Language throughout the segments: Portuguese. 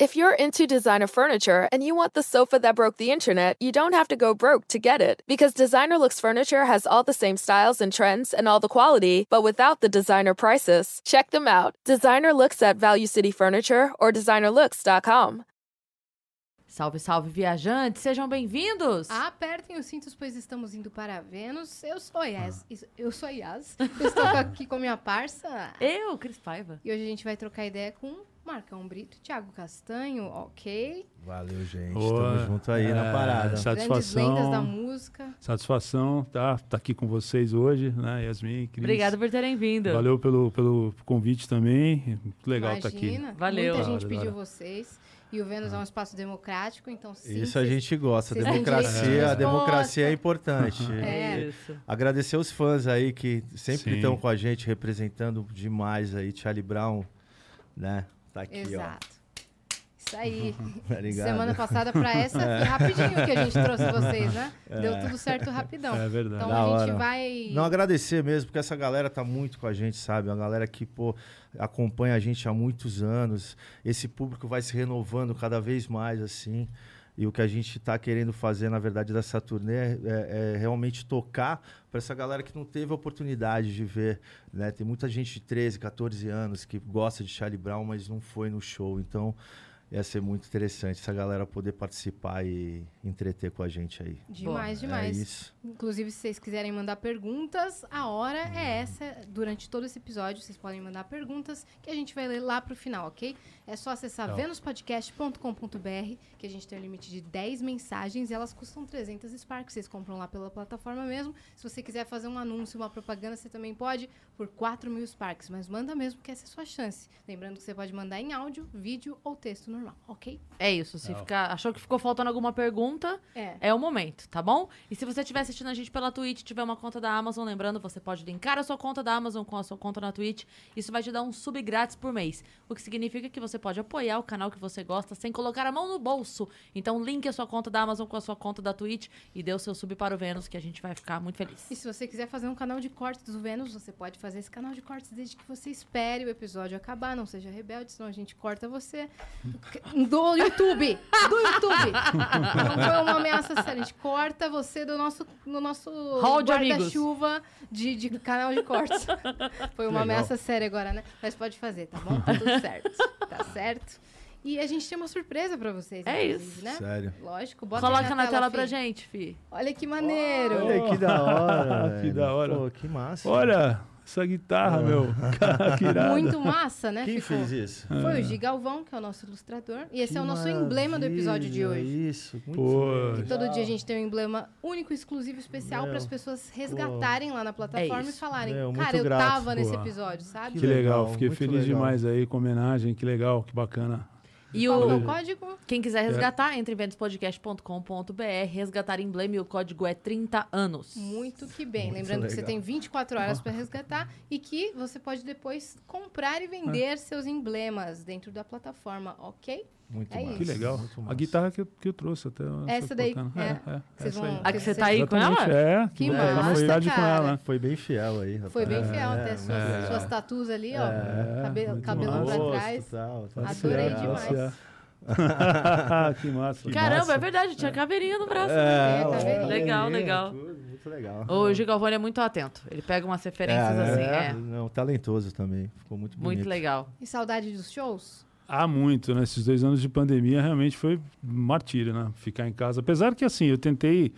If you're into designer furniture and you want the sofa that broke the internet, you don't have to go broke to get it. Because Designer Looks Furniture has all the same styles and trends and all the quality, but without the designer prices. Check them out. Designer Looks at Value City Furniture or designerlooks.com. Salve, salve, viajantes! Sejam bem-vindos! Apertem os cintos, pois estamos indo para Vênus. Eu sou a Yas. Isso- Eu sou a Yas. Eu estou aqui com minha parça. Eu, Cris Paiva. E hoje a gente vai trocar ideia com Marcão Brito, Thiago Castanho, ok. Valeu, gente. Boa. Tamo junto aí na É, parada. Grandes lendas da Satisfação. música. Satisfação, tá? Tá aqui com vocês hoje, né? Yasmin, Cris. Obrigada por terem vindo. Valeu pelo, pelo convite também. Muito legal estar aqui. Imagina. Valeu. Muita gente pediu vocês. E o Vênus é um espaço democrático, então sim. Isso a gente gosta. Democracia, a democracia é importante. É. Isso. Agradecer os fãs aí que sempre estão com a gente, representando demais aí. Charlie Brown, né? Tá aqui, Exato. Isso aí. ó. Tá? Semana passada para essa foi rapidinho que a gente trouxe vocês, né? Deu tudo certo rapidão. É verdade. Então Da a gente hora. vai. Não, agradecer mesmo, porque essa galera tá muito com a gente, sabe? Uma galera que, pô, acompanha a gente há muitos anos. Esse público vai se renovando cada vez mais, assim. E o que a gente tá querendo fazer, na verdade, dessa turnê é, é- é realmente tocar para essa galera que não teve a oportunidade de ver, né? Tem muita gente de 13, 14 anos que gosta de Charlie Brown, mas não foi no show. Então, ia ser muito interessante essa galera poder participar e entreter com a gente aí. Demais, É demais. isso. Inclusive, se vocês quiserem mandar perguntas, a hora Uhum. é essa. Durante todo esse episódio, vocês podem mandar perguntas que a gente vai ler lá pro final, ok? É só acessar Legal. venuspodcast.com.br, que a gente tem um limite de 10 mensagens e elas custam 300 Sparks. Vocês compram lá pela plataforma mesmo. Se você quiser fazer um anúncio, uma propaganda, você também pode por 4 mil Sparks. Mas manda mesmo, que essa é a sua chance. Lembrando que você pode mandar em áudio, vídeo ou texto normal, ok? É isso. Se ficar, achou que ficou faltando alguma pergunta, É. é o momento, tá bom? E se você estiver assistindo a gente pela Twitch, tiver uma conta da Amazon, lembrando, você pode linkar a sua conta da Amazon com a sua conta na Twitch. Isso vai te dar um sub grátis por mês. O que significa que você pode apoiar o canal que você gosta sem colocar a mão no bolso. Então, linke a sua conta da Amazon com a sua conta da Twitch e dê o seu sub para o Vênus, que a gente vai ficar muito feliz. E se você quiser fazer um canal de cortes do Vênus, você pode fazer esse canal de cortes desde que você espere o episódio acabar. Não seja rebelde, senão a gente corta você. Do YouTube! Do YouTube! Não foi uma ameaça séria. A gente corta você do nosso, do nosso guarda-chuva de, de canal de cortes. Foi uma Legal. ameaça séria agora, né? Mas pode fazer, tá bom? Tá tudo certo. Tá certo? E a gente tem uma surpresa pra vocês. É isso. né? Sério. Lógico, bota Coloca na tela Fih. pra gente, fi. Olha que maneiro. Olha que da hora. Que da hora. Pô, que massa. Olha, essa guitarra, meu. Cara, que irado. Muito massa, né? Quem Ficou. fez isso? Foi o Gi Galvão, que é o nosso ilustrador. E esse Que é o nosso emblema do episódio de hoje. Isso, muito Pô. Que todo dia a gente tem um emblema único, exclusivo, especial para as pessoas resgatarem lá na plataforma e isso. falarem: Meu, Cara, eu grato, tava nesse pô. episódio, sabe? que legal. legal, Fiquei muito feliz legal. demais aí com a homenagem. Que legal, que bacana. E Qual é o, o código? Quem quiser resgatar, entre em ventospodcast.com.br, resgatar emblema e o código é 30 anos. Muito que bem. Muito Lembrando que você legal. tem 24 horas para resgatar e que você pode depois comprar e vender seus emblemas dentro da plataforma, ok? Muito É massa. Que legal. muito A guitarra que eu, que eu trouxe até. Essa daí, é. É, é, essa vão- aí. A que você tá aí com ela? É, Que vou massa, cidade com cara. ela. Foi bem fiel aí, rapaz. Foi bem fiel É, até suas, é. suas tatus ali, ó. É, cabe- muito cabelão pra trás. Tal, tá Adorei demais. que massa. Caramba, massa. é verdade, tinha caveirinha no braço. É, olha Legal, legal. tudo, Muito legal. O Gil Galvani é muito atento. Ele pega umas referências assim, é. Não, talentoso também. Ficou muito bonito. Muito legal. E saudade dos shows? Há muito, né? Esses dois anos de pandemia realmente foi martírio, né? Ficar em casa. Apesar que, assim, eu tentei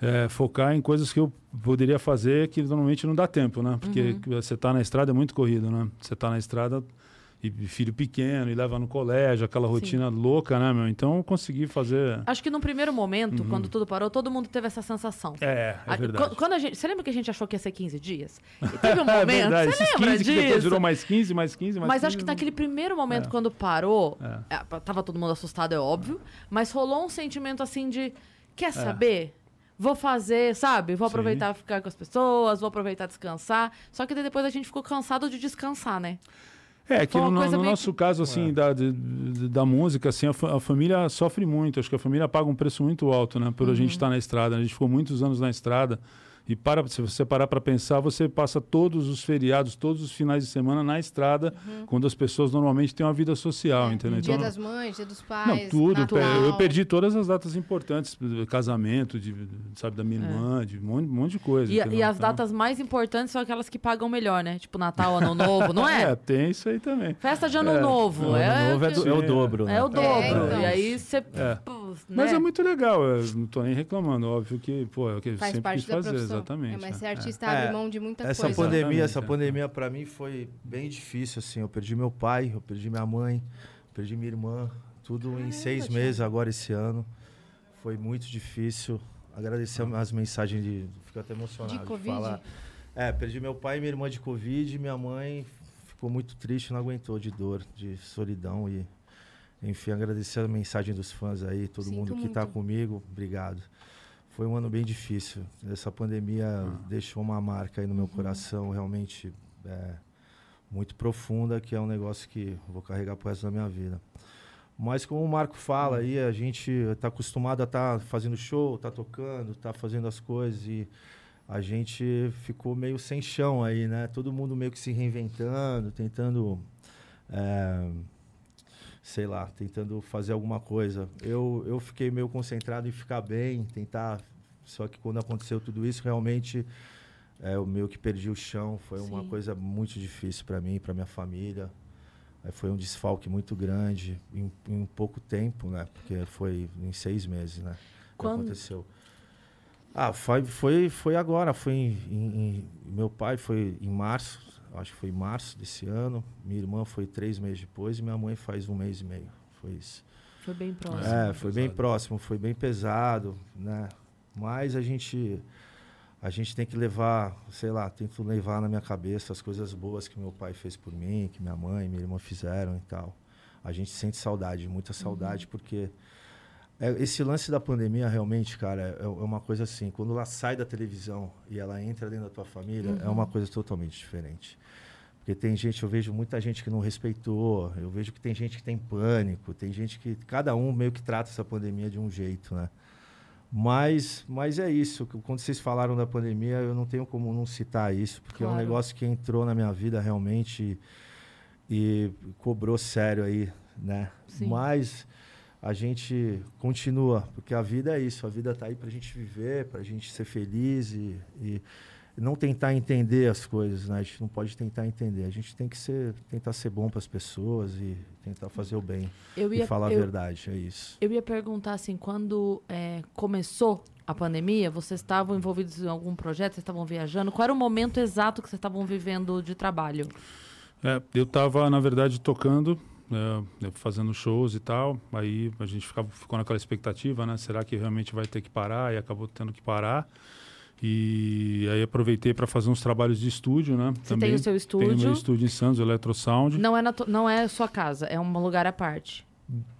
é, focar em coisas que eu poderia fazer que normalmente não dá tempo, né? Porque você tá na estrada é muito corrido, né? Você tá na estrada e filho pequeno, e leva no colégio, aquela rotina louca, né, meu? Então eu consegui fazer. Acho que num primeiro momento, quando tudo parou, todo mundo teve essa sensação. É, é verdade. qu- Quando a gente, você lembra que a gente achou que ia ser 15 dias? E teve um É momento, verdade, você esses lembra 15 que depois disso? virou mais 15, mais 15, mais Mas 15. acho que naquele primeiro momento, quando parou, É. é, tava todo mundo assustado, é óbvio, mas rolou um sentimento assim de, É. quer saber? Vou fazer, sabe? Vou aproveitar ficar com as pessoas, vou aproveitar descansar. Só que daí depois a gente ficou cansado de descansar, né? É, que no, no nosso caso, assim, da, de- da música, assim, a, fa- a família sofre muito. Acho que a família paga um preço muito alto, né? Por a gente estar na estrada. A gente ficou muitos anos na estrada E para, se você parar para pensar, você passa todos os feriados, todos os finais de semana na estrada, quando as pessoas normalmente têm uma vida social, entendeu? Dia Então, das mães, dia dos não, pais. tudo. Natal. Eu, perdi todas as datas importantes, casamento, de, sabe, da minha irmã, de um monte, um monte de coisa. É. E, e as Então, datas mais importantes são aquelas que pagam melhor, né? Tipo Natal, Ano Novo, não é? É, tem isso aí também. Festa de Ano É, Novo. O é, ano novo é, do- é o dobro, né? é o dobro. É, então. E aí você. É. pô, Mas né? é muito legal, eu não tô nem reclamando, óbvio que, pô, é o que eu Faz sempre parte quis da fazer, profissão. Exatamente. É, mas ser é. artista É. abre mão de muita Essa coisa. pandemia, Exatamente, essa é. pandemia para mim foi bem difícil, assim. Eu perdi meu pai, eu perdi minha mãe, perdi minha irmã, tudo em seis Thiago. meses agora esse ano. Foi muito difícil. Agradecer as mensagens de. Fico até emocionado De Covid? falar. É, perdi meu pai e minha irmã de Covid, minha mãe ficou muito triste, não aguentou de dor, de solidão e enfim, agradecer a mensagem dos fãs aí, todo Sinto mundo que está comigo, obrigado. Foi um ano bem difícil. Essa pandemia deixou uma marca aí no meu Uhum. coração, realmente é, muito profunda, que é um negócio que vou carregar pro resto da minha vida. Mas como o Marco fala aí, a gente está acostumado a estar fazendo show, tá tocando, tá fazendo as coisas e a gente ficou meio sem chão aí, né? Todo mundo meio que se reinventando, tentando, é, sei lá, tentando fazer alguma coisa. Eu, eu fiquei meio concentrado em ficar bem, tentar. Só que quando aconteceu tudo isso, realmente é, eu meio que perdi o chão. Foi uma Sim. coisa muito difícil para mim, para minha família. Aí foi um desfalque muito grande em, em pouco tempo, né? Porque foi em seis meses, né? que Quando- aconteceu. Ah, foi, foi, foi agora. Foi em, em- em- meu pai foi em março, acho que foi em março desse ano. Minha irmã foi três meses depois e minha mãe faz um mês e meio. Foi isso. Foi bem próximo. É, foi bem pesado. próximo, foi bem pesado, né? Mas a gente a gente tem que levar, sei lá, tento levar na minha cabeça as coisas boas que meu pai fez por mim, que minha mãe e minha irmã fizeram e tal. A gente sente saudade, muita saudade, porque é, esse lance da pandemia realmente, cara, é, é uma coisa assim, quando ela sai da televisão e ela entra dentro da tua família, é uma coisa totalmente diferente. Porque tem gente, eu vejo muita gente que não respeitou, eu vejo que tem gente que tem pânico, tem gente que. Cada um meio que trata essa pandemia de um jeito, né? Mas, mas é isso. Quando vocês falaram da pandemia, eu não tenho como não citar isso, porque é um Claro. negócio que entrou na minha vida realmente e, e cobrou sério aí, né? Sim. Mas a gente continua, porque a vida é isso. A vida tá aí pra gente viver, pra gente ser feliz e, e não tentar entender as coisas, né? A gente não pode tentar entender. A gente tem que ser, tentar ser bom para as pessoas e tentar fazer o bem Eu e ia, falar a eu, verdade. É isso. eu ia perguntar assim, quando é, começou a pandemia, vocês estavam envolvidos em algum projeto, vocês estavam viajando? Qual era o momento exato que vocês estavam vivendo de trabalho? É, eu estava, na verdade, tocando, é, fazendo shows e tal. Aí a gente ficava, ficou naquela expectativa, né? Será que realmente vai ter que parar? E acabou tendo que parar. E aí aproveitei para fazer uns trabalhos de estúdio, né? Você tem o seu Tenho estúdio? meu estúdio em Santos, Electro Sound. Não é, não é sua casa, é um lugar à parte.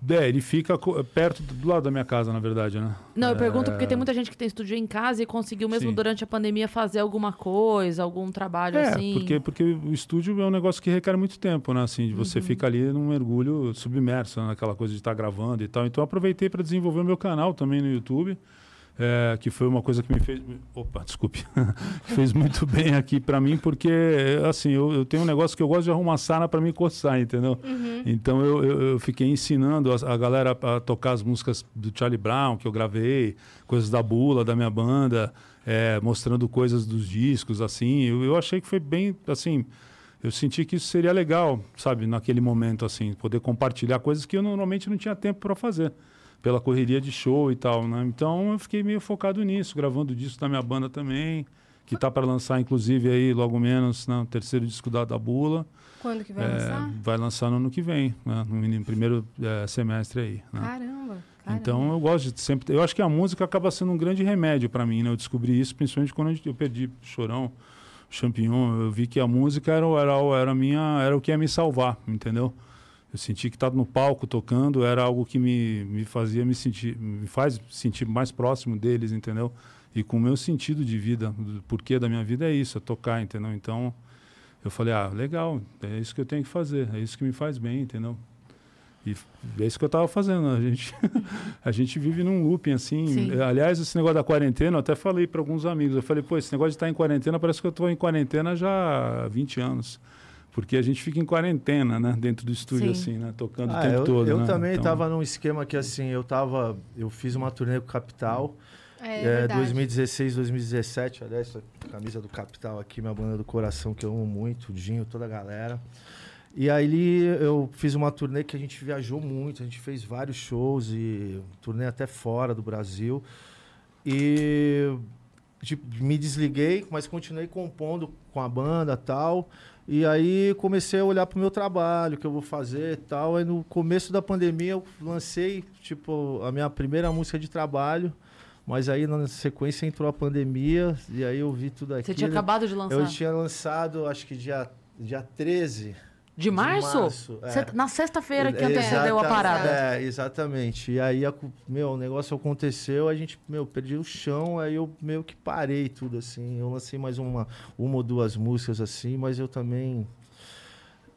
É, ele fica perto do lado da minha casa, na verdade, né? Não, eu É, pergunto porque tem muita gente que tem estúdio em casa e conseguiu mesmo Sim. durante a pandemia fazer alguma coisa, algum trabalho É, assim. porque, porque o estúdio é um negócio que requer muito tempo, né? Assim, de Uhum. você fica ali num mergulho submerso, né? naquela coisa de estar gravando e tal. Então, eu aproveitei para desenvolver o meu canal também no YouTube, é, que foi uma coisa que me fez... Opa, desculpe. fez muito bem aqui para mim, porque, assim, eu, eu tenho um negócio que eu gosto de arrumar sarna para me coçar, entendeu? Então, eu, eu, eu fiquei ensinando a, a galera a tocar as músicas do Charlie Brown, que eu gravei, coisas da Bula, da minha banda, é, mostrando coisas dos discos, assim. Eu, eu achei que foi bem, assim... Eu senti que isso seria legal, sabe, naquele momento, assim, poder compartilhar coisas que eu normalmente não tinha tempo para fazer, pela correria de show e tal, né? Então eu fiquei meio focado nisso, gravando disco da minha banda também, que tá para lançar, inclusive, aí, logo menos, né, o terceiro disco da, da Bula. Quando que vai É, lançar? vai lançar no ano que vem, né, no primeiro é, semestre aí. Né? Caramba, caramba. Então eu gosto de sempre. Eu acho que a música acaba sendo um grande remédio para mim, né? Eu descobri isso principalmente quando eu perdi Chorão, Champignon. Eu vi que a música era, o- era, era, minha, era o que ia me salvar, entendeu? Eu senti que estar no palco tocando era algo que me, me fazia me sentir, me faz sentir mais próximo deles, entendeu? E com o meu sentido de vida, o porquê da minha vida é isso, é tocar, entendeu? Então eu falei, ah, legal, é isso que eu tenho que fazer, é isso que me faz bem, entendeu? E é isso que eu estava fazendo. A gente, a gente vive num looping assim. Sim. Aliás, esse negócio da quarentena, eu até falei para alguns amigos. Eu falei, pô, esse negócio de estar em quarentena, parece que eu estou em quarentena já há 20 anos. Porque a gente fica em quarentena, né? Dentro do estúdio, Sim. assim, né? Tocando Ah, o tempo eu, todo. eu né? também Então, estava num esquema que assim, eu tava. Eu fiz uma turnê com o Capital. É, É, verdade. 2016, 2017, olha essa camisa do Capital aqui, minha banda do coração, que eu amo muito, o Dinho, toda a galera. E aí eu fiz uma turnê que a gente viajou muito, a gente fez vários shows e turnê até fora do Brasil. E tipo, me desliguei, mas continuei compondo com a banda tal. E aí comecei a olhar pro meu trabalho, o que eu vou fazer e tal. Aí no começo da pandemia eu lancei, tipo, a minha primeira música de trabalho. Mas aí na sequência entrou a pandemia e aí eu vi tudo aquilo. Você tinha acabado de lançar. Eu tinha lançado, acho que dia, dia 13. De março? março, é. Na sexta-feira que antecedeu a parada. É, exatamente. E aí, meu, o negócio aconteceu, a gente, meu, perdi o chão, aí eu meio que parei tudo, assim. Eu lancei mais uma, uma ou duas músicas, assim, mas eu também...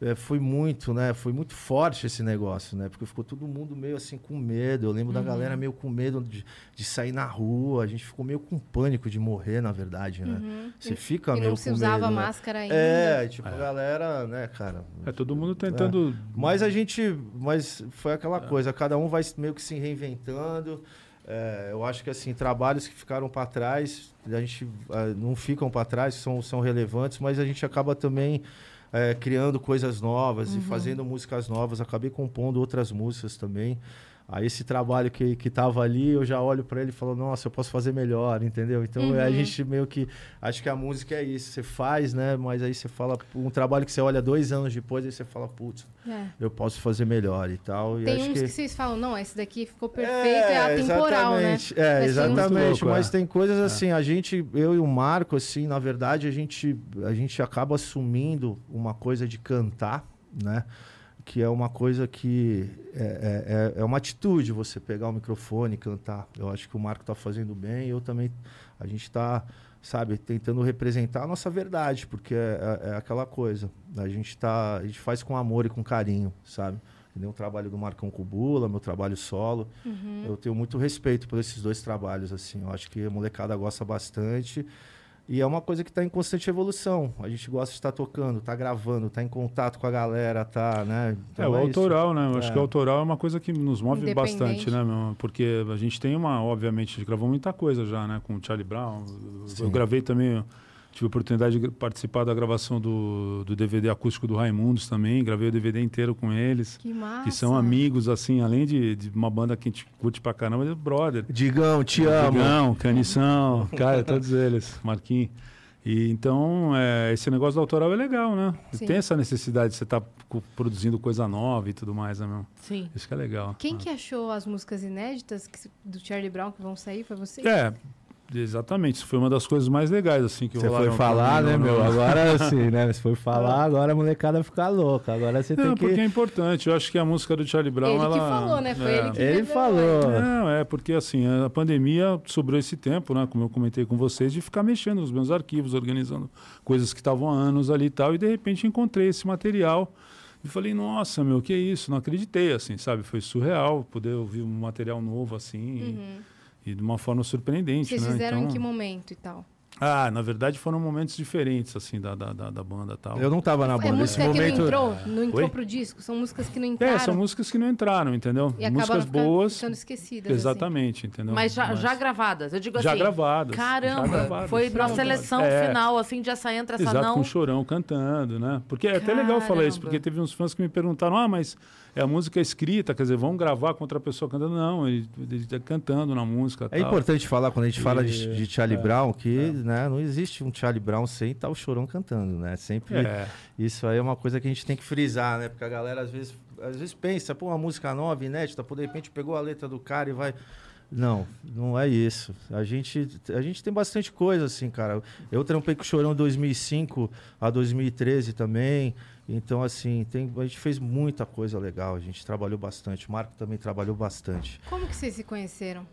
é, foi muito, né? Foi muito forte esse negócio, né? Porque ficou todo mundo meio assim com medo. Eu lembro da galera meio com medo de, de sair na rua. A gente ficou meio com pânico de morrer, na verdade, né? Você fica Uhum. E meio não se com usava medo, né? máscara ainda. É, tipo, a galera, né, cara? É todo mundo tentando. Mas a gente. Mas foi aquela coisa, cada um vai meio que se reinventando. É, eu acho que assim, trabalhos que ficaram para trás, a gente ah, não ficam para trás, são, são relevantes, mas a gente acaba também é, criando coisas novas e fazendo músicas novas. Acabei compondo outras músicas também. Aí esse trabalho que, que tava ali, eu já olho para ele e falo, nossa, eu posso fazer melhor, entendeu? Então a gente meio que. Acho que a música é isso. Você faz, né? Mas aí você fala, um trabalho que você olha dois anos depois, aí você fala, putz, É. eu posso fazer melhor e tal. E Tem acho uns que... que vocês falam, não, esse daqui ficou perfeito, é, atemporal, né? exatamente, É, Mas exatamente. Louco, mas é. tem coisas assim, a gente, eu e o Marco, assim, na verdade, a gente, a gente acaba assumindo uma coisa de cantar, né? Que é uma coisa que é, é, é- é uma atitude você pegar o microfone e cantar. Eu acho que o Marco tá fazendo bem, eu também. A gente tá, sabe, tentando representar a nossa verdade, porque é, é- é aquela coisa. A gente tá. A gente faz com amor e com carinho, sabe? Nem o trabalho do Marcão Cubula, meu trabalho solo. Eu tenho muito respeito por esses dois trabalhos, assim. Eu acho que a molecada gosta bastante. E é uma coisa que está em constante evolução. A gente gosta de estar tocando, estar gravando, estar em contato com a galera, tá, né? É, o isso. autoral, né? Eu acho É. que o autoral é uma coisa que nos move bastante, né, meu? Porque a gente tem uma, obviamente, a gente gravou muita coisa já, né? Com o Charlie Brown. Eu- Sim. Eu gravei também, tive a oportunidade de participar da gravação do, do DVD acústico do Raimundos também. Gravei o DVD inteiro com eles. Que massa. Que são amigos, assim, além de, de uma banda que a gente curte pra caramba, é brother. Digão, te amo. Digão, Canição, cara, todos eles, Marquinhos. E então, é, esse negócio do autoral é legal, né? Sim. Tem essa necessidade de você estar produzindo coisa nova e tudo mais, né, meu? Sim. Isso que é legal. Quem que achou as músicas inéditas que- do Charlie Brown que vão sair? Foi você? É, exatamente. Isso foi uma das coisas mais legais, assim, que Você foi falar, comigo né, no- meu? Agora sim, né? Você foi falar, agora a molecada fica louca. Agora você Não, tem que. porque é importante. Eu acho que a música do Charlie Brown, ele que ela... falou, né? Foi é. ele que Ele falou. é. Não, é porque assim, a pandemia sobrou esse tempo, né? Como eu comentei com vocês, de ficar mexendo nos meus arquivos, organizando coisas que estavam há anos ali e tal, e de repente encontrei esse material e falei, nossa, meu, que isso? Não acreditei, assim, sabe? Foi surreal poder ouvir um material novo assim e, e de uma forma surpreendente. Vocês né? fizeram então, em que momento e tal? Ah, na verdade foram momentos diferentes, assim, da, da, da, da banda e tal. Eu não tava na É banda. Esse música que momento. não entrou? Não entrou Oi? pro disco? São músicas que não entraram É, são músicas que não entraram, entendeu? e músicas boas. ficando esquecidas. assim. Exatamente, entendeu? Mas já, já gravadas. Eu digo já assim. gravadas. já Caramba, gravadas. foi na Pronto. seleção É. final, assim, de essa entra, essa Exato, não. com o Chorão cantando, né? Porque é até legal falar isso, Caramba. porque teve uns fãs que me perguntaram, ah, mas é a música escrita, quer dizer, vamos gravar com outra pessoa cantando? Não, ele, ele tá cantando na música É tal. importante falar quando a gente fala de, E- de Charlie é, Brown que né, não existe um Charlie Brown sem estar o chorão cantando, né? Sempre É, isso aí é uma coisa que a gente tem que frisar, né? Porque a galera às vezes, às vezes pensa, pô, uma música nova, inédita, pô, de repente pegou a letra do cara e vai. Não, não é isso. A gente, a gente tem bastante coisa, assim, cara. Eu trampei com o Chorão 2005 a 2013 também. Então, assim, tem, a gente fez muita coisa legal. A gente trabalhou bastante. O Marco também trabalhou bastante. Como que vocês se conheceram?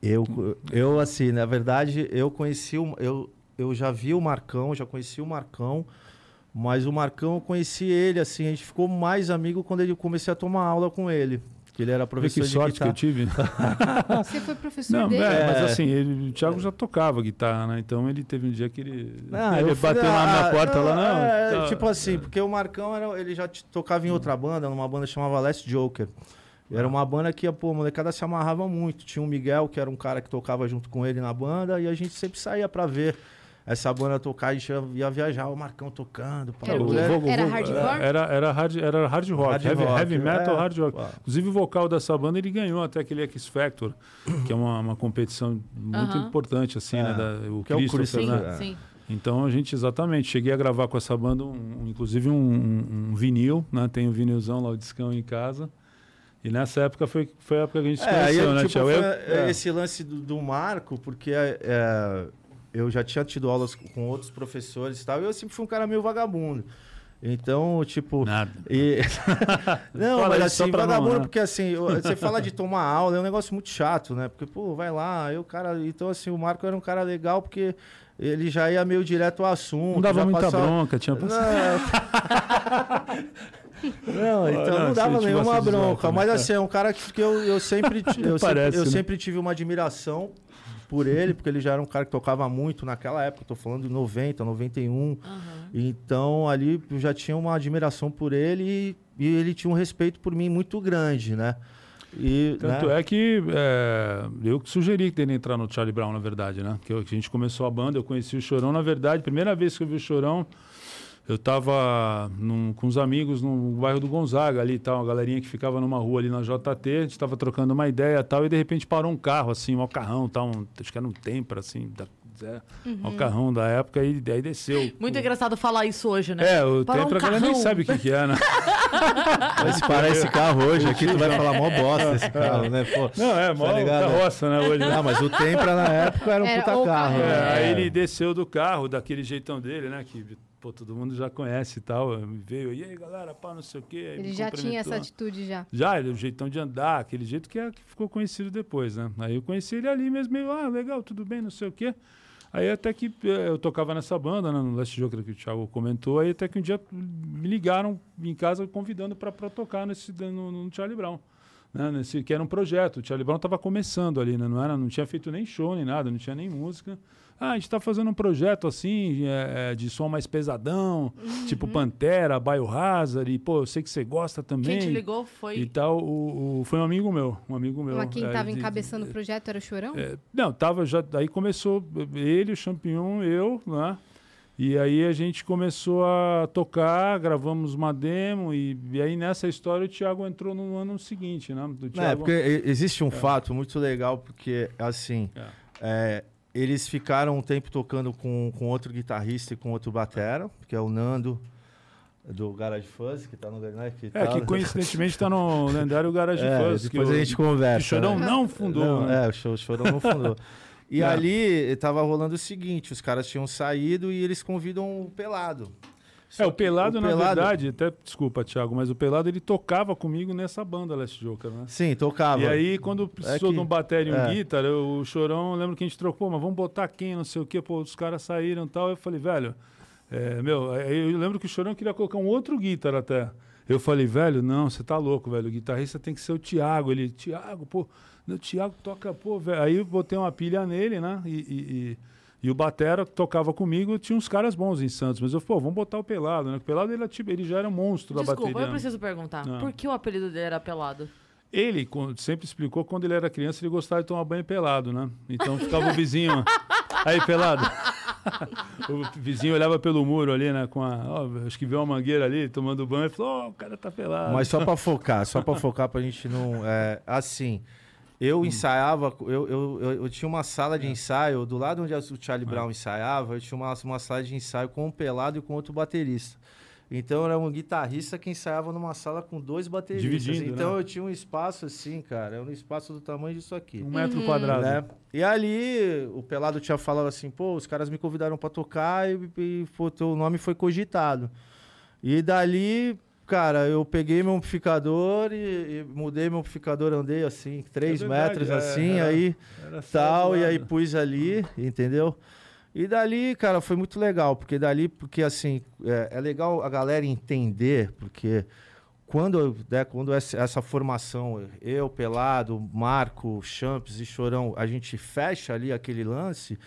Eu, eu assim, na verdade, eu conheci o, eu, eu já vi o Marcão, já conheci o Marcão Mas o Marcão, eu conheci ele, assim, a gente ficou mais amigo quando ele comecei a tomar aula com ele. Que ele era professor que de sorte que eu guitarra. tive. Você foi professor Não, dele? é, mas É. assim, ele- o Thiago já tocava guitarra, né? Então ele teve um dia que ele, Ah, ele eu fui- bateu na minha porta lá, não. é, tá- tipo assim, porque o Marcão era, ele já tocava em outra banda, numa banda chamava Last Joker. Era uma banda que, pô, a molecada se amarrava muito. Tinha o Miguel, que era um cara que tocava junto com ele na banda, e a gente sempre saía pra ver essa banda tocar, a gente ia, ia viajar, o Marcão tocando. pá. Era o? Mulher- Era hardcore? Era, era, hard, era hard rock, Hard heavy, rock, heavy metal, é. hard rock. Uau. Inclusive o vocal dessa banda ele ganhou até aquele X Factor, que é uma, uma competição muito Aham. importante, assim, É, né? Da, o que é o Christopher, Christopher, né? É. sim. Então a gente, exatamente, cheguei a gravar com essa banda, um, inclusive um, um- um vinil, né? Tem um vinilzão lá, o discão em casa. E nessa época foi, foi a época que a gente se É, aí, conheceu, né, tipo, Thiago? foi, Eu- esse lance do, do Marco, porque é, eu já tinha tido aulas com outros professores e tal, e eu sempre fui um cara meio vagabundo. Então, tipo. Nada. E... não, Fala mas assim, não, vagabundo, né? porque assim, eu- você fala de tomar aula, é um negócio muito chato, né? Porque, pô, vai lá, o cara. Então, assim, o Marco era um cara legal porque ele já ia meio direto ao assunto. Não dava muita passava- bronca, tinha Não, então não, não, dava nenhuma bronca. volta, Mas né? assim, é um cara que eu, eu sempre, eu, sempre, eu né? sempre tive uma admiração por ele, porque ele já era um cara que tocava muito naquela época, tô falando de 90, 91. Aham. Então ali eu já tinha uma admiração por ele e, e ele tinha um respeito por mim muito grande, né? E, Tanto né? é que é, eu que sugeri que ele entrar no Charlie Brown, na verdade, né? Que a gente começou a banda, eu conheci o Chorão, na verdade, primeira vez que eu vi o Chorão, eu tava num- com os amigos no bairro do Gonzaga ali tal, uma galerinha que ficava numa rua ali na JT, a gente tava trocando uma ideia e tal, e de repente parou um carro, assim, um carrão, tal, um, acho que era um Tempra, assim, da, Zé, um carrão da época, e aí desceu. Muito engraçado falar isso hoje, né? É, o Parou Tempra, um a galera nem sabe o que, que é, né? Mas se parar esse carro hoje aqui, tu vai falar mó bosta esse carro, né? Pô, Não, é, mó Tá ligado? carroça, né, hoje. Não, mas o Tempra na época era um Era puta o carro. carro. É, né? aí ele desceu do carro, daquele jeitão dele, né? Que pô, todo mundo já conhece e tal. Veio, e aí, galera, pá, não sei o quê. Ele me já tinha essa atitude já. Já, ele, o jeitão de andar, aquele jeito que, é, que ficou conhecido depois, né? Aí eu conheci ele ali mesmo, meio, ah, legal, tudo bem, não sei o quê. Aí até que eh, eu tocava nessa banda, né, no Last Joker que o Thiago comentou, aí até que um dia me ligaram em casa convidando para tocar nesse, no, no Charlie Brown. Né, nesse, que era um projeto. O Charlie Brown estava começando ali, né, não, era, não tinha feito nem show nem nada, não tinha nem música. Ah, a gente está fazendo um projeto assim, é, é, de som mais pesadão, tipo Pantera, Biohazard, e pô, eu sei que você gosta também. Quem te ligou foi. E tal, o, o- foi um amigo meu, um amigo meu. Mas quem é, estava de- encabeçando o projeto era o Chorão? é, não, tava já. Aí começou ele, o Champignon, eu, né? E aí a gente começou a tocar, gravamos uma demo, e, e aí nessa história o Thiago entrou no ano seguinte, né? Do é Thiago, porque e- existe um fato muito legal, porque, assim, É. eles ficaram um tempo tocando com, com outro guitarrista e com outro batera, que é o Nando, do Garage Fuzz, que tá no... Né, que É, tá- que coincidentemente tá no lendário Garage É, Fuzz. depois que a o- gente que conversa. o Chorão né? não fundou, Não, né? É, o o Chorão não fundou. E É. ali tava rolando o seguinte, os caras tinham saído e eles convidam o Pelado. É, o Pelado, na Pelado- verdade, até, desculpa, Thiago, mas o Pelado ele tocava comigo nessa banda Last Joker, né? Sim, tocava. E aí, quando precisou que- de um bateria e um é. guitar, eu- o Chorão, lembro que a gente trocou, mas vamos botar quem, não sei o quê, pô, os caras saíram e tal. Eu falei, velho, é, meu, aí eu lembro que o Chorão queria colocar um outro guitar até. Eu falei, velho, não, você tá louco, velho, o guitarrista tem que ser o Thiago. Ele, Thiago, pô, o Thiago toca, pô, velho. Aí eu botei uma pilha nele, né, e... e- e- e o Batera tocava comigo, tinha uns caras bons em Santos, mas eu falei, pô, vamos botar o Pelado, né? O Pelado ele, era tipo, ele já era um monstro da Desculpa, bateria. eu né? preciso perguntar. Não. Por que o apelido dele era pelado? Ele sempre explicou que quando ele era criança ele gostava de tomar banho pelado, né? Então ficava o vizinho. Aí, pelado. o vizinho olhava pelo muro ali, né? Com a. ó, acho que viu uma mangueira ali tomando banho e falou: Ó, o cara tá pelado. Mas só pra focar, só pra focar pra gente não. É, assim, eu ensaiava, eu, eu, eu, eu tinha uma sala de ensaio, do lado onde o Charlie Brown ensaiava, eu tinha uma, uma sala de ensaio com um pelado e com outro baterista. Então era um guitarrista que ensaiava numa sala com dois bateristas. Dividindo, então né? eu tinha um espaço assim, cara, era um espaço do tamanho disso aqui. Um metro quadrado. Né? E ali o Pelado tinha falado assim, pô, os caras me convidaram pra tocar e, e pô, teu nome foi cogitado. E dali, cara, eu peguei meu amplificador e, e mudei meu amplificador, andei assim, três É verdade, metros é, assim, era- aí Era tal, e aí pus ali, entendeu? E dali, cara, foi muito legal, porque dali, porque assim, é, é legal a galera entender, porque quando, né, quando essa, essa formação, eu, Pelado, Marco, Champs e Chorão, a gente fecha ali aquele lance,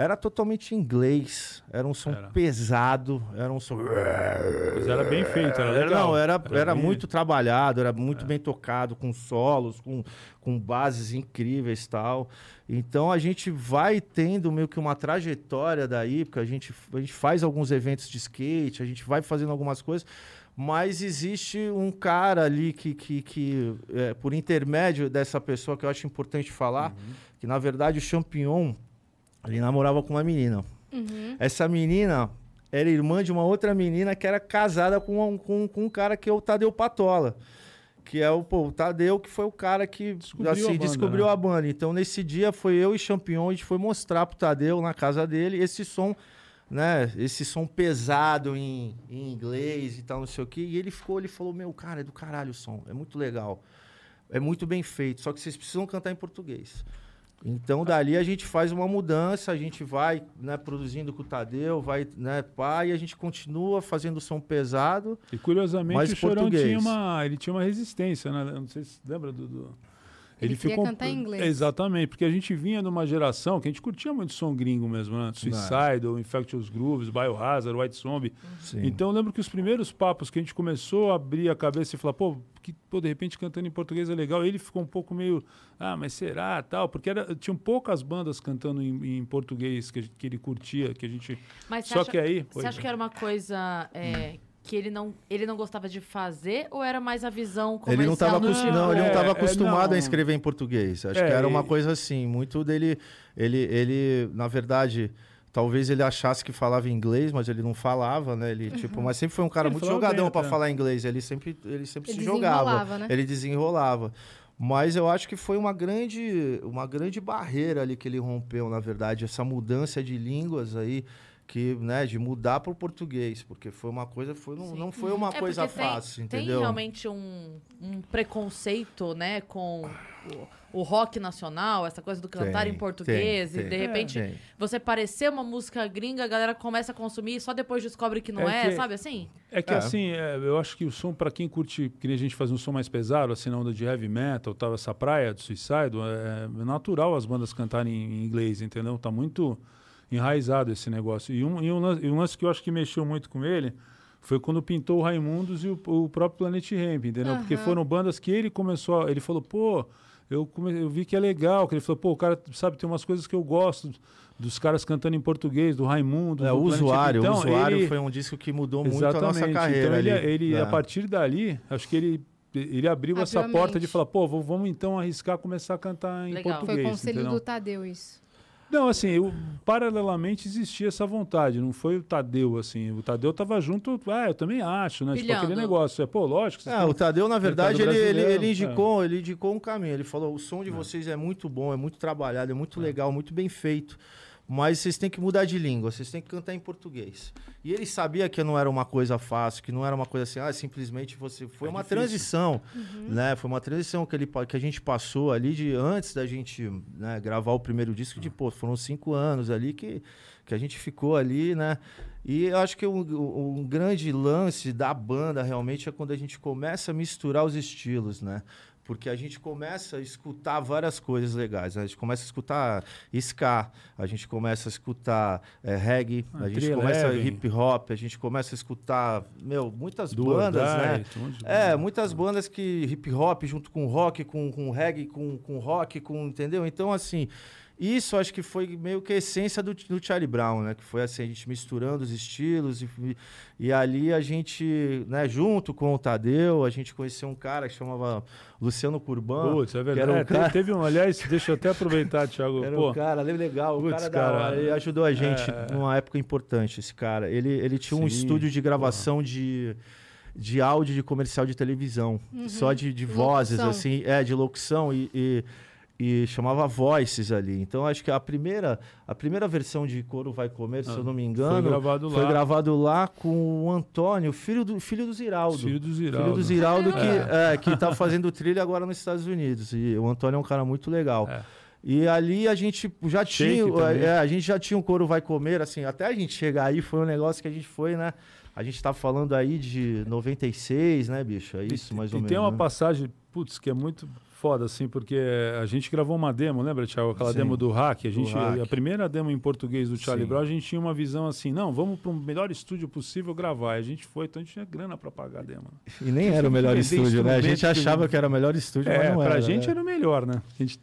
era totalmente inglês, era um som Era. pesado, era um som... Mas era bem feito, era legal. Não, era, era, bem- muito trabalhado, era muito bem tocado, com solos, com, com bases incríveis e tal. Então a gente vai tendo meio que uma trajetória daí, porque a gente, a gente faz alguns eventos de skate, a gente vai fazendo algumas coisas, mas existe um cara ali que, que, que é, por intermédio dessa pessoa que eu acho importante falar, que na verdade o Champignon, ele namorava com uma menina. Essa menina era irmã de uma outra menina que era casada com um, com, com um cara que é o Tadeu Patola. Que é o, pô, o Tadeu, que foi o cara que Descobriu assim, a banda, descobriu né? a banda. Então, nesse dia, foi eu e Champignon, a gente foi mostrar pro Tadeu na casa dele esse som, né? Esse som pesado em, em inglês e tal, não sei o quê. E ele ficou, ele falou: Meu, cara, é do caralho o som, é muito legal. É muito bem feito, só que vocês precisam cantar em português. Então, dali a gente faz uma mudança, a gente vai né, produzindo com o Tadeu, vai, né, pá, e a gente continua fazendo som pesado. E curiosamente Mas o Chorão português. tinha uma, ele tinha uma resistência, né? Não sei se lembra do. do- Ele queria cantar em inglês. Exatamente, porque a gente vinha de uma geração que a gente curtia muito som gringo mesmo, né? Suicidal, Infectious Grooves, Biohazard, White Zombie. Sim. Então eu lembro que os primeiros papos que a gente começou a abrir a cabeça e falar, pô, que, pô, de repente cantando em português é legal. Ele ficou um pouco meio, ah, mas será, tal, porque era, tinham poucas bandas cantando em, em português que, que ele curtia, que a gente. Mas você Só acha, que aí, Você acha é. que era uma coisa é, que ele não, ele não gostava de fazer ou era mais a visão comercial? Ele não estava tipo? não, ele não É, tava é, acostumado não. a escrever em português. Acho É, que era uma coisa assim, muito dele. Ele, ele, na verdade, talvez ele achasse que falava inglês, mas ele não falava, né? Ele, tipo, mas sempre foi um cara Ele muito jogadão para falar inglês. Ele sempre, ele sempre Ele se jogava. né? Ele desenrolava. Mas eu acho que foi uma grande, uma grande barreira ali que ele rompeu, na verdade, essa mudança de línguas aí, que, né, de mudar para o português, porque foi uma coisa, foi, não, não foi uma É coisa tem- fácil, Tem entendeu? realmente um, um preconceito, né, com o, o rock nacional, essa coisa do cantar Tem, em português, tem, e de tem. repente Tem. você parecer uma música gringa, a galera começa a consumir e só depois descobre que não É é, que- sabe assim? É que É. assim, é, eu acho que o som, pra quem curte, que nem a gente faz um som mais pesado, assim, na onda de heavy metal, tal, essa praia do Suicide, é, é natural as bandas cantarem em inglês, entendeu? Tá muito enraizado esse negócio. E um, e um, lance, e um lance que eu acho que mexeu muito com ele foi quando pintou o Raimundos e o, o próprio Planet Ramp, entendeu? Porque foram bandas que ele começou, a- ele falou, pô, eu, come- eu vi que é legal, que ele falou, pô, o cara, sabe, tem umas coisas que eu gosto dos caras cantando em português, do Raimundo, É, do o usuário, Então, o usuário ele- foi um disco que mudou muito a nossa Exatamente. carreira. Então ele, ali. ele É. a partir dali, acho que ele ele abriu, Abriu essa porta mente. de falar, pô, vamos então arriscar começar a cantar em Legal. português. Foi conselho entendeu? do Tadeu isso. Não, assim, eu, paralelamente existia essa vontade, não foi o Tadeu, assim. O Tadeu tava junto, ah, eu também acho, né? Tipo Pilhando. aquele negócio. É, pô, lógico. É, o Tadeu, na verdade, ele, ele, ele, brasileiro, indicou, ele indicou um caminho. Ele falou: o som de vocês é muito bom, é muito trabalhado, é muito legal, muito bem feito. Mas vocês têm que mudar de língua, vocês têm que cantar em português. E ele sabia que não era uma coisa fácil, que não era uma coisa assim, ah, simplesmente você. Foi É uma difícil. transição, né? Foi uma transição que, ele, que a gente passou ali de antes da gente né, gravar o primeiro disco, de pô, foram cinco anos ali que, que a gente ficou ali, né? E eu acho que um, um grande lance da banda realmente é quando a gente começa a misturar os estilos, né? Porque a gente começa a escutar várias coisas legais. né? A gente começa a escutar ska, a gente começa a escutar eh, reggae, Ah, a gente começa Eleven. hip hop, a gente começa a escutar, meu, muitas Do bandas, né? É, muitas bandas que hip hop junto com rock, com, com reggae, com, com rock, com, entendeu? Então, assim, isso acho que foi meio que a essência do, do Charlie Brown, né? Que foi assim, a gente misturando os estilos e, e ali a gente, né, junto com o Tadeu, a gente conheceu um cara que chamava Luciano Curban. Putz, é verdade. um É, cara- teve um, aliás, deixa eu até aproveitar, Thiago. Era pô, um cara legal, o Putz, cara, da hora. Ele ajudou a gente é. numa época importante, esse cara. Ele, ele tinha um Sim, estúdio de gravação de, de áudio de comercial de televisão. Só de, de vozes, Locução. assim, é, de locução e, e, e chamava Voices ali. Então, acho que a primeira, a primeira versão de Coro Vai Comer, se Ah, eu não me engano, foi gravado foi lá. gravado lá com o Antônio, filho do, filho do Ziraldo. Filho do Ziraldo. Filho do Ziraldo que, É. é, que tá fazendo trilha agora nos Estados Unidos. E o Antônio é um cara muito legal. É. E ali a gente já Shake tinha, também. é, a gente já tinha um couro vai comer, assim, até a gente chegar aí foi um negócio que a gente foi, né? A gente tá falando aí de 96, né, bicho? É isso, e, mais e ou menos. tem uma né? passagem, putz, que é muito foda, assim, porque a gente gravou uma demo, lembra, Thiago? Aquela Sim. demo do hack. A, gente, hack. a primeira demo em português do Charlie Sim. Brown, a gente tinha uma visão assim, não, vamos para o melhor estúdio possível gravar. E a gente foi, então a gente tinha grana para pagar a demo. E nem era o melhor estúdio, né? A gente achava que era o melhor estúdio, mas É, não pra era. gente né? era o melhor, né? A gente-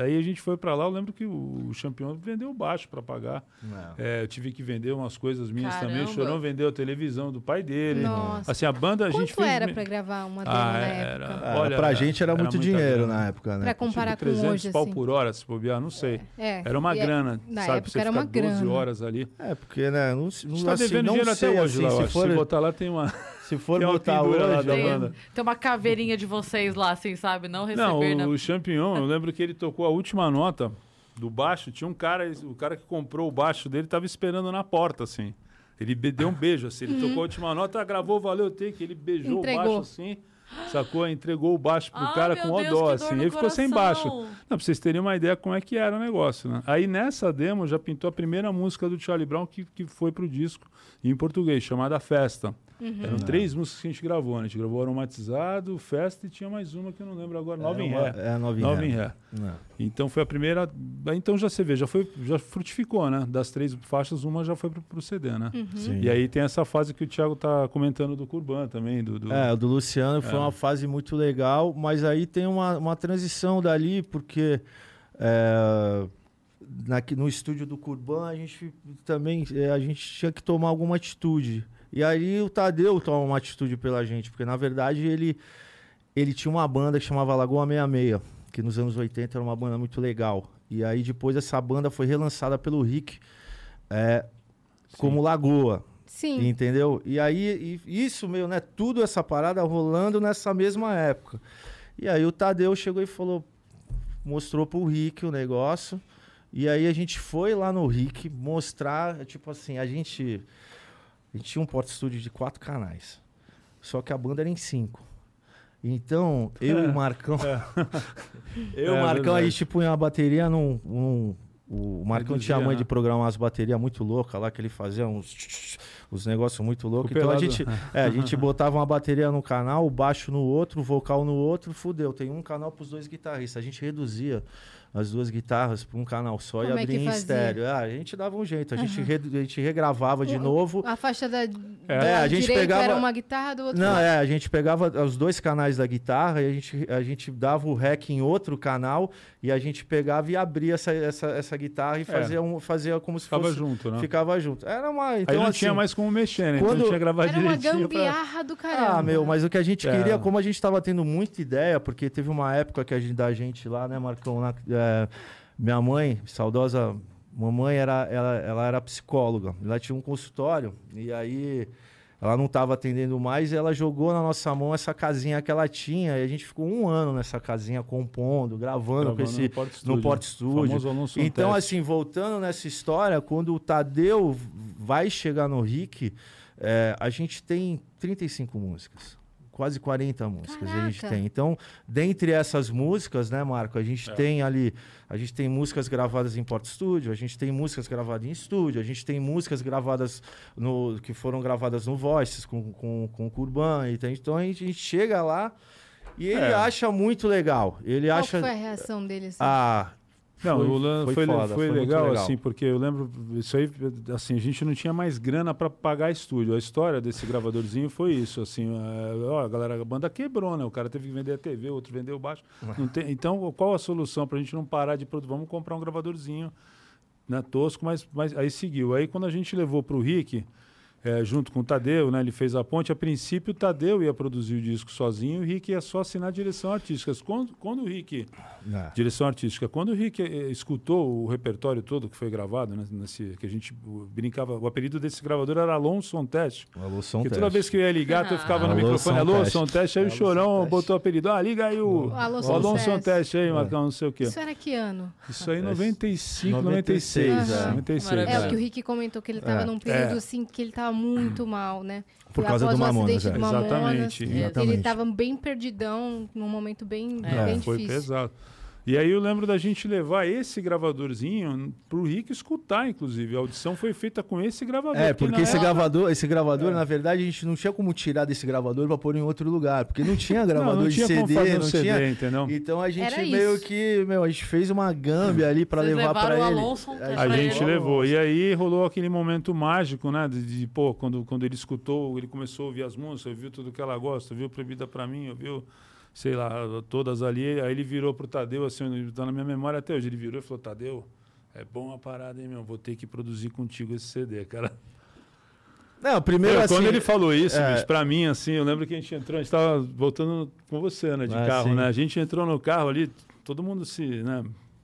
aí a gente foi pra lá, eu lembro que o, o campeão vendeu o baixo pra pagar. Não. É, eu tive que vender umas coisas minhas também. O Caramba. Chorão vendeu a televisão do pai dele. Nossa. Assim, a banda a Quanto gente fez... era me- pra gravar uma demo Ah, na era. época? Ah, Olha, pra gente era, era muito dinheiro grana. na época, né? Pra comparar tipo, com 300 hoje, pau assim. por hora, se bobear, não sei. É, Era uma e é- grana, na sabe? época pra você era ficar uma 12 grana. horas ali. É, porque, né? Não, A gente não, tá assim, devendo não dinheiro sei, até hoje assim, lá, se for, Se botar lá tem uma... se for tem uma botar pendura lá hoje... da Tem, banda. tem uma caveirinha de vocês lá, assim, sabe? Não Não, receber na o Champignon, eu lembro que ele tocou a última nota do baixo, tinha um cara, o cara que comprou o baixo dele tava esperando na porta, assim. Ele be- deu um beijo, assim, ele tocou a última nota, gravou, valeu, take, ele beijou Entregou. o baixo assim, sacou, entregou o baixo pro Ah, cara com o dó, assim, ele ficou sem coração. baixo. Não, pra vocês terem uma ideia como é que era o negócio, né? Aí nessa demo já pintou a primeira música do Charlie Brown que, que foi pro disco em português, chamada Festa. Uhum. Eram três músicas que a gente gravou, né? A gente gravou Aromatizado, Festa e tinha mais uma que eu não lembro agora, Nova em Ré. É, nova em Nova ré. em Ré. Então foi a primeira. Então já você vê, já foi, já frutificou, né? Das três faixas, uma já foi pro, pro CD, né? Uhum. E aí tem essa fase que o Thiago tá comentando do Curban também, do. do- É, o do Luciano foi É. uma fase muito legal, mas aí tem uma, uma transição dali, porque é, na- no estúdio do Curban a gente também é, a gente tinha que tomar alguma atitude. E aí o Tadeu toma uma atitude pela gente, porque na verdade ele, ele tinha uma banda que chamava Lagoa 66, que nos anos 80 era uma banda muito legal. E aí depois essa banda foi relançada pelo Rick é, como Lagoa. Sim. Entendeu? E aí, e isso, meu, né? Tudo essa parada rolando nessa mesma época. E aí o Tadeu chegou e falou, mostrou pro Rick o negócio. E aí a gente foi lá no Rick mostrar, tipo assim, a gente. A gente tinha um porta estúdio de quatro canais. Só que a banda era em cinco. Então, eu e o Marcão. eu e É o Marcão, a gente punha a bateria num. num- o Marcão Reduzia, tinha a mãe né? de programar umas baterias muito loucas lá, que ele fazia uns, uns negócios muito loucos. Então a gente, é, a gente botava uma bateria no canal, o baixo no outro, o vocal no outro, fudeu. Tem um canal pros dois guitarristas. A gente reduzia as duas guitarras para um canal só Como e é que abria em fazia? estéreo. Ah, a gente dava um jeito, a, gente, redu- a gente regravava de O- novo. A faixa da, É, da a gente pegava- era uma guitarra, do outro Não, lado. é, a gente pegava os dois canais da guitarra e a gente, a gente dava o rec em outro canal e a gente pegava e abria essa, essa, essa guitarra e fazia, um, fazia como se É. Ficava fosse. junto, né? Ficava junto. Era uma. Então, aí não assim, tinha mais como mexer, né? Então quando- tinha que gravar Era uma direitinho. pra- gambiarra do caramba. Ah, meu, mas o que a gente É. queria, como a gente tava tendo muita ideia, porque teve uma época que a gente, da gente lá, né, Marcão, na- é, minha mãe, saudosa mamãe, era, ela, ela era psicóloga. Ela tinha um consultório e aí ela não estava atendendo mais e ela jogou na nossa mão essa casinha que ela tinha e a gente ficou um ano nessa casinha compondo, gravando, com Gravando esse, no Porta no Estúdio. Então, assim, voltando nessa história, quando o Tadeu vai chegar no Rick, é, a gente tem 35 músicas. Quase 40 músicas a gente Caraca. tem. Então, dentre essas músicas, né, Marco, a gente É. tem ali, a gente tem músicas gravadas em Porta Estúdio, a gente tem músicas gravadas em estúdio, a gente tem músicas gravadas no que foram gravadas no Voices com, com, com o Curban. Então, então a gente, a gente chega lá e ele É. acha muito legal. Ele Qual acha. foi a reação dele? assim? Ah, Não, foi, o lan- foi, foi, foda, foi muito legal, assim, porque eu lembro, isso aí, assim, a gente não tinha mais grana para pagar estúdio. A história desse gravadorzinho foi isso, assim, é, ó, a galera, a banda quebrou, né? O cara teve que vender a TV, outro vendeu o baixo. Tem- então, qual a solução para a gente não parar de produzir? Vamos comprar um gravadorzinho, né, tosco, mas, mas aí seguiu. Aí quando a gente levou para o Rick, é, junto com o Tadeu, né, ele fez a ponte. A princípio, o Tadeu ia produzir o disco sozinho e o Rick ia só assinar a direção artística. Quando, quando o Rick É. Direção artística. Quando o Rick eh, escutou o repertório todo que foi gravado, né, nesse, que a gente brincava, o apelido desse gravador era Alonso On Test. Alô, Porque toda vez que eu ia ligar, eu ficava no Alô, microfone, som alô, teste. som teste, aí o Alô, Chorão som teste. botou o apelido, ah, liga aí o, Alô, o Alonso On teste. Teste aí, É. Marcão, não sei o quê. Isso era que ano? Isso aí em É, 95, 96, 96. é. 96. É, o que o Rick comentou que ele tava É. num período É. assim que ele muito mal, né? Por Foi causa após do Mamonas, acidente é. do Mamonas. Exatamente, Ele- Ele exatamente. tava bem perdidão, num momento bem, É, bem foi difícil. pesado. E aí eu lembro da gente levar esse gravadorzinho pro Rick escutar, inclusive. A audição foi feita com esse gravador. É, que porque esse época- gravador, esse gravador, É. na verdade, a gente não tinha como tirar desse gravador pra pôr em outro lugar, porque não tinha gravador não, não de tinha como CD, fazer um não CD, tinha. entendeu? Então a gente Era meio isso. que, meu, a gente fez uma gâmbia ali pra Vocês levar o ele. Alonso A gente ele. levou. E aí rolou aquele momento mágico, né? De, de, pô, quando, quando ele escutou, ele começou a ouvir as músicas, viu tudo que ela gosta, viu Proibida pra mim, ouviu, sei lá, todas ali. Aí ele virou pro Tadeu, assim, tá na minha memória até hoje. Ele virou e falou: Tadeu, é bom a parada, hein, meu? Vou ter que produzir contigo esse CD, cara. Não, primeiro assim, quando ele falou isso, é. bicho, pra mim, assim, eu lembro que a gente entrou, a gente tava voltando com você, né, de Ah, carro, sim. né? A gente entrou no carro ali, todo mundo se, né,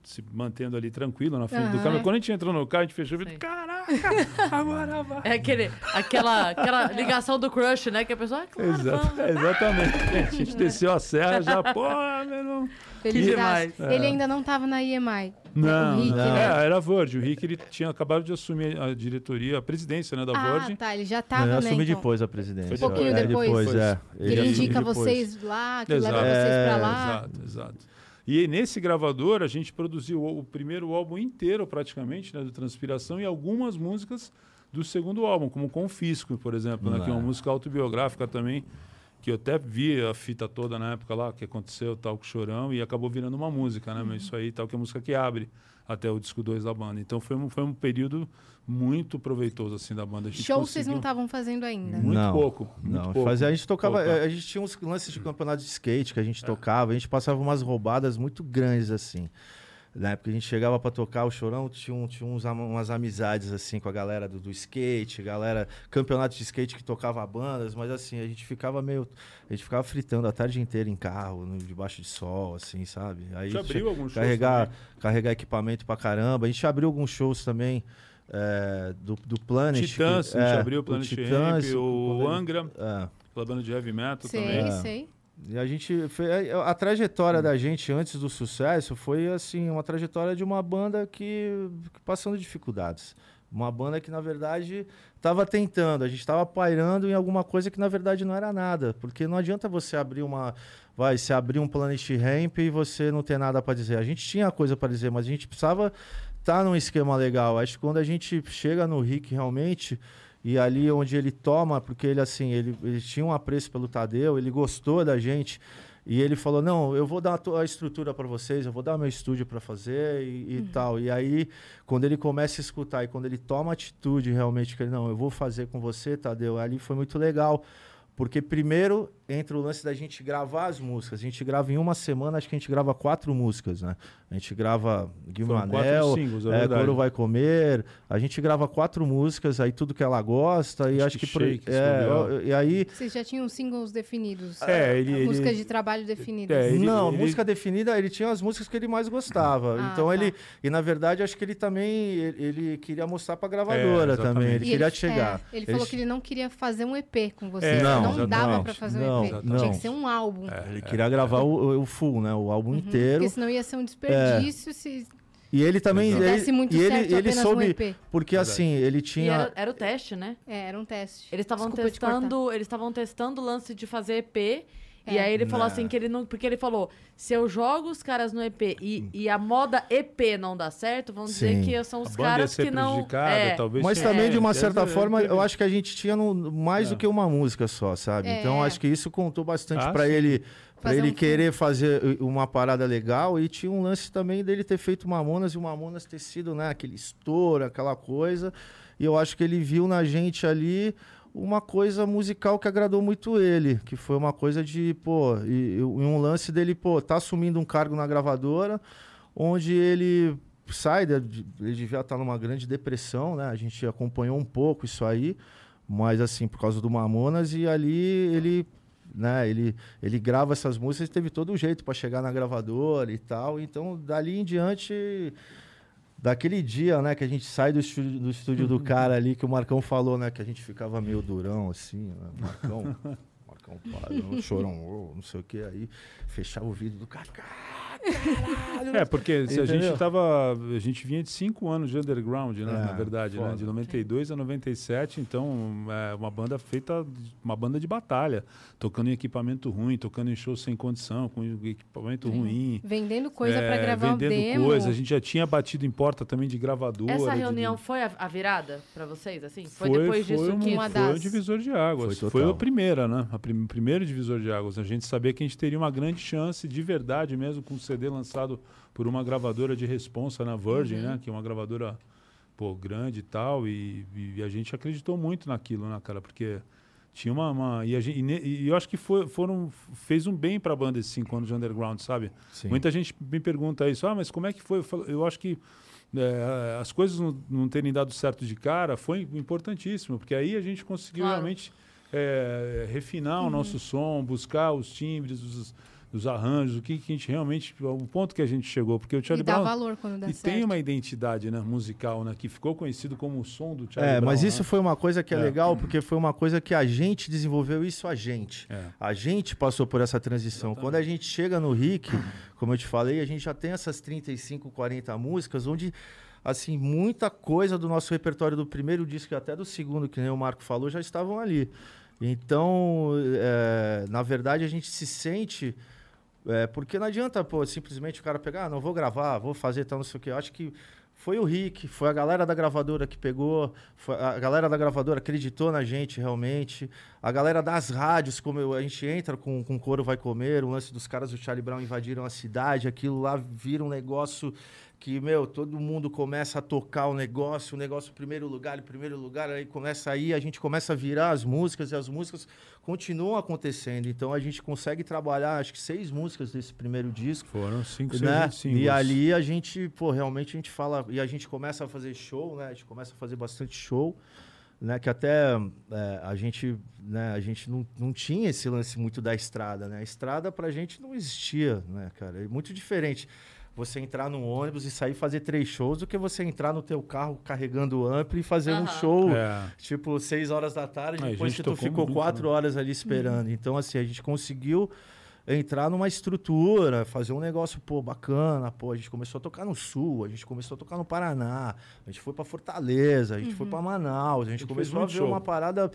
se mantendo ali tranquilo na frente do Aham. carro. Quando a gente entrou no carro, a gente fechou e falou, caraca, agora vai. É aquele, aquela, aquela ligação do crush, né? Que a pessoa, ah, claro, Exato, vamos. exatamente. A gente desceu a serra já, pô, meu irmão. Feliz demais. Ele É. ainda não estava na EMI. Não, Rick, não. né? É, era a Virgin. O Rick ele tinha acabado de assumir a diretoria, a presidência né, da Ah, Virgin. tá. Ele já estava, eu né? assumi então. depois a presidência. Foi Um pouquinho É, depois. é. Que ele Ele indica depois. vocês lá, que Exato. leva vocês pra É, lá. Exato, exato. E nesse gravador a gente produziu o, primeiro álbum inteiro, praticamente, né, do Transpiração, e algumas músicas do segundo álbum, como Confisco, por exemplo, né, que é uma Ah. música autobiográfica também, que eu até vi a fita toda na época lá, que aconteceu, tal, com o Chorão, e acabou virando uma música, né? Mas isso aí, tal, que é a música que abre até o disco 2 da banda. Então foi um, foi um período muito proveitoso, assim, da banda. A gente Show vocês não estavam fazendo ainda. Muito Não, pouco, muito Não, pouco. fazia, a gente tocava, Pouco. a gente tinha uns lances de campeonato de skate que a gente tocava, a gente passava umas roubadas muito grandes assim. Na época a gente chegava pra tocar o Chorão, tinha, um- tinha uns, umas amizades assim com a galera do, do skate, galera, campeonato de skate que tocava bandas, mas assim, a gente ficava meio, a gente ficava fritando a tarde inteira em carro, no- debaixo de sol, assim, sabe? Aí Já abriu alguns shows carregar, também? carregar equipamento pra caramba. A gente abriu alguns shows também é, do, do Planet. Titãs, que- a gente é, abriu o Planet Titãs, Ramp, o ele- Angra, é. pela banda de heavy metal Sei, também. É. sei. E a gente fe- a, a trajetória da gente antes do sucesso foi assim, uma trajetória de uma banda que, que passando dificuldades. Uma banda que na verdade estava tentando, a gente estava pairando em alguma coisa que na verdade não era nada, porque não adianta você abrir uma vai, se abrir um Planet Ramp e você não ter nada para dizer. A gente tinha coisa para dizer, mas a gente precisava estar num esquema legal. Acho que quando a gente chega no Rick realmente e ali onde ele toma, porque ele assim, ele, ele tinha um apreço pelo Tadeu, ele gostou da gente. E ele falou: Não, eu vou dar a, estrutura para vocês, eu vou dar meu estúdio para fazer e, e tal. E aí, quando ele começa a escutar e quando ele toma atitude realmente, que ele: Não, eu vou fazer com você, Tadeu, ali foi muito legal. Porque primeiro entra o lance da gente gravar as músicas. A gente grava em uma semana, acho que a gente grava quatro músicas, né? A gente grava Guimanel, singles, é é. Coro Vai Comer. A gente grava quatro músicas, aí tudo que ela gosta. E Acho acho que que... por- Shake, é, e aí... Vocês já tinham singles definidos. É, ele- ele- Músicas de trabalho definidas. É, ele- não, ele- música definida, ele tinha as músicas que ele mais gostava. Ah, então tá. ele. E na verdade, acho que ele também. Ele, queria mostrar pra gravadora É, também. Ele. E queria chegar. é, ele falou que ele não queria fazer um EP com vocês. É, não, não, dava não, pra fazer um não, EP. não. Tinha que ser um álbum. Ele queria gravar o, o full, né? O álbum inteiro. Porque senão ia ser um desperdício se E ele também. Ele, desse muito e certo ele, ele apenas um soube. EP. Porque assim, ele E tinha. era, era o teste, né? É, era um teste. Eles estavam Desculpa te testando, eles estavam testando o lance de fazer EP. E É. aí ele falou Né. assim que ele não. Porque ele falou: se eu jogo os caras no EP e, e a moda EP não dá certo, vão dizer que são A os banda ia caras ser que não. É. talvez. Mas sim. também, de uma É, certa forma, eu acho que a gente tinha no- mais É. do que uma música só, sabe? É. Então, acho que isso contou bastante Ah, pra sim. ele, para Fazer ele um querer fazer uma parada legal. E tinha um lance também dele ter feito Mamonas e o Mamonas ter sido, né, aquele estouro, aquela coisa. E eu acho que ele viu na gente ali uma coisa musical que agradou muito ele, que foi uma coisa de, pô, e, e um lance dele, pô, tá assumindo um cargo na gravadora, onde ele sai, ele devia estar numa grande depressão, né? A gente acompanhou um pouco isso aí, mas assim, por causa do Mamonas, e ali ele, né, ele, ele grava essas músicas e teve todo o jeito para chegar na gravadora e tal. Então, dali em diante, daquele dia, né, que a gente sai do estúdio do, estúdio do cara ali, que o Marcão falou, né, que a gente ficava meio durão, assim, né? Marcão. Marcão, para, não, chorão, não sei o que, aí fechava o vidro do cara. Caralho. É, porque se a gente tava. A gente vinha de cinco anos de underground, né? É, na verdade, né? foda. De 92 a 97, então é uma banda feita, uma banda de batalha, tocando em equipamento ruim, tocando em show sem condição, com equipamento ruim. Vendendo coisa pra é, gravar vendendo um demo. coisa. A gente já tinha batido em porta também de gravadora. Essa de- reunião foi a, virada pra vocês, assim? Foi, foi, depois disso foi um, que... Uma foi das- divisor de águas. Foi Foi, total. a primeira, né? A prim- primeiro divisor de águas. A gente sabia que a gente teria uma grande chance, de verdade mesmo, com CD lançado por uma gravadora de responsa na Virgin, Uhum. né? Que é uma gravadora pô, grande e tal. E, e a gente acreditou muito naquilo, né, cara? Porque tinha uma. uma- e, gente- e e eu acho que foi, foram, fez um bem pra banda esses cinco anos de underground, sabe? Sim. Muita gente me pergunta isso, ah, mas como é que foi? Eu, falo- eu acho que é, as coisas não, não terem dado certo de cara foi importantíssimo, porque aí a gente conseguiu Claro. realmente é, refinar o nosso som, buscar os timbres, os, os arranjos, o que, que a gente realmente, o ponto que a gente chegou, porque o E Charlie dá Brown valor quando dá e certo. tem uma identidade né, musical, né, que ficou conhecido como o som do Charlie É, Brown. mas né? isso foi uma coisa que é, É. legal, porque foi uma coisa que a gente desenvolveu isso a gente. É. A gente passou por essa transição. Quando a gente chega no Rick, como eu te falei, a gente já tem essas 35, 40 músicas, onde, assim, muita coisa do nosso repertório do primeiro disco e até do segundo, que nem o Marco falou, já estavam ali. Então, é, na verdade, a gente se sente. É, porque não adianta, pô, simplesmente o cara pegar, ah, não vou gravar, vou fazer tal, não sei o quê. Eu acho que foi o Rick, foi a galera da gravadora que pegou, a galera da gravadora acreditou na gente realmente, a galera das rádios, como eu- a gente entra com, com Coro Vai Comer, o lance dos caras do Charlie Brown invadiram a cidade, aquilo lá vira um negócio que, meu, todo mundo começa a tocar o negócio, o negócio primeiro lugar, em primeiro lugar, aí começa aí, a gente começa a virar as músicas e as músicas continuam acontecendo. Então a gente consegue trabalhar, acho que seis músicas desse primeiro disco Foram cinco, seis né? singles. E ali a gente, pô, realmente a gente fala, e a gente começa a fazer show, né? A gente começa a fazer bastante show, né? Que até é, a gente, né? A gente não, não tinha esse lance muito da estrada, né? A estrada pra gente não existia, né, cara? É muito diferente você entrar num ônibus e sair fazer três shows do que você entrar no teu carro carregando o ampli e fazer um Aham. show É. tipo, seis horas da tarde, a depois gente que tu ficou muito, quatro né? horas ali esperando. Então, assim, a gente conseguiu entrar numa estrutura, fazer um negócio, pô, bacana, pô, a gente começou a tocar no Sul, a gente começou a tocar no Paraná, a gente foi pra Fortaleza, a gente foi pra Manaus, a gente gente começou a ver show. uma parada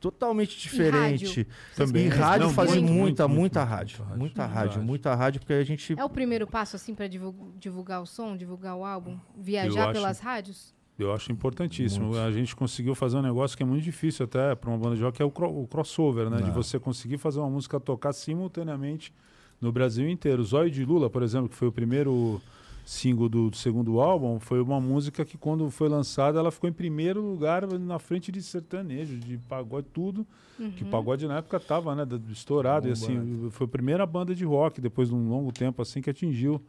totalmente diferente. Também. Em rádio Não, fazer muito, muita, muito, muita muito, rádio, muito rádio. muita rádio, rádio. muita rádio, porque a gente É o primeiro passo, assim, pra divul- divulgar o som, divulgar o álbum? Eu Viajar acho- pelas rádios? Eu acho importantíssimo. Muito. A gente conseguiu fazer um negócio que é muito difícil até para uma banda de rock, que é o, cro- o crossover, né? De Não. você conseguir fazer uma música tocar simultaneamente no Brasil inteiro. Zóio de Lula, por exemplo, que foi o primeiro single do, do segundo álbum, foi uma música que quando foi lançada, ela ficou em primeiro lugar na frente de sertanejo, de pagode, tudo. Que pagode na época tava, né? Estourado. E assim, foi a primeira banda de rock, depois de um longo tempo assim, que atingiu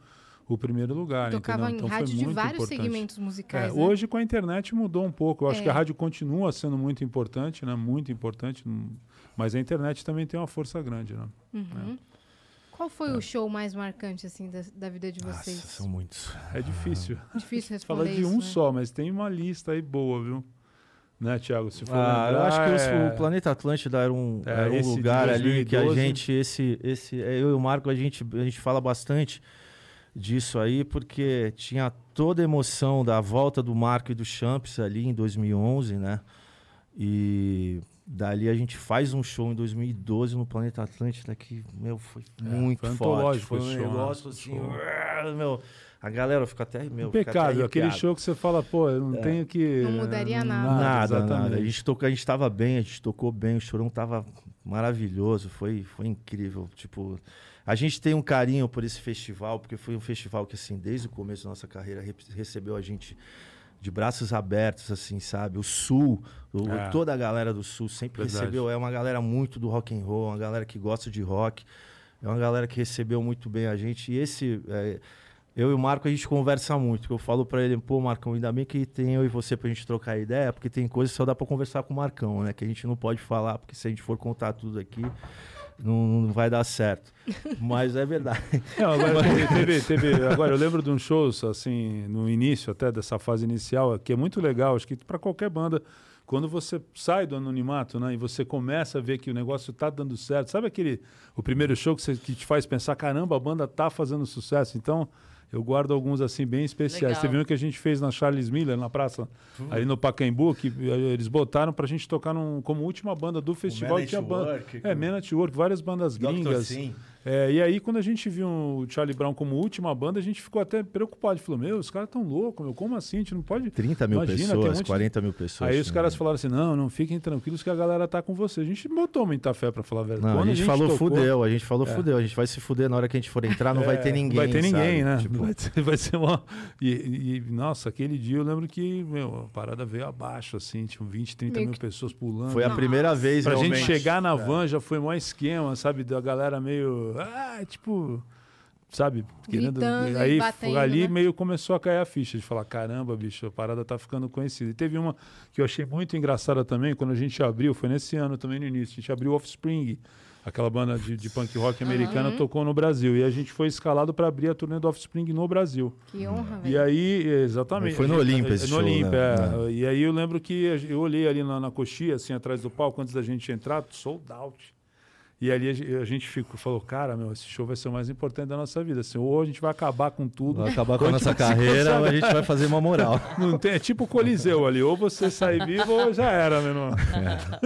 o primeiro lugar. Tocava entendeu? em Então foi rádio de muito vários importante. segmentos É, musicais, né? hoje com a internet mudou um pouco. Eu acho É. que a rádio continua sendo muito importante, né? Muito importante. hum, Mas a internet também tem uma força grande, né? Uhum. Qual foi o show mais marcante, assim, da, da vida de Nossa, vocês? são muitos. É difícil. Difícil responder Falar de isso, um né? só, mas tem uma lista aí boa, viu? Né, Thiago? Se for Ah, eu lembrar, acho que é- o Planeta Atlântida era um, É, era um lugar ali que a 2012. gente, esse, esse, é, eu e o Marco, a gente, a gente fala bastante disso aí, porque tinha toda a emoção da volta do Marco e do Champs ali em 2011, né? E dali a gente faz um show em 2012 no Planeta Atlântida que, meu, foi muito foi forte. Foi um show, né? negócio assim, Show. meu, a galera fica até, meu, fica até. Aquele show que você fala, pô, eu não tenho que. Não mudaria nada. Nada, exatamente. nada. A gente, tocou, a gente tava bem, a gente tocou bem, o chorão tava maravilhoso, foi, foi incrível. Tipo, a gente tem um carinho por esse festival, porque foi um festival que, assim, desde o começo da nossa carreira, re- recebeu a gente de braços abertos, assim, sabe? O Sul, o- É. toda a galera do Sul sempre Verdade. recebeu. É uma galera muito do rock and roll, uma galera que gosta de rock. É uma galera que recebeu muito bem a gente. E esse. é, eu e o Marco, a gente conversa muito. Eu falo pra ele, pô, Marcão, ainda bem que tem eu e você pra gente trocar ideia, porque tem coisas que só dá pra conversar com o Marcão, né? Que a gente não pode falar, porque se a gente for contar tudo aqui, não, não vai dar certo. Mas é verdade. Não, agora teve, teve, agora eu lembro de um show assim no início até dessa fase inicial que é muito legal acho que para qualquer banda quando você sai do anonimato, né, e você começa a ver que o negócio está dando certo, sabe aquele o primeiro show que, você, que te faz pensar, caramba, a banda tá fazendo sucesso, então eu guardo alguns assim bem especiais. Legal. Teve um que a gente fez na Charles Miller, na praça, ali no Pacaembu, que eh, eles botaram pra gente tocar num, como última banda do festival. Man Tinha banda, é, Man at Work, várias bandas gringas. Sim. É, e aí, quando a gente viu o Charlie Brown como última banda, a gente ficou até preocupado. Falou, meu, os caras tão loucos, meu, como assim? A gente não pode... 30 mil Imagina, tem um pessoas, monte de- 40 mil pessoas. Aí os né? caras falaram assim, não, não, fiquem tranquilos que a galera tá com você. A gente botou muita fé pra falar a verdade. Não, Quando a gente, falou tocou- fudeu, a gente falou É. fudeu, a gente vai se fuder na hora que a gente for entrar, não vai É, ter ninguém. Vai ter ninguém, sabe? né? Tipo, Vai, ter- vai ser uma. E, e, nossa, aquele dia eu lembro que, meu, a parada veio abaixo, assim, tinham 20, 30 Meio mil que- pessoas pulando. foi a Nossa. primeira vez Pra gente realmente. chegar na É. van já foi um esquema, sabe? Da galera meio. Ah, tipo. Sabe? Querendo. Gritando aí batendo, ali né? meio começou a cair a ficha de falar: caramba, bicho, a parada tá ficando conhecida. E teve uma que eu achei muito engraçada também, quando a gente abriu, foi nesse ano também no início, a gente abriu Offspring. Aquela banda de, de punk rock americana tocou no Brasil. E a gente foi escalado para abrir a turnê do Offspring no Brasil. Que honra, E velho. aí, exatamente. Foi no Olímpia esse No Olímpia, né? é. E aí eu lembro que eu olhei ali na, na coxinha, assim, atrás do palco, antes da gente entrar, sold out. E ali a gen- a gente ficou, falou, cara, meu, esse show vai ser o mais importante da nossa vida. Assim, ou a gente vai acabar com tudo. Vai acabar com a nossa carreira, ou a gente vai fazer uma moral. Não tem, é tipo o Coliseu ali, ou você sai vivo ou já era, meu irmão.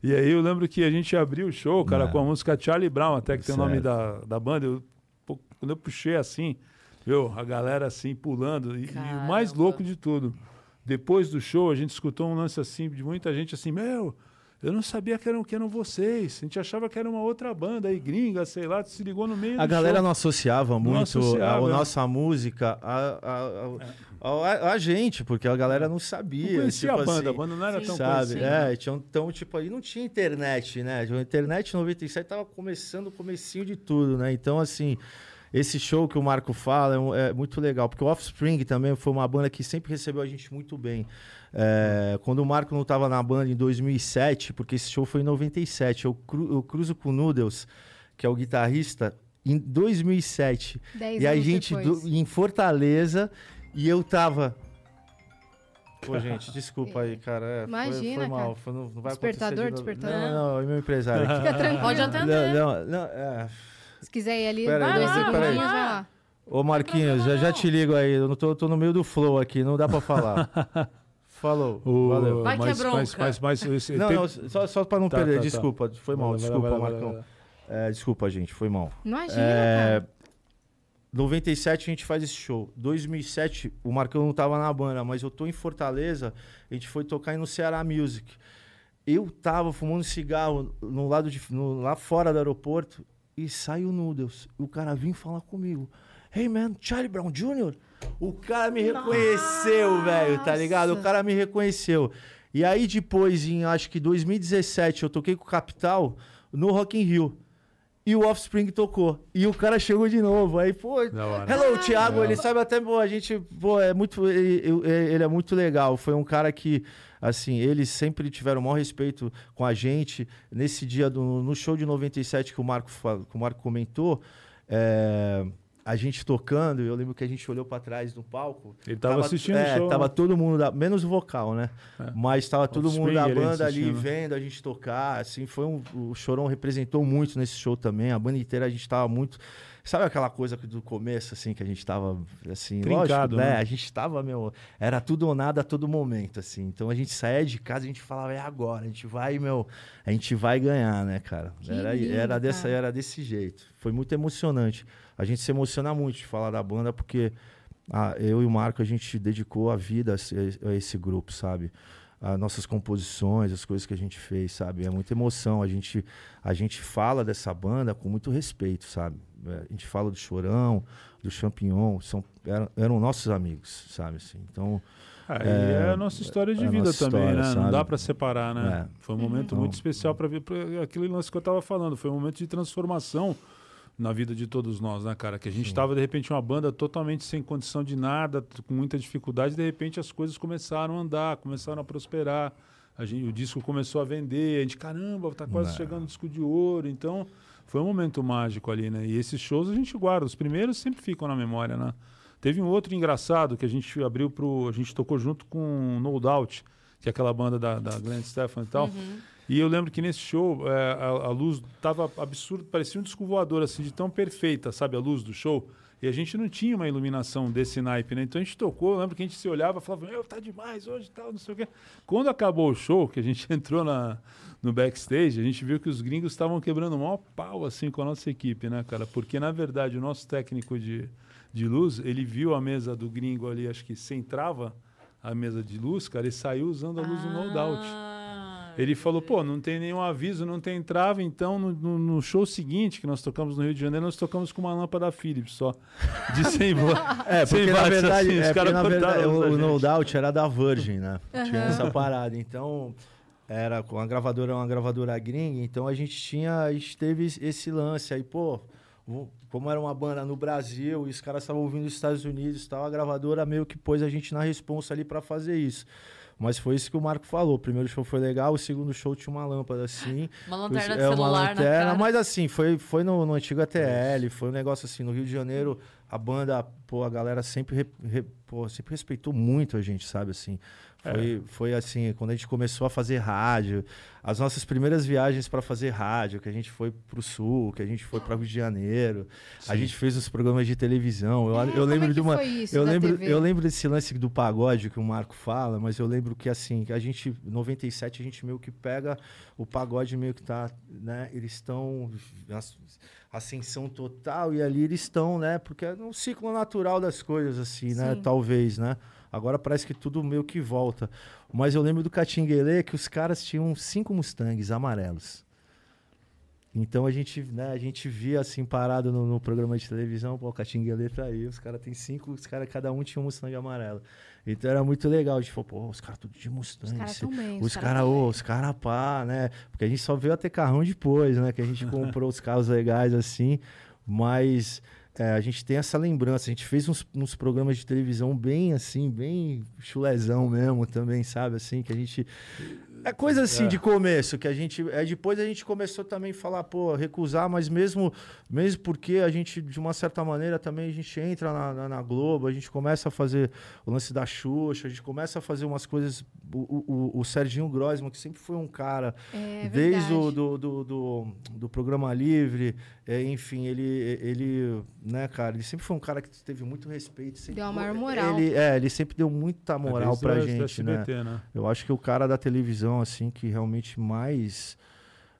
E aí eu lembro que a gente abriu o show, cara, É. com a música Charlie Brown, até que tem o nome Certo. da, da banda. Eu, quando eu puxei assim, viu, a galera assim pulando. E, e o mais louco de tudo, depois do show, a gente escutou um lance assim de muita gente assim, meu. Eu não sabia que eram, que eram vocês. A gente achava que era uma outra banda aí, gringa, sei lá, se ligou no meio A galera show. não associava muito associava, a, é. nossa música a, a, a, gente, porque a galera não sabia. não conhecia tipo a banda, assim, a banda não era tão sabe? conhecida. É, tinha, então, tipo, aí não tinha internet, né? A internet em 97 tava começando o comecinho de tudo, né? Então, assim, esse show que o Marco fala é, é muito legal, porque o Offspring também foi uma banda que sempre recebeu a gente muito bem. É, quando o Marco não tava na banda em 2007, porque esse show foi em 97, eu, cru- eu cruzo com o Noodles, que é o guitarrista, em 2007. Dez E a gente do- em Fortaleza e eu tava. Pô, gente, desculpa aí, cara. é, foi- Imagina, foi, mal. cara. Foi, não, não vai Despertador, acontecer de despertador. Não, não, é meu empresário aqui. Fica tranquilo. Pode atender. Não, não, não, é. Se quiser ir ali, Pera aí, dois segundinhos, vai lá. Ô, Marquinhos, já, já te ligo aí. Eu não tô, tô no meio do flow aqui, não dá pra falar. Falou. O- Valeu. Vai que é mas, bronca. mas, mas, mas esse- Não, teve- não, só, só pra não Tá, perder. tá, tá. desculpa, foi mal. Vai desculpa, vai vai Marcão. É, desculpa, gente, foi mal. Imagina, É, cara. 97 a gente faz esse show. 2007 o Marcão não tava na banda, mas eu tô em Fortaleza, a gente foi tocar no Ceará Music. Eu tava fumando cigarro no lado de, no- lá fora do aeroporto e sai o Noodles. O cara vem falar comigo. Hey man, Charlie Brown Jr. O cara me reconheceu, velho, tá ligado? O cara me reconheceu. E aí depois, em acho que 2017, eu toquei com o Capital no Rock in Rio. E o Offspring tocou. E o cara chegou de novo. Aí, pô, hello, Thiago. Ele sabe até, pô, a gente, pô, é muito, ele, ele é muito legal. Foi um cara que, assim, eles sempre tiveram o maior respeito com a gente. Nesse dia, do, no show de 97 que o Marco, que o Marco comentou, é, a gente tocando, eu lembro que a gente olhou pra trás no palco. Ele tava assistindo o é, show, Tava todo mundo, da, menos o vocal, né? É. Mas tava todo mundo da banda ali assistindo. vendo a gente tocar, assim, foi um, o Chorão representou muito nesse show também, a banda inteira a gente tava muito, sabe aquela coisa que do começo, assim, que a gente tava, assim, Trincado, lógico, né? né? A gente tava, meu, era tudo ou nada a todo momento, assim, então a gente saía de casa, a gente falava, é agora, a gente vai, meu, a gente vai ganhar, né, cara? Que Era, lindo, era, dessa, cara. era desse jeito, foi muito emocionante, a gente se emociona muito de falar da banda, porque ah, eu e o Marco, a gente dedicou a vida a esse, a esse grupo, sabe? As nossas composições, as coisas que a gente fez, sabe? É muita emoção. A gente, a gente fala dessa banda com muito respeito, sabe? É, A gente fala do Chorão, do Champignon, são, eram, eram nossos amigos, sabe? Assim, então, Ah, é, É, a nossa história de é a vida também, história, né? Não sabe? dá pra separar, né? É. Foi um momento Então, muito especial para ver aquele lance que eu tava falando. Foi um momento de transformação na vida de todos nós, né, cara? Que a gente tava, de repente, uma banda totalmente sem condição de nada, com muita dificuldade, e de repente as coisas começaram a andar, começaram a prosperar. A gente, o disco começou a vender, a gente, caramba, tá quase É. chegando o disco de ouro. Então, foi um momento mágico ali, né? E esses shows a gente guarda. Os primeiros sempre ficam na memória, né? Teve um outro engraçado que a gente abriu pro. A gente tocou junto com No Doubt. que é aquela banda da, da Glenn Stefan e tal. E eu lembro que nesse show é, a, a luz tava absurdo, parecia um disco voador, assim, de tão perfeita, sabe, a luz do show. E a gente não tinha uma iluminação desse naipe, né? Então a gente tocou, eu lembro que a gente se olhava e falava, meu, tá demais hoje tal, não sei o quê. Quando acabou o show, que a gente entrou na, no backstage, a gente viu que os gringos estavam quebrando o maior pau, assim, com a nossa equipe, né, cara? Porque, na verdade, o nosso técnico de, de luz, ele viu a mesa do gringo ali, acho que sem trava, a mesa de luz, cara, e saiu usando a luz do no doubt. Ele falou, pô, não tem nenhum aviso, não tem trava, então no, no- no show seguinte, que nós tocamos no Rio de Janeiro, nós tocamos com uma lâmpada Philips só, de 100 watts. É, 100 porque na watts, verdade, assim, os é, porque, caras na verdade o, No. Doubt era da Virgin, né? Tinha essa parada. Então, era com a gravadora, uma gravadora gringa, então a gente tinha, a gente teve esse lance aí, pô, como era uma banda no Brasil e os caras estavam ouvindo nos Estados Unidos e tal, a gravadora meio que pôs a gente na responsa ali pra fazer isso. Mas foi isso que o Marco falou. O primeiro show foi legal, o segundo show tinha uma lâmpada assim. Uma lanterna de é, uma celular na lanterna, mas assim, foi, foi no, no antigo ATL, foi um negócio assim, no Rio de Janeiro, a banda, pô, a galera sempre, re- re- pô, sempre respeitou muito a gente, sabe, assim. Foi, foi assim, quando a gente começou a fazer rádio, as nossas primeiras viagens para fazer rádio, que a gente foi pro sul, que a gente foi para Rio de Janeiro, a gente fez os programas de televisão. Eu, É, eu como lembro é de uma foi isso eu lembro, TV? eu lembro desse lance do pagode que o Marco fala, mas eu lembro que assim, que a gente, em 97, a gente meio que pega o pagode meio que tá, né? Eles estão as- ascensão total e ali eles estão, né? Porque é um ciclo natural das coisas, assim, né? Sim. Talvez, né? Agora parece que tudo meio que volta. Mas eu lembro do Catinguelê que os caras tinham cinco Mustangs amarelos. Então a gente, né, a gente via assim parado no, no programa de televisão, pô, o Catinguelê tá aí, os caras têm cinco, os caras, cada um tinha um Mustang amarelo. Então era muito legal, a gente falou, pô, os caras tudo de Mustang. Os caras Os caras os caras pá, né? Porque a gente só veio a ter carrão depois, né? Que a gente comprou os carros legais assim, mas é, a gente tem essa lembrança. A gente fez uns, uns programas de televisão bem assim, bem chulezão mesmo também, sabe? Assim, que a gente. É coisa assim É. de começo, que a gente. É, depois a gente começou também a falar, pô, recusar, mas mesmo, mesmo porque a gente, de uma certa maneira, também a gente entra na, na, na Globo, a gente começa a fazer o lance da Xuxa, a gente começa a fazer umas coisas. O, o, o- Serginho Grossman, que sempre foi um cara, É desde o do, do, do, do programa livre, é, enfim, ele, ele, né, cara, ele sempre foi um cara que teve muito respeito. Sempre, Deu a maior moral. Ele, é, ele sempre deu muita moral Desde pra gente, né? SBT, né? Eu acho que o cara da televisão, assim, que realmente mais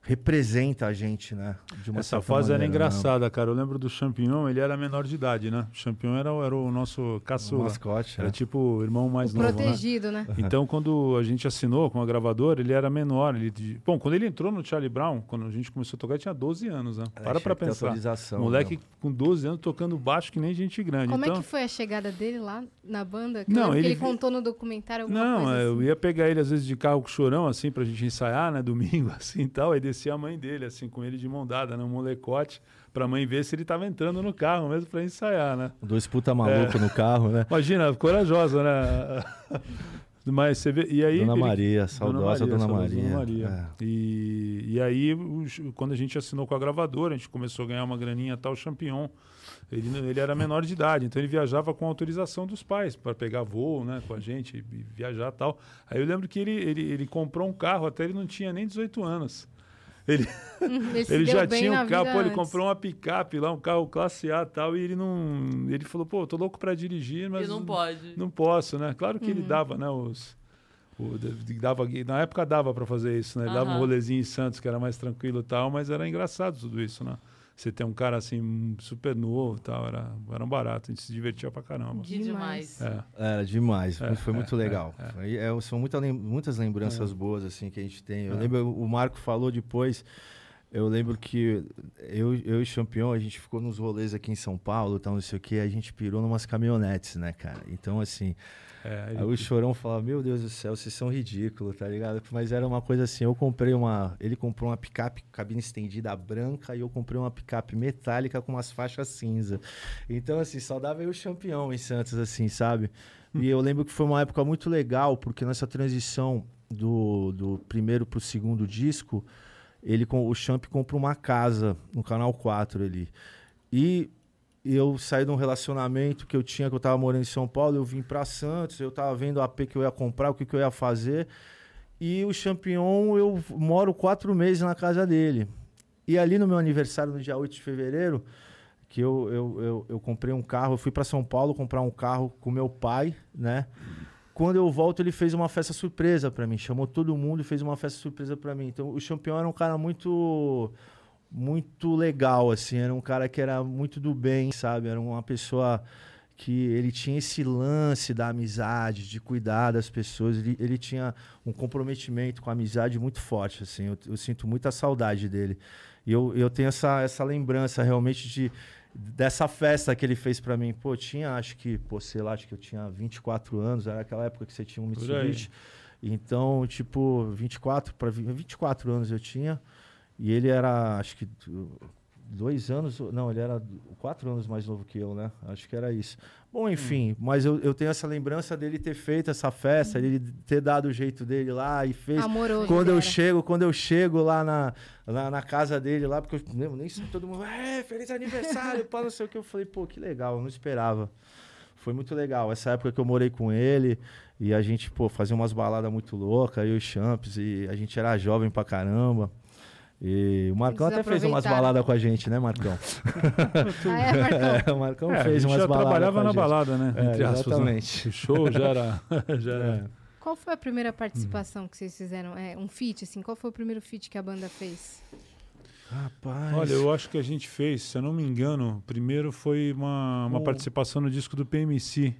representa a gente, né? De uma Essa fase era maneira, engraçada, cara. Eu lembro do Champignon, ele era menor de idade, né? O Champignon era, o- era o nosso Né? O caçula. mascote, Era né? tipo o irmão mais O novo, né? protegido, né? Então, quando a gente assinou com a gravadora, ele era menor. Ele, bom, quando ele entrou no Charlie Brown, quando a gente começou a tocar, ele tinha 12 anos, né? É, Para pra pensar. Moleque né? com 12 anos tocando baixo que nem gente grande. Como então, é que foi a chegada dele lá na banda? Que eu Não, ele ele contou no documentário alguma Não, coisa eu assim. ia pegar ele às vezes de carro com chorão, assim, pra gente ensaiar, né? Domingo, assim e tal. Aí descia a mãe dele, assim, com ele de mão dada, né? Um molecote, pra mãe ver se ele tava entrando no carro mesmo pra ensaiar, né? Dois puta maluco É. no carro, né? Imagina, corajosa, né? Mas você vê. E aí. Dona ele- Maria, saudosa Dona saudosa Maria. Maria. E, e aí, os- quando a gente assinou com a gravadora, a gente começou a ganhar uma graninha tal, Champignon. Ele, ele era menor de idade, então ele viajava com autorização dos pais para pegar voo né, com a gente viajar tal. Aí eu lembro que ele, ele, ele comprou um carro, até ele não tinha nem 18 anos. Ele, Ele, se ele já tinha um carro, pô, ele comprou uma picape lá, um carro classe A e tal, e ele não. Ele falou, pô, eu tô louco para dirigir, mas. E não pode. Não posso, né? Claro que Uhum. ele dava, né? Os, o, dava, na época dava para fazer isso, né? Ele dava um rolezinho em Santos que era mais tranquilo e tal, mas era engraçado tudo isso, né? Você tem um cara assim, super novo e tal, era, era um barato, a gente se divertia pra caramba. Que demais. É. Era demais, É, foi muito é, legal. é, é. Foi- é, são muita muitas lembranças boas assim que a gente tem. Eu É. lembro, o Marco falou depois, eu lembro que eu, eu e o Champion, a gente ficou nos rolês aqui em São Paulo, tal, não sei o que, a gente pirou numas caminhonetes, né, cara? Então, assim, É, Aí ele- o Chorão falava, meu Deus do céu, vocês são ridículos, tá ligado? Mas era uma coisa assim, eu comprei uma... Ele comprou uma picape cabine estendida branca e eu comprei uma picape metálica com umas faixas cinza. Então, assim, só dava eu o campeão em Santos, assim, sabe? E eu lembro que foi uma época muito legal, porque nessa transição do, do primeiro pro segundo disco, ele o Champ comprou uma casa no Canal 4 ali. E eu saí de um relacionamento que eu tinha, que eu tava morando em São Paulo, eu vim para Santos, eu tava vendo a AP que eu ia comprar, o que, que eu ia fazer. E o Champion, eu moro quatro meses na casa dele. E ali no meu aniversário, no dia 8 de fevereiro, que eu, eu, eu, eu comprei um carro, eu fui para São Paulo comprar um carro com meu pai, né? Quando eu volto, ele fez uma festa surpresa para mim, chamou todo mundo e fez uma festa surpresa para mim. Então, o Champion era um cara muito muito legal, assim, era um cara que era muito do bem, sabe? Era uma pessoa que ele tinha esse lance da amizade, de cuidar das pessoas, ele, ele tinha um comprometimento com a amizade muito forte, assim, eu, eu sinto muita saudade dele. E eu, eu tenho essa, essa lembrança realmente de dessa festa que ele fez para mim. Pô, tinha, acho que, pô, sei lá, acho que eu tinha 24 anos, era aquela época que você tinha um Mitsubishi. Então, tipo, 24 para 24 anos eu tinha. E ele era, acho que dois anos, não, ele era quatro anos mais novo que eu, né? Acho que era isso. Bom, enfim, hum. mas eu, eu tenho essa lembrança dele ter feito essa festa, hum. ele ter dado o jeito dele lá e fez. Amoroso. Quando eu chego, quando eu chego lá na, na, na, casa dele lá, porque eu nem sei, todo mundo, é, feliz aniversário, pá, não sei o que. Eu falei, pô, que legal, eu não esperava. Foi muito legal. Essa época que eu morei com ele e a gente, pô, fazia umas baladas muito loucas, eu e o Champs, e a gente era jovem pra caramba. E o Marcão até fez umas baladas com a gente, né, Marcão? ah, é, Marcão? É, o Marcão é, fez umas baladas. já trabalhava na balada, né? É, Entre aspas, né? exatamente. O show já era. já era. É. Qual foi a primeira participação que vocês fizeram? É, um feat, assim? Qual foi o primeiro feat que a banda fez? Rapaz. Olha, eu acho que a gente fez, se eu não me engano, primeiro foi uma, uma participação no disco do PMC.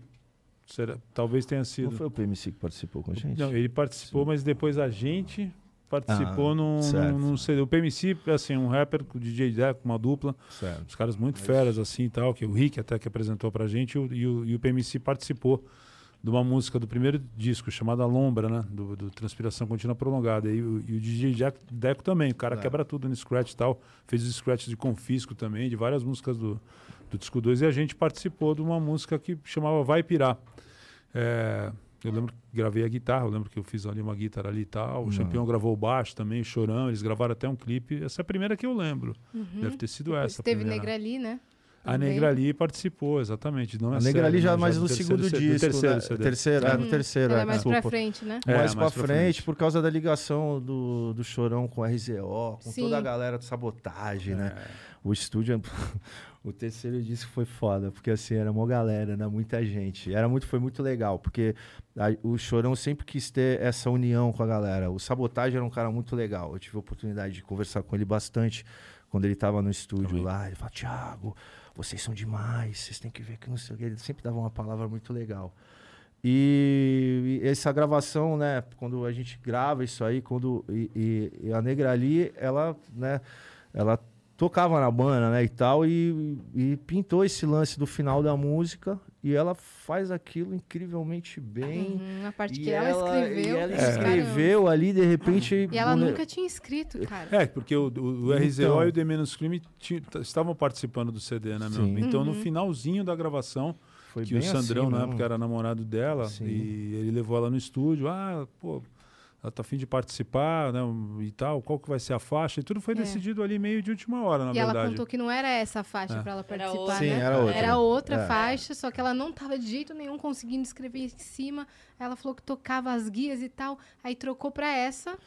Será, talvez tenha sido. Não foi o PMC que participou com a gente? Não, ele participou, Sim. mas depois a gente participou ah, num, num, num, O PMC, assim, um rapper com o DJ Deco, uma dupla. Certo. Os caras muito feras, assim e tal, que o Rick até que apresentou pra gente, e o, e o, e o PMC participou de uma música do primeiro disco, chamada Lombra, né? Do, do Transpiração Contínua Prolongada. E, o, e o DJ Deco também, o cara é. quebra tudo no scratch e tal. Fez os scratches de Confisco também, de várias músicas do, do disco 2. E a gente participou de uma música que chamava Vai Pirar. É, eu lembro que gravei a guitarra, eu lembro que eu fiz ali uma guitarra ali e tal. O uhum. Champion gravou o baixo também, o Chorão, eles gravaram até um clipe. Essa é a primeira que eu lembro. Uhum. Deve ter sido Depois essa. Teve Negrali, né? A Negrali participou, exatamente. Não é a Negrali já mais no segundo disco. No terceiro, né? CD. terceiro, é, no terceiro. é, mais pra frente, né? É, mais, mais pra, frente, frente, por causa da ligação do, do Chorão com o RZO, com Sim. toda a galera do Sabotagem, né? É. O estúdio... O terceiro disco foi foda, porque assim, era uma galera, né? Muita gente. Era muito, foi muito legal, porque a, o Chorão sempre quis ter essa união com a galera. O Sabotagem era um cara muito legal. Eu tive a oportunidade de conversar com ele bastante quando ele estava no estúdio Também. lá. Ele falou, Thiago, vocês são demais, vocês têm que ver que não sei o que. Ele sempre dava uma palavra muito legal. E, e, essa gravação, né, quando a gente grava isso aí, quando e, e, e a Negra ali, ela, né, ela tocava na banda, né, e tal, e, e, pintou esse lance do final da música e ela faz aquilo incrivelmente bem. Uhum, a parte que ela, ela, escreveu. ela é. escreveu ali, de repente... E ela nunca tinha escrito, cara. É, porque o, o, o RZO então, e o The Menos Crime estavam participando do CD, né, meu? Sim. Então, uhum. no finalzinho da gravação... Foi que o Sandrão, assim, na época, era namorado dela, Sim. e ele levou ela no estúdio. Ah, pô, ela tá afim de participar, né, e tal, qual que vai ser a faixa, e tudo foi é. decidido ali meio de última hora, na e verdade. E ela contou que não era essa faixa é. para ela participar, Sim, né? era outra. Era outra é. faixa, só que ela não tava de jeito nenhum conseguindo escrever em cima. Ela falou que tocava as guias e tal, aí trocou para essa,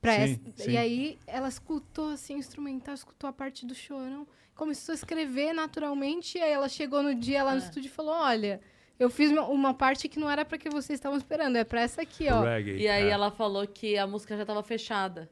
para essa, sim. e aí ela escutou assim o instrumental, escutou a parte do chorão, começou a escrever naturalmente, e aí ela chegou no dia lá no é. estúdio e falou: "Olha, eu fiz uma, parte que não era para que vocês estavam esperando, é para essa aqui, ó. Reggae, e aí é. ela falou que a música já estava fechada.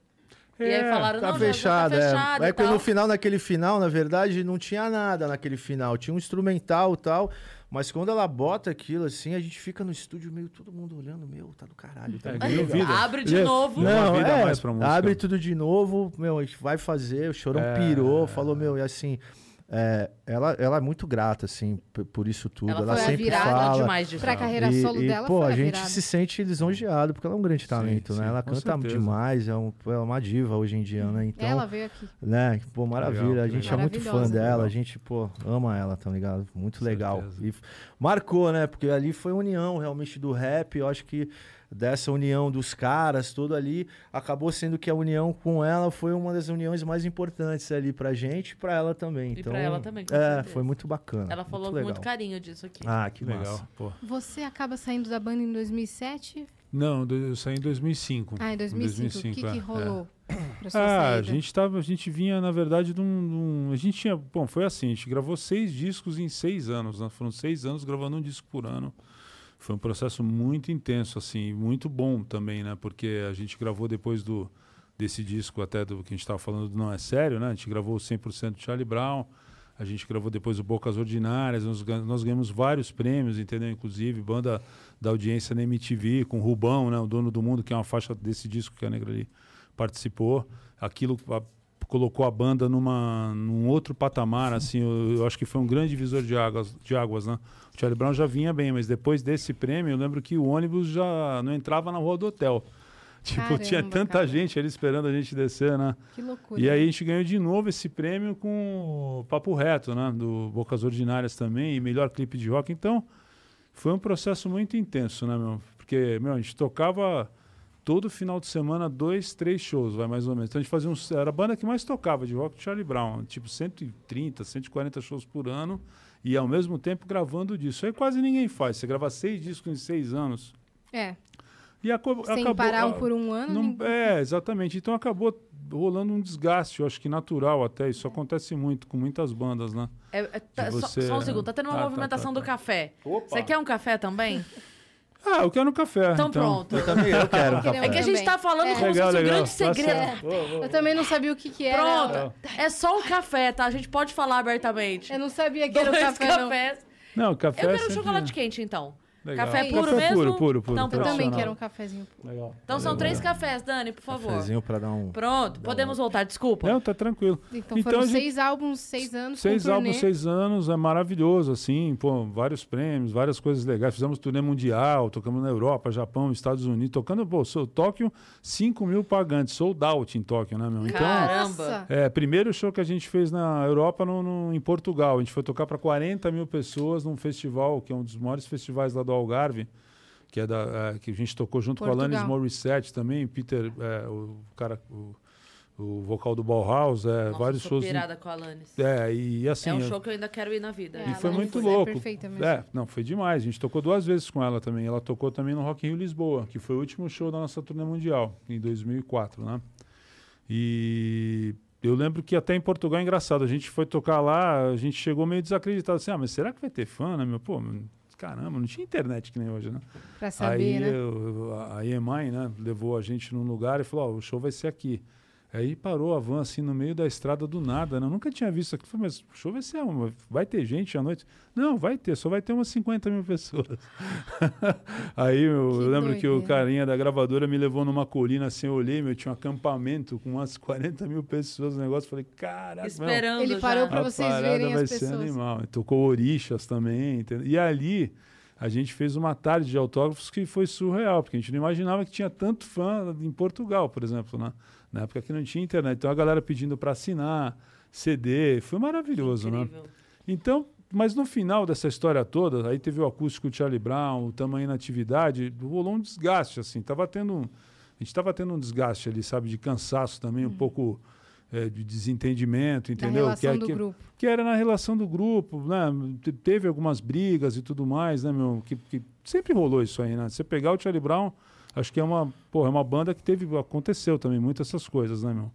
É, e aí falaram, tá não, fechada, já, já tá fechada. É. Aí no final, naquele final, na verdade, não tinha nada naquele final. Tinha um instrumental e tal. Mas quando ela bota aquilo assim, a gente fica no estúdio meio todo mundo olhando, meu, tá do caralho. Tá é, vida. Abre de novo. Não, é, abre tudo de novo, meu, a gente vai fazer. O Chorão é... pirou, falou, meu, e assim, é, ela, ela é muito grata, assim, por isso tudo. Ela, ela sempre fala. demais de Pra carreira e, solo e, dela, pô, a gente virada. se sente lisonjeado, porque ela é um grande talento, sim, né? Sim, ela canta certeza. demais, é, um, é, uma diva hoje em dia, né? Então, ela veio aqui. Né? Pô, maravilha. Legal, a gente é muito fã dela, a gente, pô, ama ela, tá ligado? Muito legal. E marcou, né? Porque ali foi a união realmente do rap. Eu acho que dessa união dos caras, tudo ali, acabou sendo que a união com ela foi uma das uniões mais importantes ali pra gente e pra ela também. E Então, pra ela também, com É, certeza. foi muito bacana. Ela falou muito com muito carinho disso aqui. Ah, que Legal. legal. Pô. Você acaba saindo da banda em 2007? Não, do- eu saí em 2005. Ah, em 2005. o que, que é, é. rolou sua Ah, a gente tava, a gente vinha, na verdade, de um, de um- A gente tinha. Bom, foi assim, a gente gravou seis discos em seis anos. Né? Foram seis anos gravando um disco por ano. Foi um processo muito intenso, assim, muito bom também, né? Porque a gente gravou depois do desse disco, até do que a gente estava falando do Não É Sério, né? A gente gravou 100% de Charlie Brown. A gente gravou depois o Bocas Ordinárias, nós, nós ganhamos vários prêmios, entendeu? Inclusive, banda da audiência na MTV, com o Rubão, né? O dono do mundo, que é uma faixa desse disco que a Negra ali participou. Aquilo colocou a banda numa, num outro patamar, assim, eu, eu acho que foi um grande divisor de águas, de águas, né? O Charlie Brown já vinha bem, mas depois desse prêmio, eu lembro que o ônibus já não entrava na rua do hotel. Tipo, tinha Caramba, tanta cara. gente ali esperando a gente descer, né? Que loucura. E aí a gente ganhou de novo esse prêmio com o Papo Reto, né? Do Bocas Ordinárias também, e melhor clipe de rock. Então, foi um processo muito intenso, né, meu? Porque, meu, a gente tocava todo final de semana dois, três shows, vai mais ou menos. Então a gente fazia uns. Era a banda que mais tocava de rock, Charlie Brown. Tipo, 130, 140 shows por ano. E ao mesmo tempo gravando disso. Aí quase ninguém faz. Você grava seis discos em seis anos. É, E aco- sem acabou. parar um ah, por um ano. não- ninguém- é, exatamente. Então acabou rolando um desgaste, eu acho que natural até. Isso acontece muito com muitas bandas, né? É, é, tá- De só, você- só um segundo, tá tendo uma Ah, tá, movimentação tá, do tá. café. Opa. Você quer um café também? Ah, eu quero um café. Então, pronto. Eu também eu quero um Queremos É que a gente tá falando É. como Legal, se fosse um legal. grande Tá segredo. Eu também não sabia o que que era. Pronto. É só um café, tá? A gente pode falar abertamente. Eu não sabia que era o Dois café, não. cafés. Não, café Eu quero um chocolate quente, então. Legal. Café puro Café mesmo? puro, puro, puro. Então, Eu também quero um cafezinho. Legal. Então são três cafés, Dani, por favor. Cafezinho pra dar um... Pronto, podemos voltar, desculpa. Não, tá tranquilo. Então, Então, foram gente- seis álbuns, seis anos. Seis álbuns, seis anos, é maravilhoso, assim, pô, vários prêmios, várias coisas legais. Fizemos turnê mundial, tocamos na Europa, Japão, Estados Unidos, tocando, pô, sou, Tóquio, 5 mil pagantes, sold out em Tóquio, né, meu? Então, Caramba. É, primeiro show que a gente fez na Europa, no, no- em Portugal. A gente foi tocar para 40 mil pessoas num festival, que é um dos maiores festivais lá do Algarve, que é da é, que a gente tocou junto com Portugal. a Alanis Morissette também, Peter, é, o cara, o, o vocal do Bauhaus, é, Nossa, vários sou shows. pirada com a Alanis. É, e assim. é um show que eu ainda quero ir na vida. É, e foi muito é louco. perfeita mesmo. É, não, foi demais. A gente tocou duas vezes com ela também. Ela tocou também no Rock in Rio Lisboa, que foi o último show da nossa turnê mundial, em 2004, né? E eu lembro que até em Portugal é engraçado. A gente foi tocar lá, a gente chegou meio desacreditado. Assim, ah, mas será que vai ter fã, né, meu? Pô, caramba, não tinha internet que nem hoje, né? Pra saber, Aí né? eu- a EMI, né, levou a gente num lugar e falou, ó, o show vai ser aqui. Aí parou a van assim no meio da estrada do nada, né? Eu nunca tinha visto aquilo. Falei, mas o show vai ser uma, vai ter gente à noite? Não, vai ter, só vai ter umas 50 mil pessoas. Aí eu, Que eu lembro que o carinha da gravadora me levou numa colina assim, eu olhei, meu, tinha um acampamento com umas 40 mil pessoas no negócio. Falei, caraca, meu, Esperando Ele já. parou pra a vocês verem vai as ser pessoas. animal. E Tocou Orixas também. entendeu? E ali a gente fez uma tarde de autógrafos que foi surreal, porque a gente não imaginava que tinha tanto fã em Portugal, por exemplo, né? Na época que não tinha internet. Então a galera pedindo para assinar, CD, foi maravilhoso, né? Então, mas no final dessa história toda, aí teve o acústico de Charlie Brown, o tamanho na atividade, rolou um desgaste, assim, tava tendo um, a gente estava tendo um desgaste ali, sabe, de cansaço também, um pouco eh, de desentendimento, Hum. Entendeu? relação que, é- do que, grupo. que era na relação do grupo, né? Te- Teve algumas brigas e tudo mais, né, meu? Que, que sempre rolou isso aí, né? Você pegar o Charlie Brown, acho que é uma, porra, é uma banda que teve, aconteceu também muitas essas coisas, né, meu?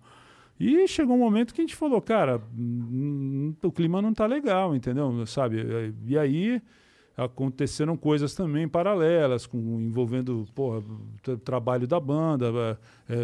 E chegou um momento que a gente falou, cara, o clima não tá legal, entendeu? Sabe? E aí aconteceram coisas também paralelas, com, envolvendo tra- trabalho da banda, é, é,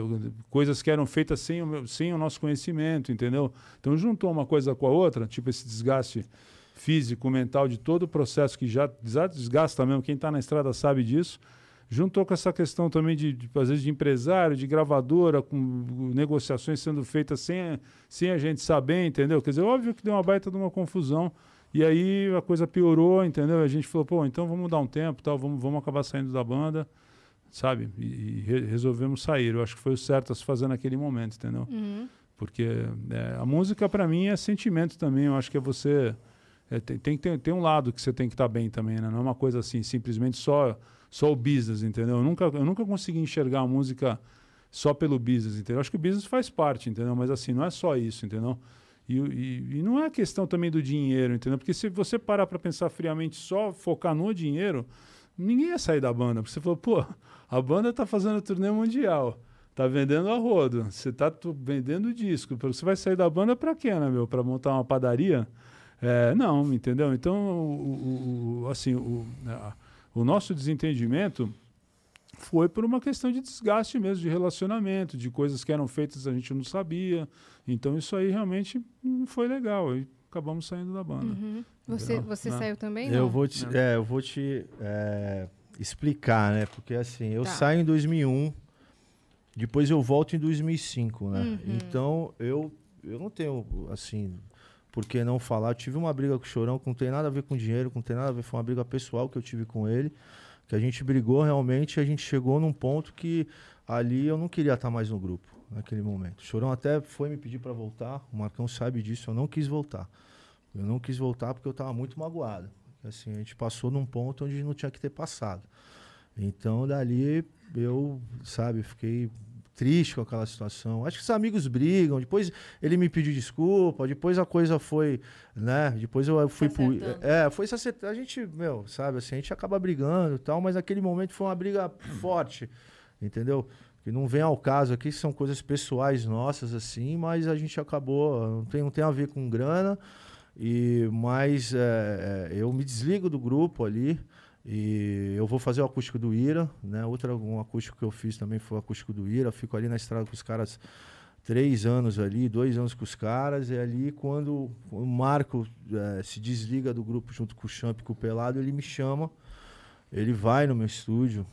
coisas que eram feitas sem o, meu- sem o nosso conhecimento, entendeu? Então juntou uma coisa com a outra, tipo esse desgaste físico, mental de todo o processo que já já desgasta mesmo, quem está na estrada sabe disso. Juntou com essa questão também de, de, às vezes, de empresário, de gravadora, com negociações sendo feitas sem, sem a gente saber, entendeu? Quer dizer, óbvio que deu uma baita de uma confusão. E aí a coisa piorou, entendeu? A gente falou, pô, então vamos dar um tempo, tal, vamos, vamos acabar saindo da banda, sabe? E, e re- resolvemos sair. Eu acho que foi o certo a se fazer naquele momento, entendeu? Uhum. Porque é, a música para mim é sentimento também. Eu acho que é você é, tem, tem, tem um lado que você tem que estar bem também, né? Não é uma coisa assim, simplesmente só, só o business, entendeu? Eu nunca, eu nunca consegui enxergar a música só pelo business, entendeu? Acho que o business faz parte, entendeu? Mas assim, não é só isso, entendeu? E, e, e não é questão também do dinheiro, entendeu? Porque se você parar para pensar friamente só focar no dinheiro, ninguém ia sair da banda. Porque você falou, pô, a banda tá fazendo turnê mundial, tá vendendo a rodo, você tá vendendo disco. Você vai sair da banda para quê, né, meu? Para montar uma padaria? É, não, entendeu? Então, o, o, assim, o, o nosso desentendimento foi por uma questão de desgaste mesmo, de relacionamento, de coisas que eram feitas a gente não sabia. Então isso aí realmente não foi legal. E acabamos saindo da banda. Uhum. Você, você Não. saiu também? Eu não? vou te, Não. é, eu vou te é, explicar, né? Porque assim, eu Tá. saio em 2001, depois eu volto em 2005, né? Uhum. Então eu, eu não tenho, assim, por que não falar. Eu tive uma briga com o Chorão que não tem nada a ver com dinheiro, que não tem nada a ver, foi uma briga pessoal que eu tive com ele. Que a gente brigou realmente, a gente chegou num ponto que ali eu não queria estar mais no grupo naquele momento. O Chorão até foi me pedir para voltar, o Marcão sabe disso, eu não quis voltar. Eu não quis voltar porque eu estava muito magoado. Assim, a gente passou num ponto onde não tinha que ter passado. Então, dali, eu, sabe, fiquei triste com aquela situação. Acho que os amigos brigam, depois ele me pediu desculpa, depois a coisa foi, né, depois eu fui pro... É, foi se acertar. A gente, meu, sabe, assim, a gente acaba brigando e tal, mas naquele momento foi uma briga forte, entendeu? Que não vem ao caso aqui, são coisas pessoais nossas, assim, mas a gente acabou, não tem, não tem a ver com grana, e mas é, é, eu me desligo do grupo ali e eu vou fazer o acústico do Ira, né? Outra um acústico que eu fiz também foi o acústico do Ira. Fico ali na estrada com os caras três anos ali, dois anos com os caras. E ali quando o Marco é, se desliga do grupo junto com o Champ e com o Pelado, ele me chama. Ele vai no meu estúdio.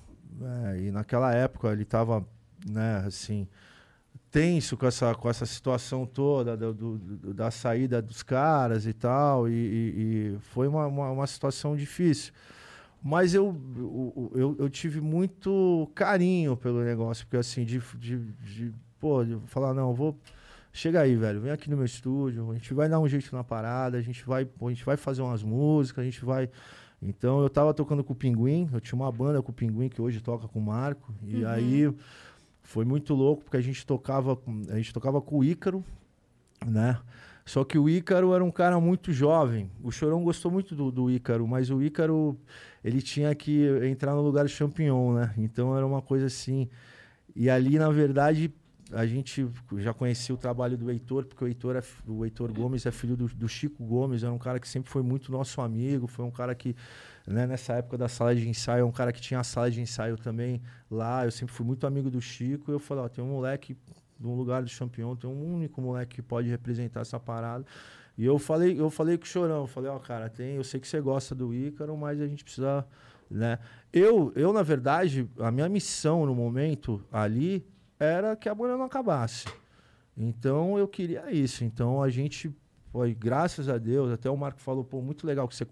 é, e naquela época ele tava, né, assim, tenso com essa, com essa situação toda do- do- da saída dos caras e tal, e, e- e foi uma, uma, uma situação difícil. Mas eu, eu, eu, tive muito carinho pelo negócio, porque assim, de, de, de, pô, de falar, não, vou. Chega aí, velho, vem aqui no meu estúdio, a gente vai dar um jeito na parada, a gente vai, a gente vai fazer umas músicas, a gente vai. Então eu tava tocando com o Pinguim, eu tinha uma banda com o Pinguim que hoje toca com o Marco, e aí foi muito louco, porque a gente tocava, a gente tocava com o Ícaro, né? Só que o Ícaro era um cara muito jovem. O Chorão gostou muito do, do Ícaro, mas o Ícaro, ele tinha que entrar no lugar do Champignon, né? Então era uma coisa assim. E ali, na verdade, a gente já conhecia o trabalho do Heitor, porque o Heitor, é, o Heitor Gomes é filho do, do Chico Gomes, era um cara que sempre foi muito nosso amigo, foi um cara que, né, nessa época da sala de ensaio, é um cara que tinha a sala de ensaio também lá, eu sempre fui muito amigo do Chico, e eu falei, ó, tem um moleque de um lugar do Champion, tem um único moleque que pode representar essa parada. E eu falei, eu falei com o Chorão, falei, ó, cara, tem, eu sei que você gosta do Ícaro, mas a gente precisa, né? Eu, eu na verdade, a minha missão no momento ali era que a banda não acabasse. Então eu queria isso. Então a gente, foi, graças a Deus, até o Marco falou, pô, muito legal que você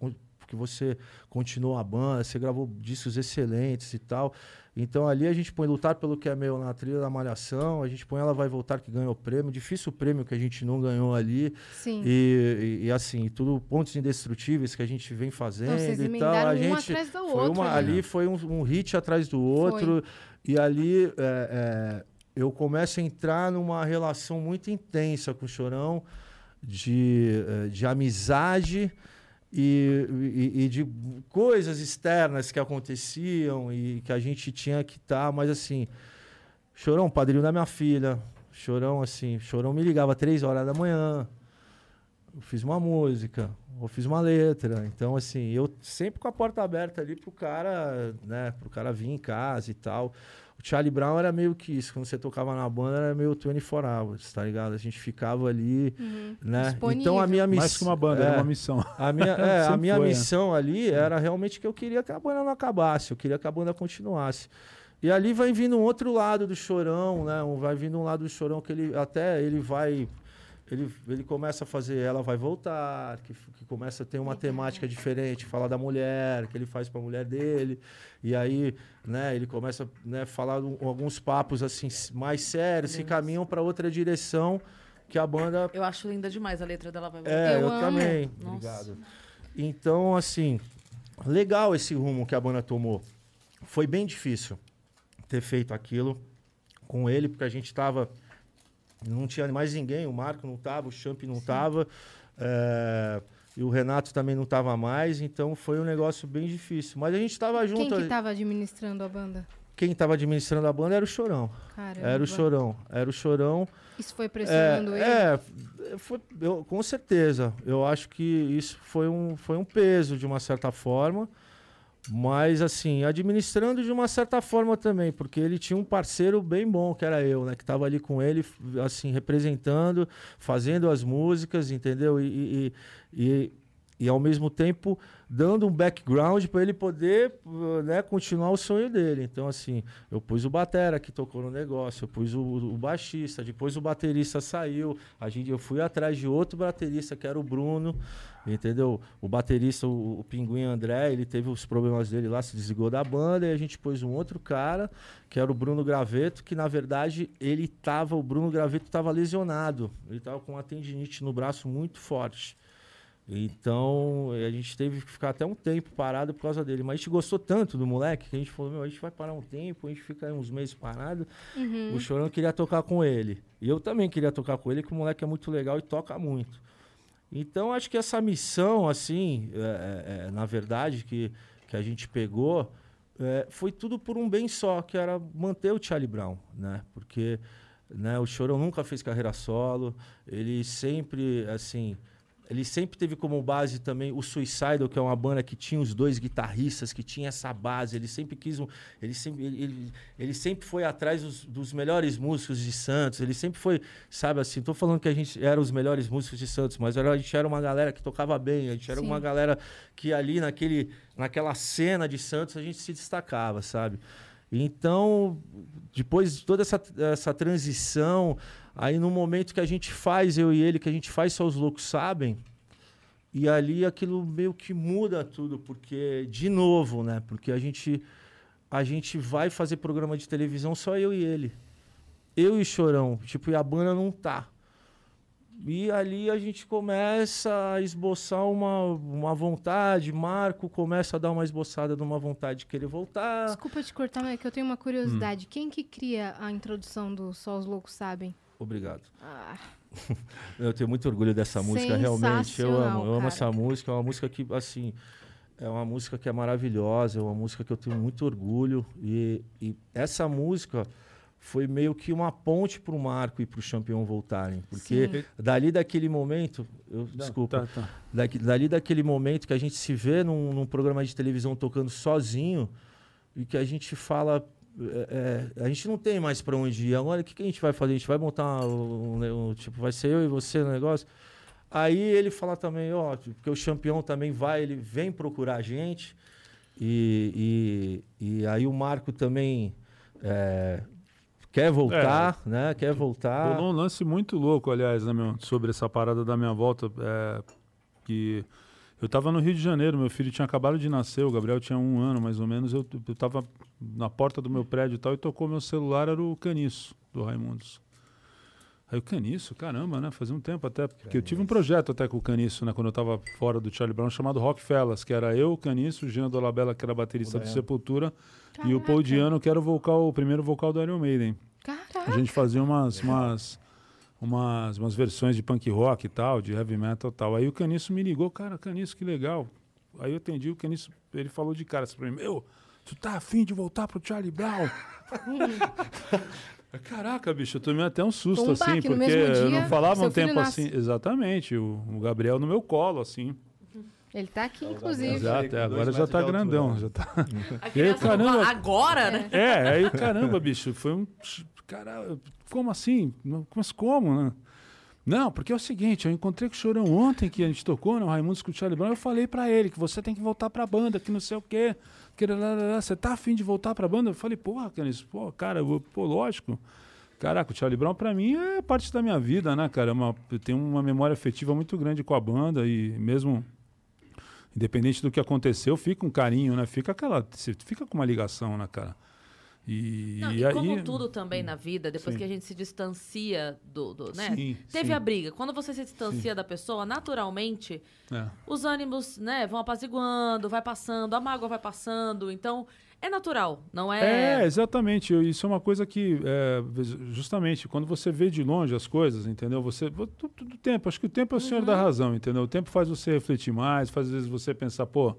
con- que você continuou a banda, você gravou discos excelentes e tal. Então ali a gente põe lutar pelo que é meu na trilha da malhação, a gente põe ela vai voltar que ganhou o prêmio, difícil o prêmio que a gente não ganhou ali. Sim. E, e- e, assim, tudo pontos indestrutíveis que a gente vem fazendo Então, e tal. A um gente atrás do foi outro uma, ali. foi um, um hit atrás do outro. E ali é, é, eu começo a entrar numa relação muito intensa com o Chorão de, eh, de amizade e, e- e de coisas externas que aconteciam e que a gente tinha que estar, mas assim, Chorão, padrinho da minha filha, Chorão, assim, Chorão me ligava três horas da manhã, eu fiz uma música, eu fiz uma letra, então assim, eu sempre com a porta aberta ali pro cara, né, pro cara vir em casa e tal. O Charlie Brown era meio que isso, quando você tocava na banda era meio 24 hours, tá ligado? A gente ficava ali, né? Disponível. Então a minha missão... Mais que uma banda, era uma missão. A minha, é, a minha foi, né? missão ali era realmente que eu queria que a banda não acabasse, eu queria que a banda continuasse. E ali vai vindo um outro lado do chorão, né? Um, vai vindo um lado do chorão que ele até ele vai. Ele, ele começa a fazer Ela Vai Voltar, que, que começa a ter uma temática diferente, fala da mulher, que ele faz pra mulher dele. E aí, né, ele começa né, a falar um- alguns papos assim mais sérios, se caminham para outra direção que a banda Eu acho linda demais a letra dela. Vai é, Eu eu, amo. também. Nossa. Obrigado. Então, assim, legal esse rumo que a banda tomou. Foi bem difícil ter feito aquilo com ele, porque a gente tava. Não tinha mais ninguém, o Marco não tava, o Champ não tava. é, e o Renato também não tava mais, então foi um negócio bem difícil. Mas a gente tava junto. Quem que tava administrando a banda? Quem tava administrando a banda era o Chorão. Caramba. Era o Chorão. Era o Chorão. Isso foi pressionando ele? É, é foi, eu, com certeza. Eu acho que isso foi um, foi um peso, de uma certa forma. Mas, assim, administrando de uma certa forma também, porque ele tinha um parceiro bem bom, que era eu, né? Que estava ali com ele, assim, representando, fazendo as músicas, entendeu? E, e, e, e ao mesmo tempo dando um background para ele poder uh, né, continuar o sonho dele. Então, assim, eu pus o Batera que tocou no negócio, eu pus o, o baixista, depois o baterista saiu, a gente, eu fui atrás de outro baterista, que era o Bruno, entendeu? O baterista, o, o Pinguim André, ele teve os problemas dele lá, se desligou da banda, e a gente pôs um outro cara, que era o Bruno Graveto, que na verdade ele tava, o Bruno Graveto estava lesionado, ele estava com uma tendinite no braço muito forte. Então, a gente teve que ficar até um tempo parado por causa dele. Mas a gente gostou tanto do moleque que a gente falou: meu, a gente vai parar um tempo, a gente fica uns meses parado. O Chorão queria tocar com ele. E eu também queria tocar com ele, que o moleque é muito legal e toca muito. Então, acho que essa missão, assim, é, é, na verdade, que, que a gente pegou, é, foi tudo por um bem só, que era manter o Charlie Brown, né? Porque né, o Chorão nunca fez carreira solo, ele sempre, assim, ele sempre teve como base também o Suicidal, que é uma banda que tinha os dois guitarristas, que tinha essa base. Ele sempre quis. Um, ele, sempre, ele, ele, sempre foi atrás dos, dos, melhores músicos de Santos. Ele sempre foi, sabe assim, tô falando que a gente era os melhores músicos de Santos, mas era, a gente era uma galera que tocava bem, a gente era Sim. uma galera que ali naquele, naquela cena de Santos a gente se destacava, sabe? Então, depois de toda essa, essa transição, aí no momento que a gente faz, eu e ele, que a gente faz só os loucos sabem, e ali aquilo meio que muda tudo, porque, de novo, né? Porque a gente, a gente vai fazer programa de televisão só eu e ele. Eu e Chorão. Tipo, e a banda não tá. E ali a gente começa a esboçar uma, uma vontade, Marco começa a dar uma esboçada de uma vontade de querer voltar. Desculpa te cortar, mas é que eu tenho uma curiosidade. Hum. Quem que cria a introdução do Só os Loucos Sabem? Obrigado. Ah. eu tenho muito orgulho dessa música, realmente. Eu amo, eu amo essa música. É uma música que, assim, é uma música que é maravilhosa, é uma música que eu tenho muito orgulho. E, e essa música foi meio que uma ponte para o Marco e para o Champion voltarem. Porque Sim. dali daquele momento, eu, Não, desculpa, tá, tá. Daqui, dali daquele momento que a gente se vê num, num programa de televisão tocando sozinho e que a gente fala é, é, a gente não tem mais para onde ir. Agora, o que, que, a gente vai fazer? A gente vai montar um, um, tipo, vai ser eu e você no negócio. Aí ele fala também, ó, porque o campeão também vai, ele vem procurar a gente. E, e, e aí o Marco também é, quer voltar, é, né? Quer voltar. Rolou um lance muito louco, aliás, né, meu, sobre essa parada da minha volta. É, que eu estava no Rio de Janeiro, meu filho tinha acabado de nascer, o Gabriel tinha um ano mais ou menos. Eu estava na porta do meu prédio e tal, e tocou meu celular, era o Caniço, do Raimundos. Aí o Caniço, caramba, né? Fazia um tempo até. Porque Caniço. eu tive um projeto até com o Caniço, né? Quando eu estava fora do Charlie Brown, chamado Rockfellas, que era eu, o Caniço, o Jean Dolabella, que era baterista do Sepultura, Caraca. e o Paul Diano, que era o vocal, o primeiro vocal do Iron Maiden. Caraca. A gente fazia umas, umas umas, umas versões de punk rock e tal, de heavy metal e tal. Aí o Caniço me ligou, cara, Caniço, que legal. Aí eu atendi o Caniço, ele falou de cara assim pra mim, meu, tu tá afim de voltar pro Charlie Brown? Caraca, bicho, eu tomei até um susto, um assim, porque eu não falava um tempo assim. Exatamente, o, o Gabriel no meu colo, assim. Ele tá aqui, inclusive. Exato, é, agora já tá grandão. Já tá... aí, caramba, agora, né? É, aí, caramba, bicho, foi um cara, como assim? Mas como, né? Não, porque é o seguinte, eu encontrei com o Chorão ontem, que a gente tocou no Raimundo com o Brown, eu falei para ele que você tem que voltar pra banda, que não sei o quê. Que, você tá afim de voltar pra banda? Eu falei, porra, Canis, pô, cara, eu, pô, lógico. Caraca, o Charlie Brown pra mim é parte da minha vida, né, cara? É uma, eu tenho uma memória afetiva muito grande com a banda e mesmo independente do que aconteceu, fica um carinho, né? Fica aquela, fica com uma ligação, né, cara? E, Não, e aí, como tudo também na vida, depois Sim. que a gente se distancia do. do né? Sim, Teve sim. a briga. Quando você se distancia da pessoa, naturalmente, É. os ânimos né, vão apaziguando, vai passando, a mágoa vai passando. Então, é natural, não É, é. exatamente. Isso é uma coisa que, é, justamente, quando você vê de longe as coisas, entendeu? Você. Tudo, tudo tempo, acho que o tempo é o senhor Uhum. da razão, entendeu? O tempo faz você refletir mais, faz às vezes você pensar, pô.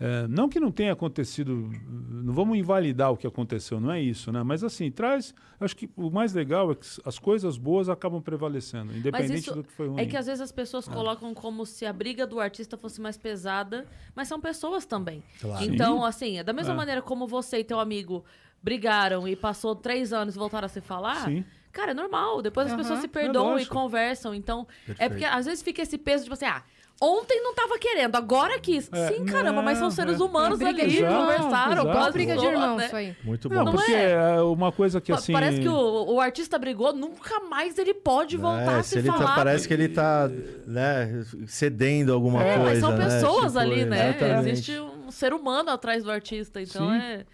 É, não que não tenha acontecido, não vamos invalidar o que aconteceu, não é isso, né? Mas assim, traz. Acho que o mais legal é que as coisas boas acabam prevalecendo, independente do que foi ruim. É que às vezes as pessoas colocam como se a briga do artista fosse mais pesada, mas são pessoas também. Claro. Então, Sim. assim, da mesma É. maneira como você e teu amigo brigaram e passou três anos e voltaram a se falar, Sim. cara, é normal. Depois as Aham. pessoas se É perdoam e lógico. conversam. Então, é Perfeito. porque às vezes fica esse peso de você, ah. Ontem não tava querendo, agora quis. É, Sim, caramba, mas são não, seres é. humanos É ali, irmão. conversaram. Exato. Passou, briga de irmão, né? isso aí. Muito bom. Não, Não porque é? é uma coisa que assim. Parece que o, o artista brigou, nunca mais ele pode voltar É, a se se ele tá- falar. parece que ele tá né, cedendo alguma É, coisa. mas são né? pessoas Tipo, ali, né? exatamente. Existe um ser humano atrás do artista, então Sim. é.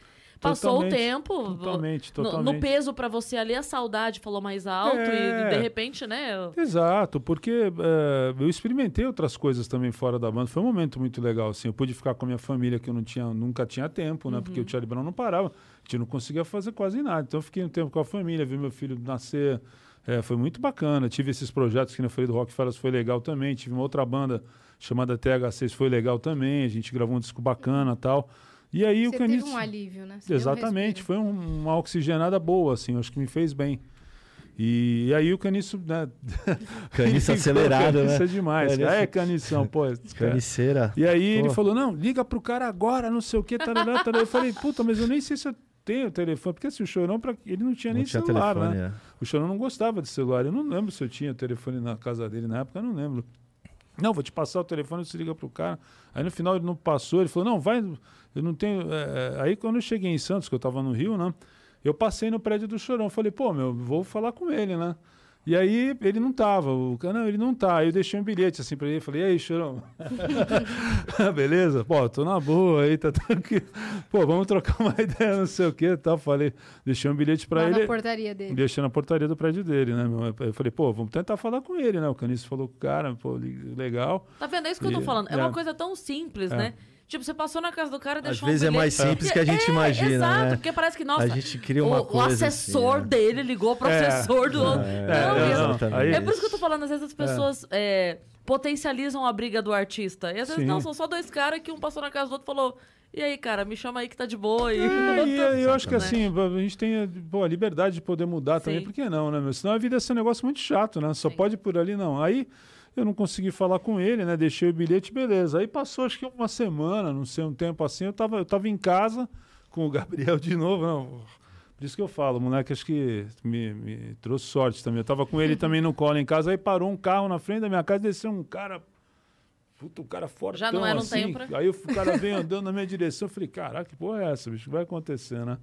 Passou o tempo. Totalmente, no- totalmente. No, peso pra você ali, a saudade falou mais alto É. e de repente, né? eu- Exato, porque é, eu experimentei outras coisas também fora da banda. Foi um momento muito legal, assim. Eu pude ficar com a minha família que eu não tinha, nunca tinha tempo, né? Porque o Charlie Brown não parava. A gente não conseguia fazer quase nada. Então eu fiquei um tempo com a família, vi meu filho nascer. É, foi muito bacana. Tive esses projetos que eu falei do Rock Fellas, foi legal também. Tive uma outra banda chamada TH6, foi legal também. A gente gravou um disco bacana e tal. E aí o Você Caniço... teve um alívio, né? Você um Exatamente, respiro. foi um- uma oxigenada boa, assim, acho que me fez bem. E, aí o caniço, né? Caniço acelerado, né? Caniço é demais. Caniço- cara. É canição, pô. Caniceira. E aí ele Pô. falou, não, liga pro cara agora, não sei o que, tarará, tarará. Eu falei, puta, mas eu nem sei se eu tenho telefone, porque assim, o Chorão, pra... ele não tinha Não nem tinha celular, telefone, né? é. O Chorão não gostava de celular, eu não lembro se eu tinha telefone na casa dele na época, eu não lembro. Não, vou te passar o telefone, você liga pro cara. Aí no final ele não passou, ele falou, não, vai, eu não tenho... é, é. Aí quando eu cheguei em Santos, que eu tava no Rio, né? Eu passei no prédio do Chorão, falei, pô, meu, vou falar com ele, né? E aí ele não tava, o cara, não, ele não tá. Aí eu deixei um bilhete assim pra ele, falei, e aí, Chorão? Beleza? Pô, tô na boa aí, tá tranquilo. Pô, vamos trocar uma ideia, não sei o que tal. Falei, deixei um bilhete pra Lá ele. na portaria dele. Deixei na portaria do prédio dele, né? meu? Eu falei, pô, vamos tentar falar com ele, né? O Caniço falou com o cara, pô, legal. Tá vendo? É isso que eu tô E- falando. É, é. uma coisa tão simples, É. né? Tipo, você passou na casa do cara e Às deixou vezes um é mais bilhete. simples que a gente É, imagina, Exato, né? porque parece que, nossa, A gente cria uma o, coisa o assessor assim, né? dele ligou pro É. assessor do outro. É, não, é, não, assim, aí- é por isso que eu tô falando, às vezes as pessoas é, potencializam a briga do artista. E às vezes Sim. não, são só dois caras que um passou na casa do outro e falou: E aí, cara, me chama aí que tá de boa. E... É, e eu, eu acho que Né? assim, a gente tem pô, a liberdade de poder mudar também, Sim. por que não, né, meu? Senão a vida ser um negócio muito chato, né? Só Sim. pode ir por ali, não. Aí eu não consegui falar com ele, né? Deixei o bilhete, beleza. Aí passou acho que uma semana, não sei, um tempo assim, eu tava, eu tava em casa com o Gabriel de novo, não. Por isso que eu falo, o moleque acho que me, me trouxe sorte também. Eu tava com ele também no colo em casa, aí parou um carro na frente da minha casa, desceu um cara. Puta, um cara fortão Já não era um assim. tempra. Aí o cara veio andando na minha direção, eu falei, caraca, que porra é essa, bicho? O que vai acontecer, né?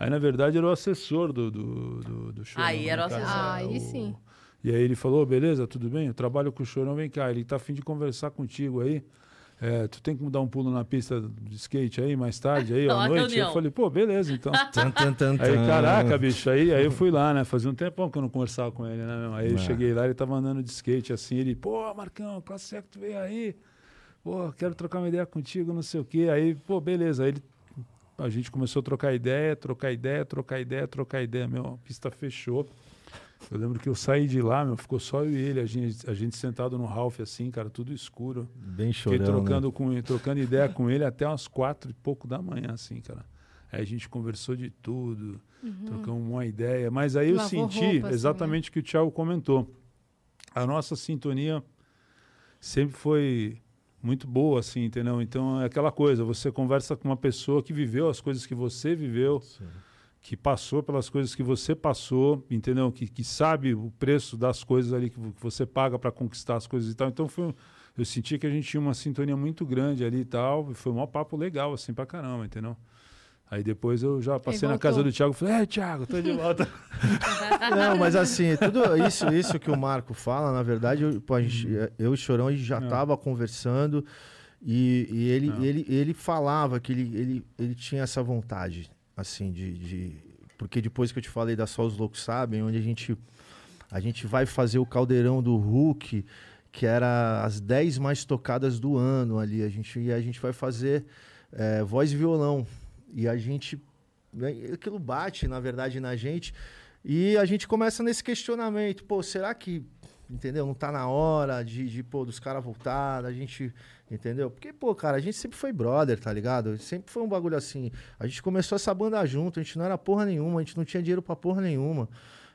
Aí, na verdade, era o assessor do, do, do, do Chorão. Aí era o né, assessor. Aí O- sim. E aí ele falou, beleza, tudo bem? Eu trabalho com o Chorão, vem cá. Ele tá afim de conversar contigo aí. É, tu tem como dar um pulo na pista de skate aí, mais tarde, aí, à noite? reunião. Eu falei, pô, beleza, então. Tan, tan, tan, Aí, caraca, bicho, aí, aí eu fui lá, né? Fazia um tempão que eu não conversava com ele, né? meu? Aí eu É. cheguei lá, ele tava andando de skate assim, ele, pô, Marcão, qual é que tu veio aí? Pô, quero trocar uma ideia contigo, não sei o quê. Aí, pô, beleza. Aí ele, a gente começou a trocar ideia, trocar ideia, trocar ideia, trocar ideia. Meu, a pista fechou. Eu lembro que eu saí de lá, meu, ficou só eu e ele, a gente, a gente sentado no Ralph assim, cara, tudo escuro. Bem Fiquei chorando. trocando, com, trocando ideia com ele até umas quatro e pouco da manhã, assim, cara. Aí a gente conversou de tudo, trocamos uma ideia. Mas aí eu Lavou senti roupa, assim, exatamente o que o Thiago comentou. A nossa sintonia sempre foi muito boa, assim, entendeu? Então é aquela coisa, você conversa com uma pessoa que viveu as coisas que você viveu, que passou pelas coisas que você passou, entendeu? Que, que sabe o preço das coisas ali que, vo- que você paga para conquistar as coisas e tal. Então foi, um- eu senti que a gente tinha uma sintonia muito grande ali e tal, e foi um maior papo legal, assim, pra caramba, entendeu? Aí depois eu já passei na casa do Thiago e falei, é, Thiago, tô de volta. Não, mas assim, tudo isso, isso que o Marco fala, na verdade, eu, pô, a gente- eu e o Chorão a gente já Não. tava conversando e, e ele, Não. ele, ele falava que ele, ele, ele tinha essa vontade. Assim, de, de- Porque depois que eu te falei da Só os Loucos Sabem, onde a gente, a gente vai fazer o caldeirão do Hulk, que era as 10 mais tocadas do ano ali. A gente, e a gente vai fazer é, voz e violão. E a gente. né, Aquilo bate, na verdade, na gente. E a gente começa nesse questionamento. Pô, será que. Entendeu? Não tá na hora de, de pô, dos caras voltar, a gente. Entendeu? Porque, pô, cara, a gente sempre foi brother, tá ligado? Sempre foi um bagulho assim. A gente começou essa banda junto, a gente não era porra nenhuma, a gente não tinha dinheiro pra porra nenhuma.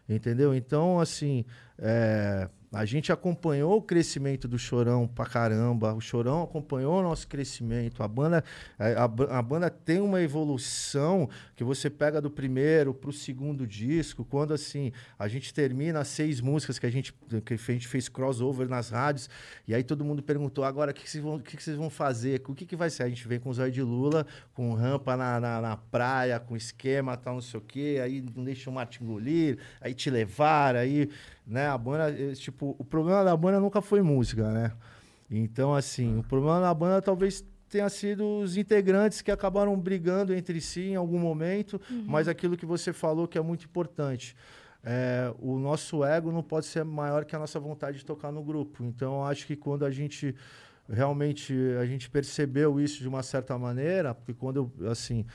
Entendeu? Então, assim, é, a gente acompanhou o crescimento do Chorão pra caramba. O Chorão acompanhou o nosso crescimento. A banda, a, a banda tem uma evolução que você pega do primeiro pro segundo disco. Quando, assim, a gente termina as seis músicas que a gente, que a gente fez crossover nas rádios. E aí todo mundo perguntou, agora, o que, que, vocês, vão, que, que vocês vão fazer? O que, que vai ser? A gente vem com o Zóio de Lula, com rampa na, na, na praia, com esquema, tal, não sei o quê. Aí não deixa o Martin engolir, aí te levar, aí, né? A banda, eh, tipo, o problema da banda nunca foi música, né? Então, assim, o problema da banda talvez tenha sido os integrantes que acabaram brigando entre si em algum momento, mas aquilo que você falou que é muito importante. É, o nosso ego não pode ser maior que a nossa vontade de tocar no grupo. Então, acho que quando a gente realmente a gente percebeu isso de uma certa maneira, porque quando eu assim,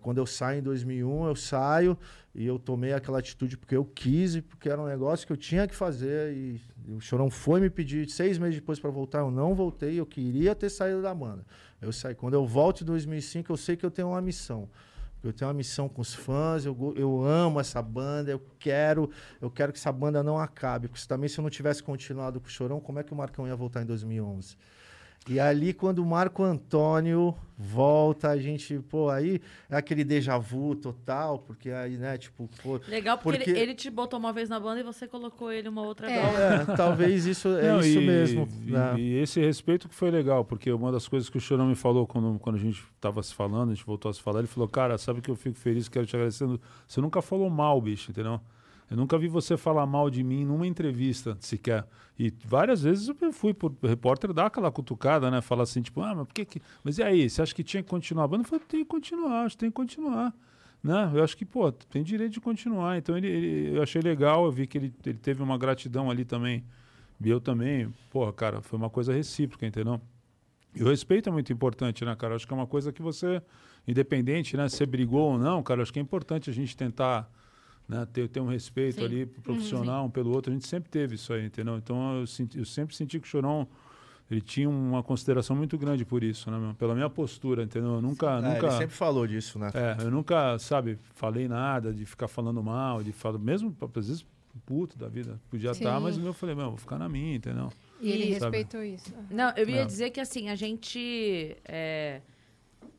quando eu saio em 2001, eu saio e eu tomei aquela atitude porque eu quis porque era um negócio que eu tinha que fazer e, o Chorão foi me pedir seis meses depois para voltar, eu não voltei, eu queria ter saído da banda. Eu saí. Quando eu volto em 2005, eu sei que eu tenho uma missão. Eu tenho uma missão com os fãs, eu, eu amo essa banda, eu quero, eu quero que essa banda não acabe. Porque também se eu não tivesse continuado com o Chorão, como é que o Marcão ia voltar em 2011? E ali, quando o Marco Antônio volta, a gente, pô, aí é aquele déjà vu total, porque aí, né, tipo, pô. Legal, porque, Porque- Ele, ele te botou uma vez na banda e você colocou ele uma outra É. vez. É, talvez isso é Não, isso e, mesmo. E, né? e esse respeito que foi legal, porque uma das coisas que o Chorão me falou quando, quando a gente estava se falando, a gente voltou a se falar, ele falou, cara, sabe que eu fico feliz, quero te agradecendo. Você nunca falou mal, bicho, entendeu? Eu nunca vi você falar mal de mim numa entrevista, sequer. E várias vezes eu fui pro repórter dar aquela cutucada, né? Falar assim, tipo, ah, mas por que que... Mas e aí, você acha que tinha que continuar a banda? Falei, tem que continuar, acho que tem que continuar. Né? Eu acho que, pô, tem direito de continuar. Então, ele, ele- eu achei legal, eu vi que ele, ele teve uma gratidão ali também. E eu também, porra, cara, foi uma coisa recíproca, entendeu? E o respeito é muito importante, né, cara? Eu acho que é uma coisa que você, independente, né, se você brigou ou não, cara, acho que é importante a gente tentar né, ter, ter um respeito Sim. ali pro profissional um pelo outro. A gente sempre teve isso aí, entendeu? Então eu, senti- eu sempre senti que o Chorão ele tinha uma consideração muito grande por isso, né, meu? pela minha postura, entendeu? Eu nunca, É, nunca ele sempre falou disso, né? é, eu nunca, sabe, falei nada de ficar falando mal, de falar, mesmo às vezes puto da vida, podia estar, Sim. mas eu falei, meu, vou ficar na minha, entendeu? E ele Sabe? respeitou isso. Não, eu ia É. dizer que assim, a gente. é,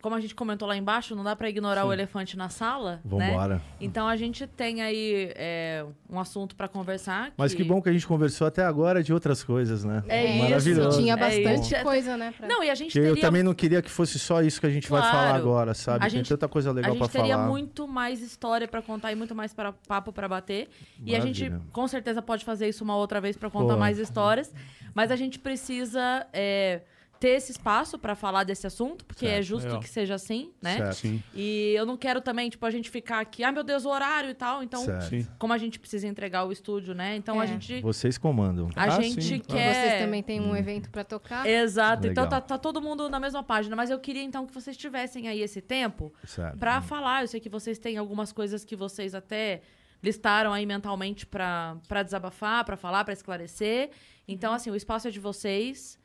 como a gente comentou lá embaixo, não dá pra ignorar o elefante na sala. Né? Vambora. Então a gente tem aí é, um assunto pra conversar. Mas que bom que a gente conversou até agora de outras coisas, né? É isso. Maravilhoso. Tinha É bastante isso. coisa, né? pra- Não, e a gente Que teria. eu também não queria que fosse só isso que a gente vai Claro. falar agora, sabe? A Tem gente- tanta coisa a legal pra gente teria falar. muito mais história pra contar e muito mais pra, papo pra bater. E a gente Maravilha. com certeza pode fazer isso uma outra vez pra contar Pô. mais histórias. Mas a gente precisa é, ter esse espaço pra falar desse assunto, porque é Certo. justo Legal. que seja assim, né? Certo. Sim, E eu não quero também, tipo, a gente ficar aqui, ah, meu Deus, o horário e tal. Então, Certo. como a gente precisa entregar o estúdio, né? Então a É. gente. Vocês comandam. A Ah, gente sim, quer. Vocês também têm um evento pra tocar. Exato. Então Legal. tá, tá todo mundo na mesma página. Mas eu queria então que vocês tivessem aí esse tempo Certo. pra falar. Eu sei que vocês têm algumas coisas que vocês até listaram aí mentalmente pra desabafar, pra falar, pra esclarecer. Então, assim, o espaço é de vocês.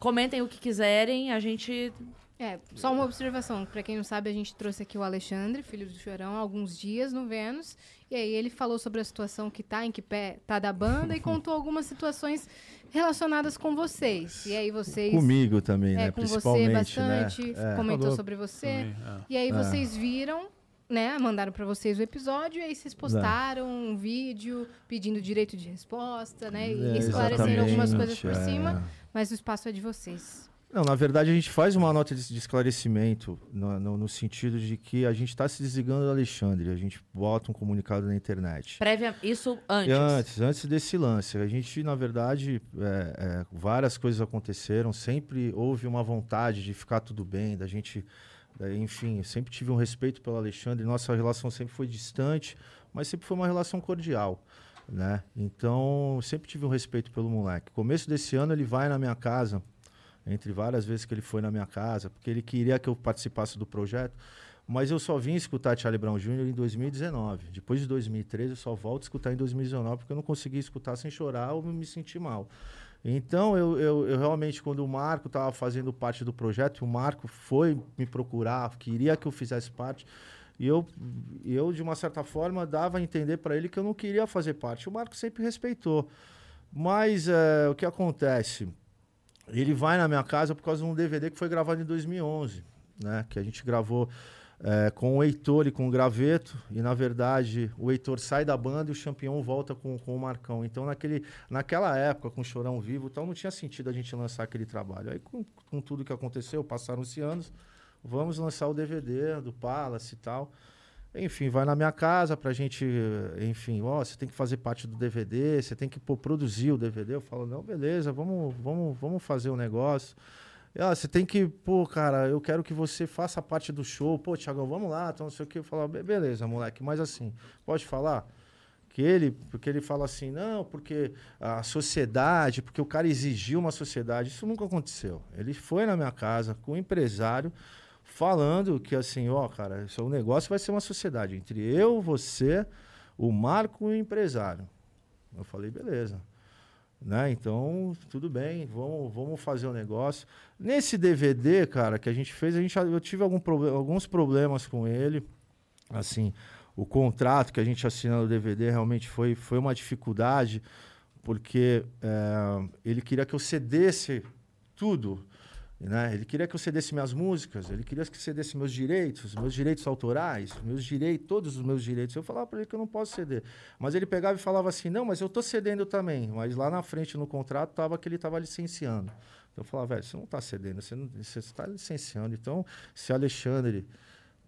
Comentem o que quiserem. A gente. É, só uma observação. Pra quem não sabe, a gente trouxe aqui o Alexandre, filho do Chorão, há alguns dias no Vênus. E aí ele falou sobre a situação que tá, em que pé tá da banda e contou algumas situações relacionadas com vocês. E aí vocês... Comigo também, É, né? com você Principalmente, bastante, né? É. comentou Falou sobre você. Também, é. E aí É. vocês viram, né? Mandaram pra vocês o episódio e aí vocês postaram um vídeo pedindo direito de resposta, né? E É, esclarecendo algumas coisas por exatamente, cima, é. Mas o espaço é de vocês. Não, na verdade a gente faz uma nota de de esclarecimento no, no- no sentido de que a gente está se desligando do Alexandre. A gente bota um comunicado na internet. Prévia. Isso E antes. antes, antes desse lance, a gente, na verdade, é, é, várias coisas aconteceram, sempre houve uma vontade de ficar tudo bem, da gente É, enfim, sempre tive um respeito pelo Alexandre, nossa relação sempre foi distante, mas sempre foi uma relação cordial, né? Então, sempre tive um respeito pelo moleque. Começo desse ano ele vai na minha casa, entre várias vezes que ele foi na minha casa, porque ele queria que eu participasse do projeto, mas eu só vim escutar Charlie Brown Jr. em 2019. Depois de 2013, eu só volto a escutar em 2019, porque eu não consegui escutar sem chorar ou me sentir mal. Então, eu, eu, eu realmente, quando o Marco estava fazendo parte do projeto, o Marco foi me procurar, queria que eu fizesse parte, e eu, eu de uma certa forma, dava a entender para ele que eu não queria fazer parte. O Marco sempre respeitou. Mas é, o que acontece? Ele vai na minha casa por causa de um DVD que foi gravado em 2011, né? Que a gente gravou é, com o Heitor e com o Graveto, e na verdade o Heitor sai da banda e o Champion volta com, com o Marcão. Então, naquele, naquela época, com o Chorão Vivo, então não tinha sentido a gente lançar aquele trabalho. Aí, com, com tudo que aconteceu, passaram-se anos, vamos lançar o DVD do Palace e tal. Enfim, vai na minha casa pra gente, enfim, ó, você tem que fazer parte do DVD, você tem que pô, produzir o DVD. Eu falo, não, beleza, vamos, vamos, vamos fazer o um negócio. Ah, você tem que, pô, cara, eu quero que você faça parte do show. Pô, Thiago, vamos lá, então não sei o que. Eu falo, beleza, moleque, mas assim, pode falar? Que ele, porque ele fala assim, não, porque a sociedade, porque o cara exigiu uma sociedade. Isso nunca aconteceu. Ele foi na minha casa com um empresário falando que assim, ó, cara, isso, o negócio vai ser uma sociedade entre eu, você, o Marco e o empresário. Eu falei, beleza. Né? Então, tudo bem, vamos, vamos fazer o um negócio. Nesse DVD, cara, que a gente fez, a gente, eu tive algum alguns problemas com ele. Assim, o contrato que a gente assinou no DVD realmente foi, foi uma dificuldade, porque é, ele queria que eu cedesse tudo né? Ele queria que eu cedesse minhas músicas, ele queria que eu cedesse meus direitos, meus direitos autorais, meus direitos, todos os meus direitos. Eu falava para ele que eu não posso ceder. Mas ele pegava e falava assim: não, mas eu estou cedendo também. Mas lá na frente no contrato estava que ele estava licenciando. Então eu falava, velho, você não está cedendo, você está licenciando. Então, se Alexandre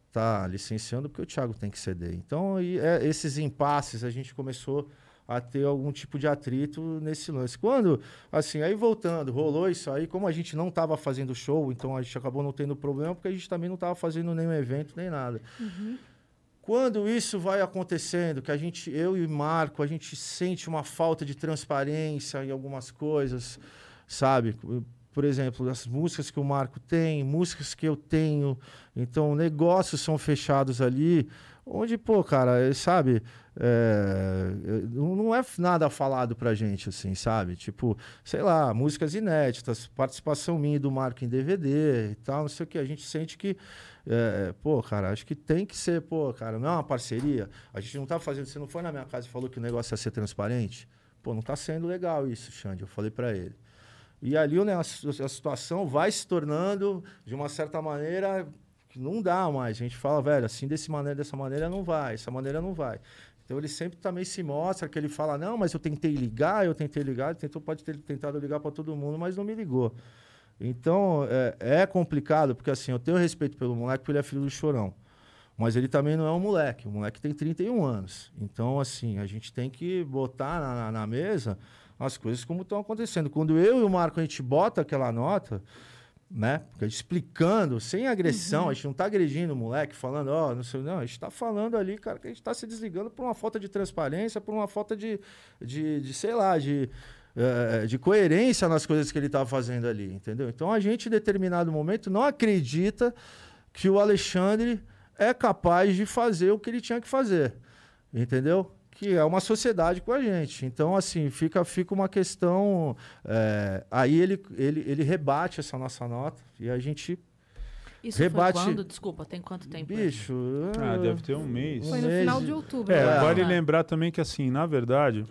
está licenciando, porque o Thiago tem que ceder. Então, e, é, esses impasses a gente começou a ter algum tipo de atrito nesse lance. Quando, assim, aí voltando, rolou isso aí, como a gente não estava fazendo show, então a gente acabou não tendo problema, porque a gente também não estava fazendo nenhum evento, nem nada. Uhum. Quando isso vai acontecendo, que a gente, eu e o Marco, a gente sente uma falta de transparência em algumas coisas, sabe? Por exemplo, as músicas que o Marco tem, músicas que eu tenho, então negócios são fechados ali, onde, pô, cara, sabe? É, não é nada falado pra gente, assim, sabe? Tipo, sei lá, músicas inéditas, participação minha do Marco em DVD e tal, não sei o que. A gente sente que, é, pô, cara, acho que tem que ser, pô, cara, não é uma parceria. A gente não tá fazendo, você não foi na minha casa e falou que o negócio ia ser transparente? Pô, não tá sendo legal isso, Xande, eu falei para ele. E ali né, a, a situação vai se tornando, de uma certa maneira, não dá mais. A gente fala, velho, assim desse maneira, dessa maneira não vai, essa maneira não vai. Então ele sempre também se mostra que ele fala: não, mas eu tentei ligar, eu tentei ligar, tentou, pode ter tentado ligar para todo mundo, mas não me ligou. Então é, é, complicado, porque assim, eu tenho respeito pelo moleque, porque ele é filho do chorão. Mas ele também não é um moleque, o moleque tem 31 anos. Então, assim, a gente tem que botar na, na, na mesa as coisas como estão acontecendo. Quando eu e o Marco a gente bota aquela nota, né? Explicando, sem agressão, uhum. a gente não está agredindo o moleque, falando, ó, oh, não sei, não, a gente está falando ali, cara, que a gente está se desligando por uma falta de transparência, por uma falta de, de, de sei lá, de, uh, de coerência nas coisas que ele estava fazendo ali, entendeu? Então a gente, em determinado momento, não acredita que o Alexandre é capaz de fazer o que ele tinha que fazer, entendeu? Que é uma sociedade com a gente. Então, assim, fica, fica uma questão. É, aí ele, ele, ele rebate essa nossa nota e a gente. Isso rebate... foi quando? Desculpa, tem quanto tempo? Bicho. Ah, deve ter um mês. Foi no mês final de outubro. É, né? vale lembrar também que, assim, na verdade,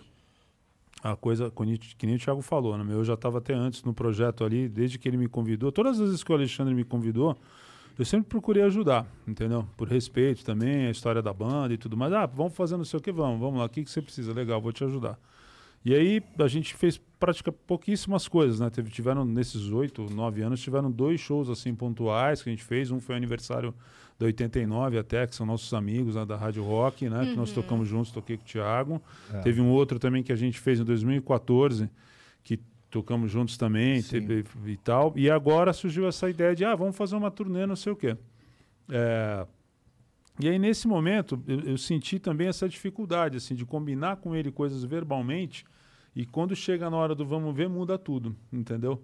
a coisa, que nem o Thiago falou, né? Eu já estava até antes no projeto ali, desde que ele me convidou. Todas as vezes que o Alexandre me convidou, eu sempre procurei ajudar, entendeu? Por respeito também, a história da banda e tudo mais. Ah, vamos fazer não sei o que, vamos, vamos lá, o que, que você precisa? Legal, vou te ajudar. E aí a gente fez praticamente pouquíssimas coisas, né? Teve, tiveram, nesses oito, nove anos, tiveram dois shows assim pontuais que a gente fez. Um foi o aniversário da 89 até, que são nossos amigos né, da Rádio Rock, né? Uhum. Que nós uhum. tocamos juntos, toquei com o Thiago. É. Teve um outro também que a gente fez em 2014, que tocamos juntos também teve, e tal. E agora surgiu essa ideia de, ah, vamos fazer uma turnê, não sei o quê. É, e aí, nesse momento, eu, eu, senti também essa dificuldade, assim, de combinar com ele coisas verbalmente e quando chega na hora do vamos ver, muda tudo, entendeu?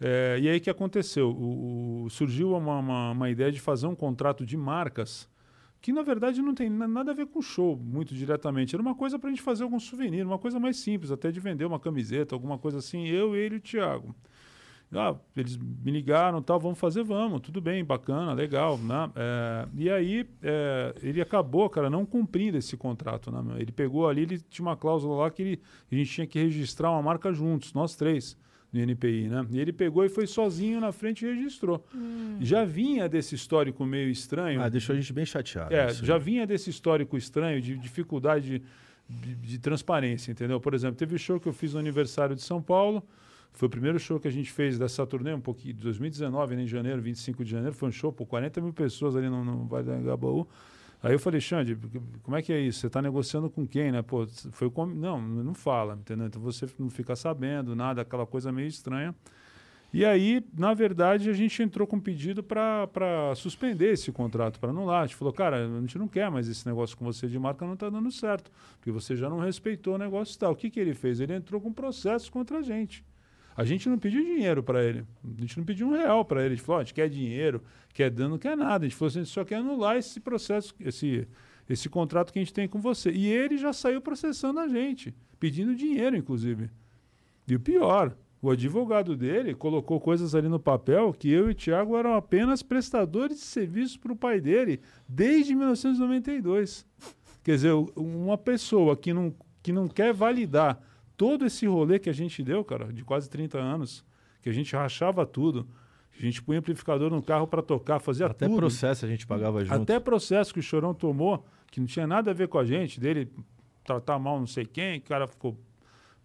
É, e aí, que aconteceu? O, o, surgiu uma, uma, uma, ideia de fazer um contrato de marcas que, na verdade, não tem nada a ver com show, muito diretamente. Era uma coisa para a gente fazer algum souvenir, uma coisa mais simples, até de vender uma camiseta, alguma coisa assim, eu, ele e o Thiago. Ah, eles me ligaram, tal, vamos fazer, vamos, tudo bem, bacana, legal, né? É, e aí é, ele acabou, cara, não cumprindo esse contrato, né? Ele pegou ali, ele tinha uma cláusula lá que ele, a gente tinha que registrar uma marca juntos, nós três, no NPI, né? E ele pegou e foi sozinho na frente e registrou. Hum. Já vinha desse histórico meio estranho. Ah, deixou a gente bem chateado. É, já vinha desse histórico estranho de dificuldade de, de, de transparência, entendeu? Por exemplo, teve o show que eu fiz no aniversário de São Paulo. Foi o primeiro show que a gente fez dessa turnê, um pouquinho, de 2019, né, em janeiro, 25 de janeiro. Foi um show por 40 mil pessoas ali no, no Vale do Engabaú. Aí eu falei, Xande, como é que é isso? Você está negociando com quem, né? Pô, foi com... Não, não fala, entendeu? Então você não fica sabendo nada, aquela coisa meio estranha. E aí, na verdade, a gente entrou com um pedido para suspender esse contrato, para anular. A gente falou, cara, a gente não quer mais esse negócio com você de marca, não está dando certo, porque você já não respeitou o negócio e tal. O que, que ele fez? Ele entrou com processos contra a gente. A gente não pediu dinheiro para ele. A gente não pediu um real para ele. A gente falou, oh, a gente quer dinheiro, quer dano, quer nada. A gente falou assim, a gente só quer anular esse processo, esse, esse contrato que a gente tem com você. E ele já saiu processando a gente, pedindo dinheiro, inclusive. E o pior, o advogado dele colocou coisas ali no papel que eu e o Tiago eram apenas prestadores de serviços para o pai dele desde 1992. Quer dizer, uma pessoa que não, que não quer validar todo esse rolê que a gente deu, cara, de quase 30 anos, que a gente rachava tudo, a gente punha amplificador no carro para tocar, fazia Até tudo. Até processo a gente pagava junto. Até processo que o Chorão tomou, que não tinha nada a ver com a gente, dele tratar mal não sei quem, o cara ficou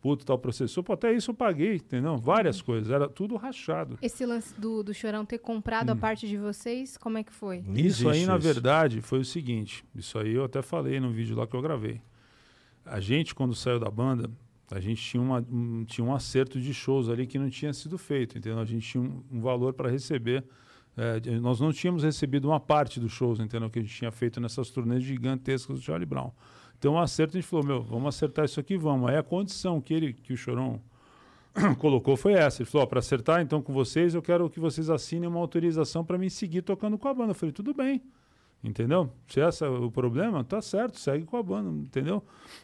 puto, tal processor. Pô, até isso eu paguei, entendeu? Várias coisas, era tudo rachado. Esse lance do, do Chorão ter comprado hum. a parte de vocês, como é que foi? Isso aí, na verdade, foi o seguinte, isso aí eu até falei no vídeo lá que eu gravei. A gente, quando saiu da banda, a gente tinha, uma, um, tinha um acerto de shows ali que não tinha sido feito, entendeu? A gente tinha um, um valor para receber. É, nós não tínhamos recebido uma parte dos shows, entendeu? Que a gente tinha feito nessas turnês gigantescas do Charlie Brown. Então, um acerto, a gente falou, meu, vamos acertar isso aqui, vamos. Aí a condição que, ele, que o Chorão colocou foi essa. Ele falou, para acertar então com vocês, eu quero que vocês assinem uma autorização para mim seguir tocando com a banda. Eu falei, tudo bem. Entendeu? Se esse é o problema, tá certo, segue com a banda, entendeu?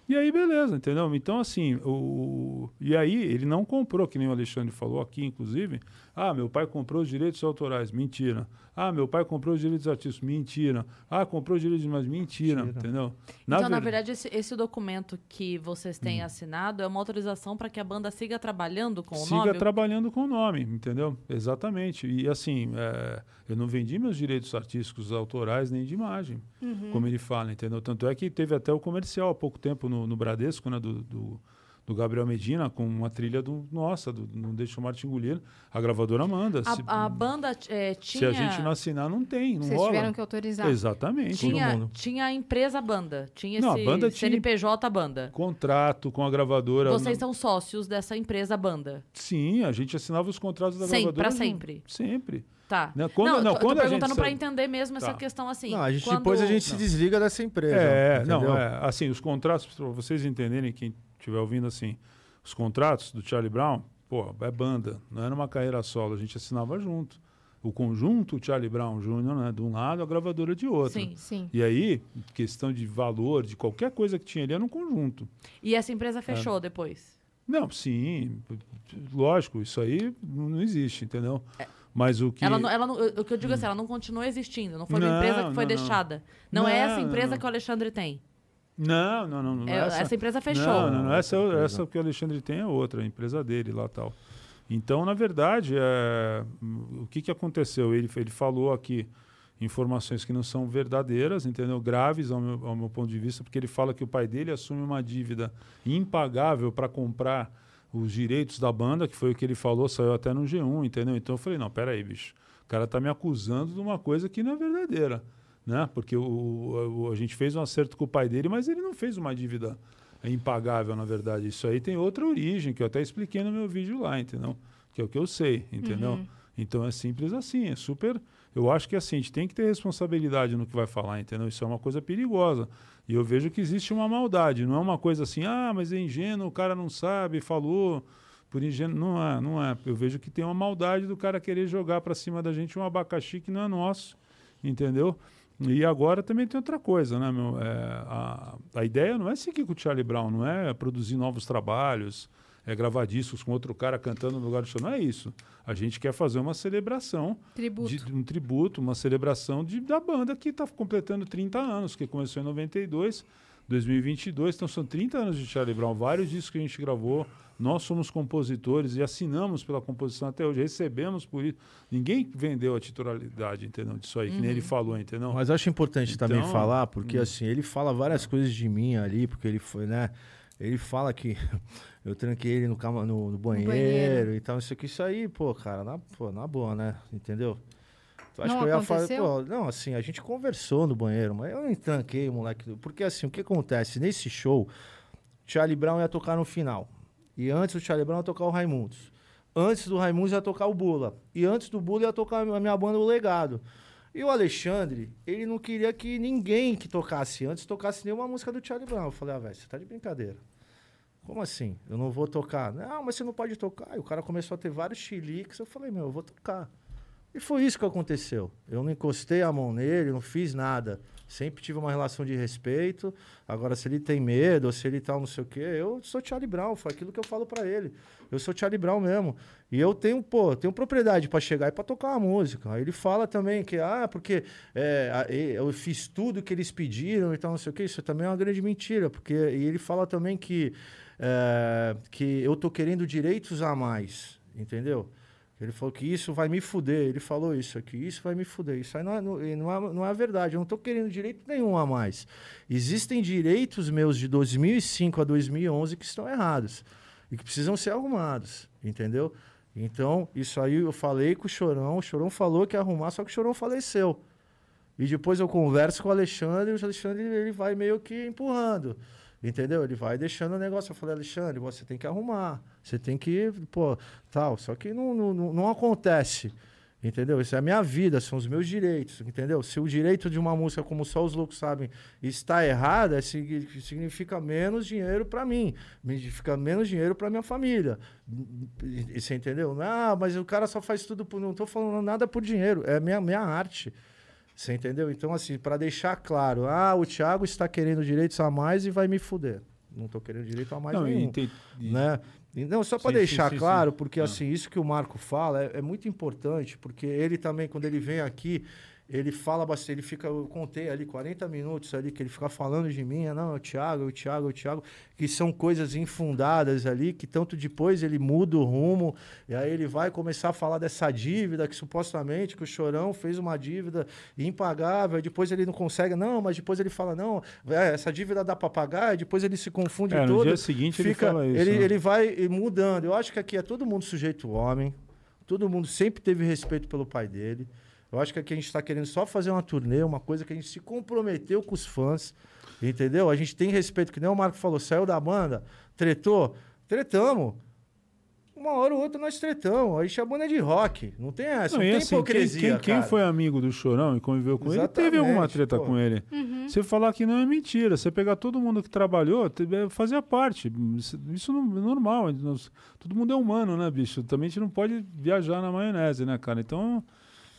E aí, beleza, entendeu? Então, assim, o... e aí ele não comprou, que nem o Alexandre falou aqui, inclusive. Ah, meu pai comprou os direitos autorais, mentira. Ah, meu pai comprou os direitos artísticos, mentira. Ah, comprou os direitos, mas mentira, mentira. entendeu? Na então, ver... na verdade, esse, esse, documento que vocês têm hum. assinado é uma autorização para que a banda siga trabalhando com siga o nome? Siga trabalhando com o nome, entendeu? Exatamente. E assim, é, eu não vendi meus direitos artísticos autorais nem de imagem, uhum. como ele fala, entendeu? Tanto é que teve até o comercial há pouco tempo no, no Bradesco, né, do, do do Gabriel Medina com uma trilha do nossa, do Não Deixa o Marte Engolir. A gravadora manda. A, se, a banda é, tinha... Se a gente não assinar, não tem, não Vocês rola. tiveram que autorizar. Exatamente. Tinha, tinha a empresa banda, tinha não, esse a banda CNPJ banda. Contrato com a gravadora. Vocês são sócios dessa empresa banda? Sim, a gente assinava os contratos da sempre, gravadora. Sempre, Sempre. Tá. Né? Quando, não, não, tô, quando tô perguntando para entender mesmo tá. essa questão assim. Não, a gente, quando... depois a gente não. se desliga dessa empresa. É, entendeu? não, é, assim, os contratos, para vocês entenderem, quem estiver ouvindo assim, os contratos do Charlie Brown, pô, é banda, não era uma carreira solo, a gente assinava junto. O conjunto Charlie Brown Jr., né, de um lado, a gravadora de outro. Sim, sim. E aí, questão de valor, de qualquer coisa que tinha ali, era um conjunto. E essa empresa fechou é. depois? Não, sim, lógico, isso aí não existe, entendeu? É. Mas o que. Ela não, ela não, o que eu digo é assim, ela não continuou existindo. Não foi uma empresa que foi não, deixada. Não, não, é essa empresa que o Alexandre tem. Não, não, não. não é, essa, essa, empresa fechou. Não, não, não essa, essa que o Alexandre tem é outra, a empresa dele lá tal. Então, na verdade, é, o que, que aconteceu? Ele, ele falou aqui informações que não são verdadeiras, entendeu? Graves ao meu, ao meu ponto de vista, porque ele fala que o pai dele assume uma dívida impagável para comprar os direitos da banda, que foi o que ele falou, saiu até no G1, entendeu? Então eu falei, não, peraí, bicho, o cara tá me acusando de uma coisa que não é verdadeira né? Porque o, o, a gente fez um acerto com o pai dele, mas ele não fez uma dívida impagável, na verdade. Isso aí tem outra origem, que eu até expliquei no meu vídeo lá, entendeu? Que é o que eu sei, entendeu? Uhum. Então é simples assim, é super. Eu acho que assim, a gente tem que ter responsabilidade no que vai falar, entendeu? Isso é uma coisa perigosa. E eu vejo que existe uma maldade, não é uma coisa assim, ah, mas é ingênuo, o cara não sabe, falou por ingênuo. Não é, não é. Eu vejo que tem uma maldade do cara querer jogar para cima da gente um abacaxi que não é nosso, entendeu? E agora também tem outra coisa, né, meu? É, a, a ideia não é seguir com o Charlie Brown, não é produzir novos trabalhos, é gravar discos com outro cara cantando no lugar do show. Não é isso. A gente quer fazer uma celebração, Tributo. de, um tributo, uma celebração de, da banda que está completando 30 anos, que começou em 92, 2022. Então são 30 anos de Charlie Brown, vários discos que a gente gravou. Nós somos compositores e assinamos pela composição até hoje, recebemos por isso. Ninguém vendeu a titularidade, entendeu? Disso aí, que nem ele falou, entendeu? Mas eu acho importante também Então, falar, porque hum. assim, ele fala várias coisas de mim ali, porque ele foi, né? Ele fala que eu tranquei ele no, cama, no, no banheiro, banheiro. e tal, isso aqui, isso aí, pô, cara, na, pô, na boa, né? Entendeu? Tu acha Não que eu ia falar, aconteceu? não, assim, a gente conversou no banheiro, mas eu não tranquei, moleque. Porque assim, o que acontece? Nesse show, Charlie Brown ia tocar no final. E antes do Charlie Brown ia tocar o Raimundos. Antes do Raimundos ia tocar o Bula. E antes do Bula ia tocar a minha banda O Legado. E o Alexandre, ele não queria que ninguém que tocasse antes tocasse nenhuma música do Charlie Brown. Eu falei, ah, velho, você tá de brincadeira. Como assim? Eu não vou tocar? Não, mas você não pode tocar. E o cara começou a ter vários chiliques. Eu falei, meu, eu vou tocar. E foi isso que aconteceu. Eu não encostei a mão nele, não fiz nada. Sempre tive uma relação de respeito. Agora, se ele tem medo, ou se ele tal, não sei o quê, eu sou Charlie Brown. Foi aquilo que eu falo pra ele. Eu sou Charlie Brown mesmo. E eu tenho, pô, tenho propriedade pra chegar e pra tocar uma música. Aí ele fala também que, ah, porque é, eu fiz tudo que eles pediram e tal, não sei o quê. Isso também é uma grande mentira. Porque, e ele fala também que, é, que eu tô querendo direitos a mais. Entendeu? Ele falou que isso vai me fuder. Ele falou isso aqui, isso vai me fuder. Isso aí não é, não, é, não é verdade. Eu não estou querendo direito nenhum a mais. Existem direitos meus de 2005 a 2011 que estão errados e que precisam ser arrumados, entendeu? Então, isso aí eu falei com o Chorão. O Chorão falou que ia arrumar, só que o Chorão faleceu. E depois eu converso com o Alexandre e o Alexandre ele vai meio que empurrando. Entendeu? Ele vai deixando o negócio. Eu falei, Alexandre, você tem que arrumar. Você tem que, pô, tal. Só que não, não, não- acontece. Entendeu? Isso é a minha vida, são os meus direitos, entendeu? Se o direito de uma música, como só os loucos sabem, está errada, sig- significa menos dinheiro para mim, significa menos dinheiro para minha família. Você entendeu? Ah, mas o cara só faz tudo por. Não estou falando nada por dinheiro, é minha, minha arte. Você entendeu? Então, assim, para deixar claro, ah, o Thiago está querendo direitos a mais e vai me fuder. Não estou querendo direito a mais Não, nenhum e tem- e- né? Não, só para deixar sim, claro, sim. porque Ah. assim, isso que o Marco fala é, é muito importante, porque ele também, quando ele vem aqui, ele fala bastante, ele fica, eu contei ali 40 minutos ali, que ele fica falando de mim, ah, não, é o Thiago, é o Thiago, é o Thiago, que são coisas infundadas ali, que tanto depois ele muda o rumo, e aí ele vai começar a falar dessa dívida, que supostamente que o Chorão fez uma dívida impagável, depois ele não consegue, não, mas depois ele fala, não, é, essa dívida dá para pagar, e depois ele se confunde É, no todo. dia seguinte ele fica, fala isso, ele, né? ele vai mudando. Eu acho que aqui é todo mundo sujeito homem. Todo mundo sempre teve respeito pelo pai dele. Eu acho que aqui a gente está querendo só fazer uma turnê, uma coisa que a gente se comprometeu com os fãs. Entendeu? A gente tem respeito, que nem o Marco falou, saiu da banda, tretou, tretamos. Uma hora ou outra nós tretamos. A gente é banda de rock. Não tem essa, não, Não, tem assim, quem, hipocrisia. quem, quem cara. foi amigo do Chorão e conviveu com ele, teve Exatamente, alguma treta pô. com ele. Você falar que não é mentira. Você pegar todo mundo que trabalhou, é, fazia parte. Isso, não é normal. Todo mundo é humano, né, bicho? Também a gente não pode viajar na maionese, né, cara? Então,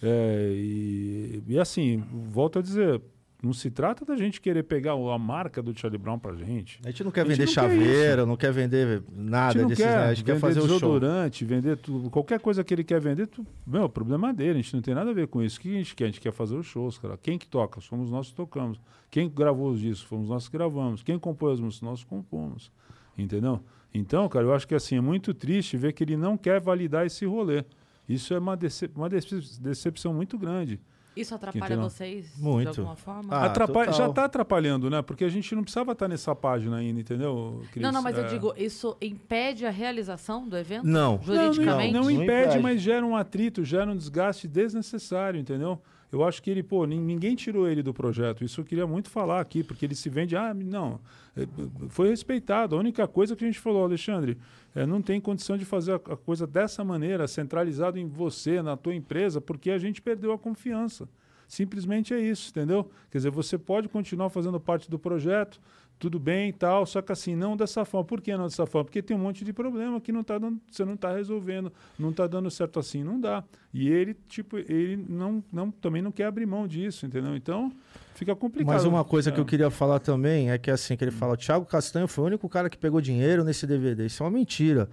é, e, e assim, volto a dizer, não se trata da gente querer pegar a marca do Charlie Brown pra gente. A gente não quer A gente vender não quer chaveiro, não quer vender A nada não desses, quer, né? A gente quer fazer o show. desodorante, vender tudo, qualquer coisa que ele quer vender, tu, meu, o problema é dele, a gente não tem nada a ver com isso. O que a gente quer? A gente quer fazer os shows, cara. Quem que toca? Somos nós que tocamos. Quem gravou os discos? Fomos nós que gravamos. Quem compôs as músicas? Nós compomos. Entendeu? Então, cara, eu acho que assim, é muito triste ver que ele não quer validar esse rolê. Isso é uma, decep uma decep- decepção muito grande. Isso atrapalha Entendeu? vocês Muito. de alguma forma? Ah, Atrapalha- já está atrapalhando, né? Porque a gente não precisava estar nessa página ainda, entendeu, Cris? não, não, mas eu É. digo, isso impede a realização do evento? Não. Juridicamente? Não, não, Não impede, impede. mas gera um atrito, gera um desgaste desnecessário, entendeu? Eu acho que ele, pô, nin- ninguém tirou ele do projeto. Isso eu queria muito falar aqui, porque ele se vende, ah, não, é, foi respeitado. A única coisa que a gente falou, Alexandre, é, não tem condição de fazer a, a coisa dessa maneira, centralizado em você, na tua empresa, porque a gente perdeu a confiança. Simplesmente é isso, entendeu? Quer dizer, você pode continuar fazendo parte do projeto, tudo bem e tal, só que assim, não dessa forma. Por que não dessa forma? Porque tem um monte de problema que não tá dando, você não está resolvendo, não está dando certo assim, não dá. E ele, tipo, ele não, não, também não quer abrir mão disso, entendeu? Então, fica complicado. Mas uma coisa que É. eu queria falar também é que assim, que ele fala, o Thiago Castanho foi o único cara que pegou dinheiro nesse DVD. Isso é uma mentira.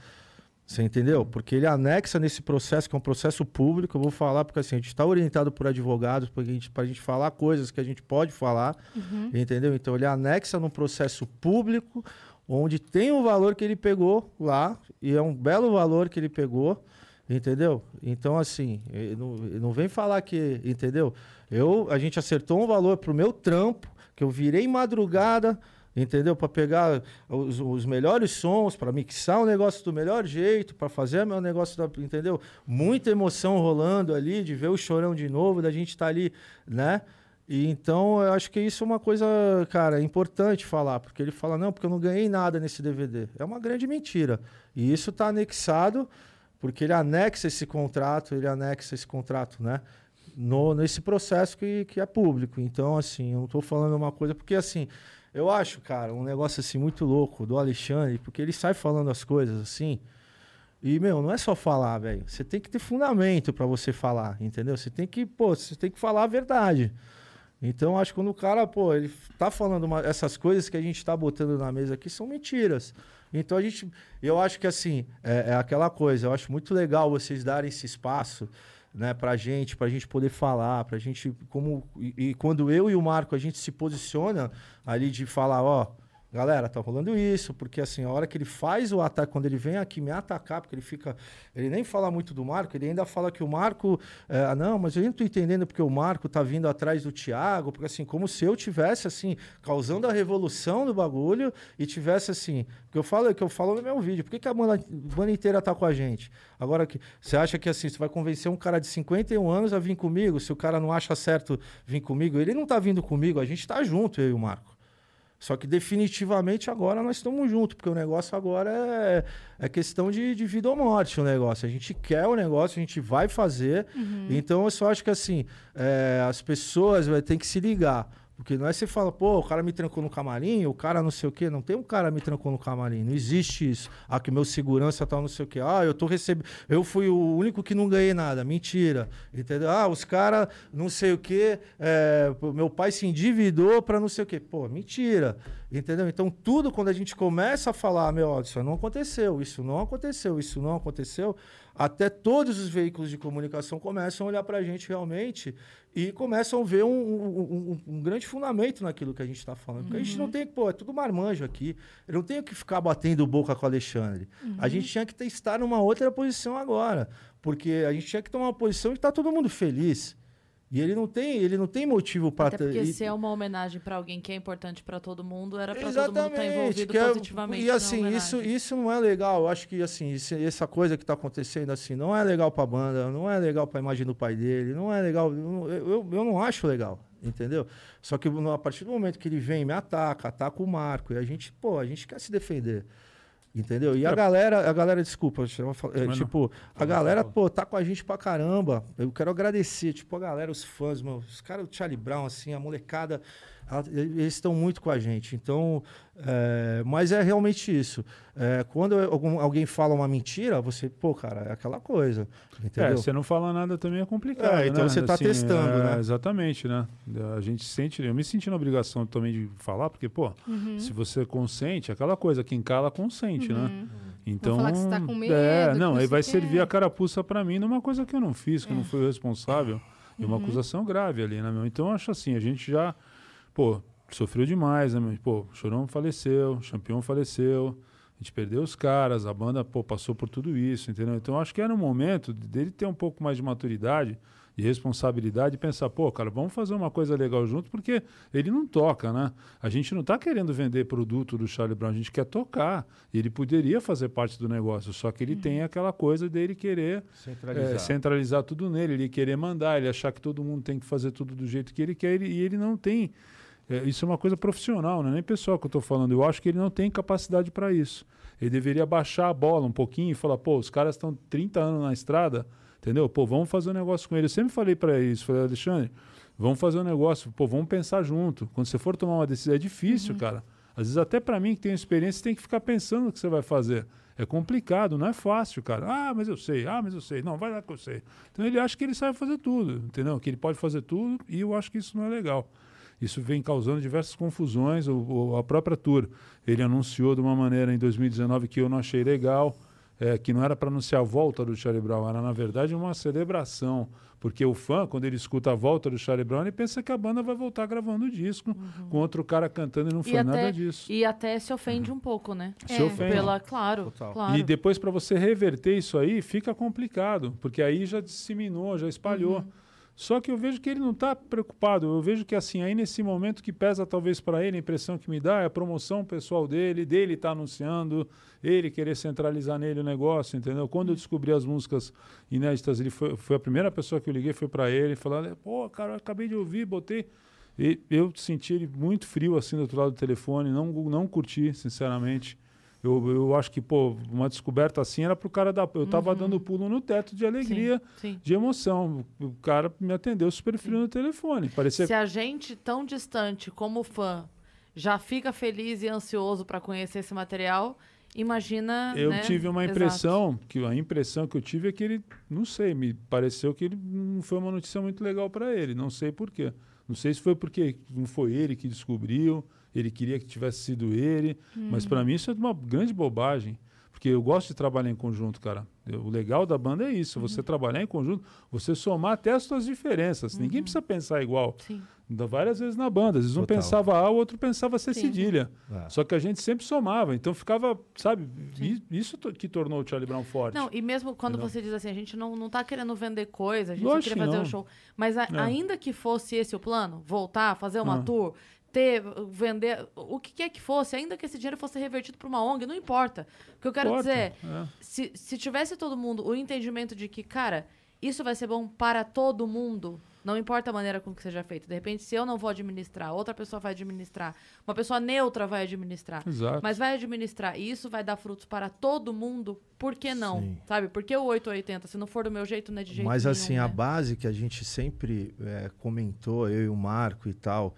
Você entendeu? Porque ele anexa nesse processo, que é um processo público, eu vou falar, porque assim, a gente está orientado por advogados para gente, pra gente falar coisas que a gente pode falar, entendeu? Então ele anexa num processo público, onde tem um valor que ele pegou lá, e é um belo valor que ele pegou, entendeu? Então, assim, ele não, ele não vem falar que, entendeu? Eu, a gente acertou um valor pro meu trampo, que eu virei madrugada, entendeu? Para pegar os, os melhores sons, para mixar o negócio do melhor jeito, para fazer meu negócio, da, entendeu? Muita emoção rolando ali, de ver o chorão de novo, da gente estar ali, né? E então eu acho que isso é uma coisa, cara, importante falar, porque ele fala, não, porque eu não ganhei nada nesse DVD. É uma grande mentira. E isso está anexado, porque ele anexa esse contrato, ele anexa esse contrato, né? No, nesse processo que, que é público. Então, assim, eu não estou falando uma coisa, porque assim, eu acho, cara, um negócio assim muito louco do Alexandre, porque ele sai falando as coisas assim. E, meu, não é só falar, velho. Você tem que ter fundamento para você falar, entendeu? Você tem que, pô, você tem que falar a verdade. Então, acho que quando o cara, pô, ele tá falando uma- essas coisas que a gente tá botando na mesa aqui são mentiras. Então, a gente, eu acho que assim, é, é aquela coisa, eu acho muito legal vocês darem esse espaço, né, pra gente, pra gente poder falar, pra gente, como, e, e quando eu e o Marco, a gente se posiciona ali de falar, ó, galera, tá rolando isso, porque assim, a hora que ele faz o ataque, quando ele vem aqui me atacar, porque ele fica, ele nem fala muito do Marco, ele ainda fala que o Marco, é, ah, não, mas eu não tô entendendo porque o Marco tá vindo atrás do Thiago, porque assim, como se eu tivesse assim, causando a revolução do bagulho e tivesse assim, porque eu falo, que eu falo no meu vídeo, por que, que a banda, banda inteira tá com a gente? Agora que você acha que assim, você vai convencer um cara de 51 anos a vir comigo, se o cara não acha certo vir comigo, ele não tá vindo comigo, a gente tá junto, eu e o Marco. Só que definitivamente agora nós estamos juntos, porque o negócio agora é, é questão de, de vida ou morte o negócio. A gente quer o negócio, a gente vai fazer. Então eu só acho que assim, é, as pessoas vai ter que se ligar. Porque não é você fala, pô, o cara me trancou no camarim, o cara não sei o quê. Não tem um cara me trancou no camarim. Não existe isso. Ah, que meu segurança tal, não sei o quê. Ah, eu tô recebendo. Eu fui o único que não ganhei nada. Mentira. Entendeu? Ah, os caras não sei o quê. é, meu pai se endividou pra não sei o quê. Pô, mentira. Entendeu? Então, tudo quando a gente começa a falar, meu, ó, isso não aconteceu, isso não aconteceu, isso não aconteceu, até todos os veículos de comunicação começam a olhar pra gente realmente e começam a ver um, um- um- um grande fundamento naquilo que a gente está falando. Porque a gente não tem, pô, é tudo marmanjo aqui. Eu não tenho que ficar batendo boca com o Alexandre. A gente tinha que estar numa outra posição agora. Porque a gente tinha que tomar uma posição de estar todo mundo feliz. E ele não tem, ele não tem motivo para Até porque se é uma homenagem pra alguém que é importante pra todo mundo, era pra todo mundo estar envolvido é- positivamente. E assim, isso, isso não é legal. Eu acho que assim, isso- essa coisa que tá acontecendo assim, não é legal pra banda, não é legal pra imagem do pai dele, não é legal. Eu, eu, eu não acho legal, entendeu? Só que a partir do momento que ele vem e me ataca, ataca o Marco, e a gente, pô, a gente quer se defender. Entendeu? E a galera, a galera, desculpa, é, tipo, a galera, pô, tá com a gente pra caramba. Eu quero agradecer, tipo, a galera, os fãs, meu, os caras do Charlie Brown, assim, a molecada, eles estão muito com a gente. Então, é, mas é realmente isso. É, quando algum- alguém fala uma mentira, você, pô, cara, é aquela coisa, É, entendeu? você não fala nada também é complicado. É, então né? você tá testando, é, né? Exatamente, né? A gente sente, eu me senti na obrigação também de falar, porque, pô, Uhum. se você consente, aquela coisa, quem cala consente, né? Então, falar que você tá com medo, é, não, aí vai quê. servir a carapuça pra mim numa coisa que eu não fiz, que eu não É. fui o responsável, e Uhum. uma acusação grave ali, né, meu? Então, eu acho assim, a gente já, pô, sofreu demais, né, meu? Pô, Chorão faleceu, Champion faleceu, a gente perdeu os caras, a banda, pô, passou por tudo isso, entendeu? Então, acho que era um momento dele ter um pouco mais de maturidade, de responsabilidade e pensar, pô, cara, vamos fazer uma coisa legal junto, porque ele não toca, né? A gente não está querendo vender produto do Charlie Brown, a gente quer tocar. Ele poderia fazer parte do negócio, só que ele tem aquela coisa dele querer Centralizar. é, centralizar tudo nele, ele querer mandar, ele achar que todo mundo tem que fazer tudo do jeito que ele quer, ele- e ele não tem. É, isso é uma coisa profissional, não é nem pessoal que eu estou falando. Eu acho que ele não tem capacidade para isso. Ele deveria baixar a bola um pouquinho e falar: pô, os caras estão 30 anos na estrada, entendeu? Pô, vamos fazer um negócio com ele. Eu sempre falei para isso, falei, Alexandre, vamos fazer um negócio, pô, vamos pensar junto. Quando você for tomar uma decisão, é difícil, cara. Às vezes, até para mim que tenho experiência, você tem que ficar pensando o que você vai fazer. É complicado, não é fácil, cara. Ah, mas eu sei, ah, mas eu sei. Não, vai lá que eu sei. Então ele acha que ele sabe fazer tudo, entendeu? Que ele pode fazer tudo e eu acho que isso não é legal. Isso vem causando diversas confusões. O, o- a própria tour, ele anunciou de uma maneira em 2019 que eu não achei legal, é, que não era para anunciar a volta do Charlie Brown, era na verdade uma celebração. Porque o fã, quando ele escuta a volta do Charlie Brown, ele pensa que a banda vai voltar gravando o disco com outro cara cantando e não foi E nada até, disso. e até se ofende um pouco, né? Se É. ofende. Pela, claro, claro. E depois, para você reverter isso aí, fica complicado, porque aí já disseminou, já espalhou. Uhum. Só que eu vejo que ele não está preocupado. Eu vejo que, assim, aí nesse momento que pesa talvez para ele, a impressão que me dá é a promoção pessoal dele, dele estar anunciando, ele querer centralizar nele o negócio, entendeu? Quando eu descobri as músicas inéditas, ele foi, foi a primeira pessoa que eu liguei, foi para ele, falando: pô, cara, acabei de ouvir, botei. E eu senti ele muito frio assim do outro lado do telefone, não, não curti, sinceramente. Eu, eu acho que, pô, uma descoberta assim era pro cara dar. Eu tava dando pulo no teto de alegria, Sim, sim. de emoção. O cara me atendeu super frio no telefone. Parecia Se a gente tão distante como fã já fica feliz e ansioso para conhecer esse material, imagina. Eu né? tive uma Exato. impressão, que a impressão que eu tive é que ele, não sei, me pareceu que ele não foi uma notícia muito legal para ele, não sei por quê. Não sei se foi porque não foi ele que descobriu, ele queria que tivesse sido ele, mas para mim isso é uma grande bobagem, porque eu gosto de trabalhar em conjunto, cara. Eu- O legal da banda é isso, você trabalhar em conjunto, você somar até as suas diferenças. Ninguém precisa pensar igual. Sim. Várias vezes na banda. Às vezes um Total. pensava A, o outro pensava C Sim. cedilha. É. Só que a gente sempre somava. Então ficava, sabe, i- isso que tornou o Charlie Brown forte. Não, e mesmo quando Entendeu? você diz assim, a gente não, não tá querendo vender coisa, a gente Lógico queria que fazer o show. Mas a- É. ainda que fosse esse o plano, voltar, fazer uma tour, ter, vender, o que quer que fosse, ainda que esse dinheiro fosse revertido para uma ONG, não importa. O que eu quero Importa, dizer, é. se, se tivesse todo mundo o entendimento de que, cara, isso vai ser bom para todo mundo, não importa a maneira com que seja feito. De repente, se eu não vou administrar, outra pessoa vai administrar, uma pessoa neutra vai administrar. Exato. Mas vai administrar e isso vai dar frutos para todo mundo, por que não? Sim. Sabe? Por que o 880? Se não for do meu jeito, não é de jeito Mas nenhum, assim, a né? base que a gente sempre é, comentou, eu e o Marco e tal,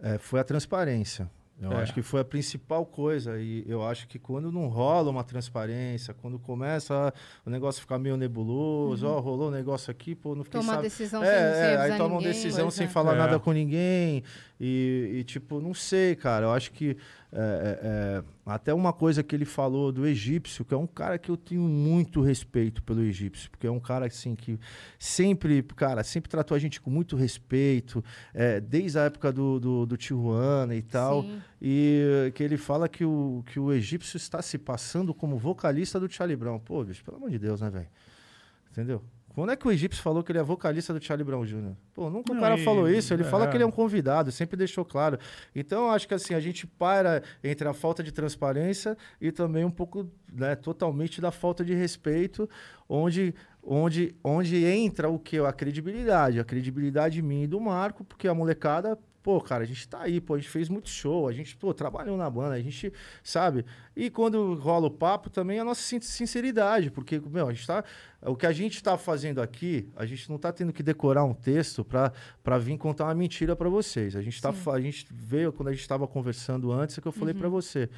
é, foi a transparência. Eu É. acho que foi a principal coisa. E eu acho que quando não rola uma transparência, quando começa o negócio ficar meio nebuloso, ó, rolou um negócio aqui, pô, não fiquei Tomar sabe... decisão É, sem, é, aí tomam decisão sem é. falar É. nada com ninguém. E, e, tipo, não sei, cara. Eu acho que é, é, é, até uma coisa que ele falou do egípcio, que é um cara que eu tenho muito respeito pelo egípcio, porque é um cara assim que sempre, cara, sempre tratou a gente com muito respeito, é, desde a época do, do, do Tijuana e tal. Sim. E que ele fala que o, que o egípcio está se passando como vocalista do Charlie Brown. Pô, bicho, pelo amor de Deus, né, velho? Entendeu? Quando é que o egípcio falou que ele é vocalista do Charlie Brown Jr.? Pô, nunca Não, o cara e- falou isso. Ele fala é. que ele é um convidado, sempre deixou claro. Então, acho que assim, a gente para entre a falta de transparência e também um pouco, né, totalmente da falta de respeito, onde, onde, onde entra o que? A credibilidade. A credibilidade minha e do Marco, porque a molecada pô, cara, a gente tá aí, pô, a gente fez muito show, a gente, pô, trabalhou na banda, a gente, sabe? E quando rola o papo também é a nossa sin- sinceridade, porque, meu, a gente tá. O que a gente tá fazendo aqui, a gente não tá tendo que decorar um texto pra, pra vir contar uma mentira pra vocês. A gente, tá, a gente veio, quando a gente tava conversando antes, é que eu falei pra você.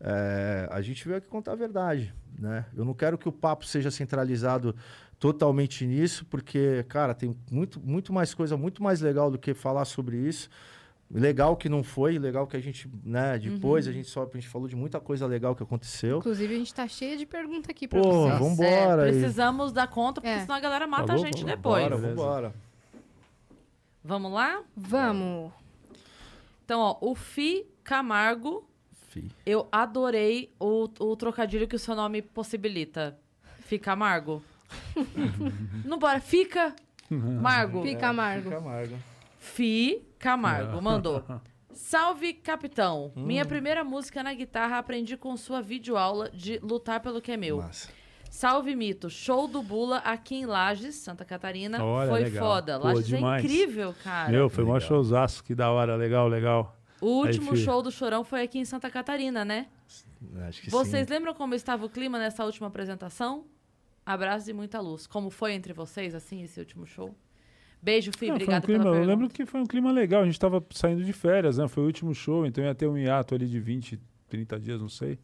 É, a gente veio aqui contar a verdade, né? Eu não quero que o papo seja centralizado totalmente nisso, porque, cara, tem muito, muito mais coisa, muito mais legal do que falar sobre isso. Legal que não foi, legal que a gente, né, depois a gente só a gente falou de muita coisa legal que aconteceu. Inclusive, a gente tá cheio de perguntas aqui pra Pô, vocês. vamos- É, Vambora aí. precisamos dar conta, porque É. senão a galera mata Falou? a gente Vamos depois. Bora, Beleza. vambora. Vamos lá? Vamos. Então, ó, o Fi Camargo, Fi. eu adorei o, o trocadilho que o seu nome possibilita. Fi Camargo. Não bora, fica Margo. Fi Camargo. Fica amargo. Fi Camargo mandou. Salve, capitão. Hum. Minha primeira música na guitarra aprendi com sua videoaula de Lutar pelo que é meu. Massa. Salve, Mito. Show do Bula aqui em Lages, Santa Catarina. Olha, Foi legal. foda. Pô, Lages demais. é incrível, cara. Meu, foi Legal. showzaço, que da hora, legal, legal. o último Aí, show do Chorão foi aqui em Santa Catarina, né? Acho que Vocês sim. lembram como estava o clima nessa última apresentação? Abraços e muita luz. Como foi entre vocês, assim, esse último show? Beijo, Fih. Não, foi um clima, pela eu lembro que foi um clima legal, a gente tava saindo de férias, né? Foi o último show, então ia ter um hiato ali de 20, 30 dias, não sei.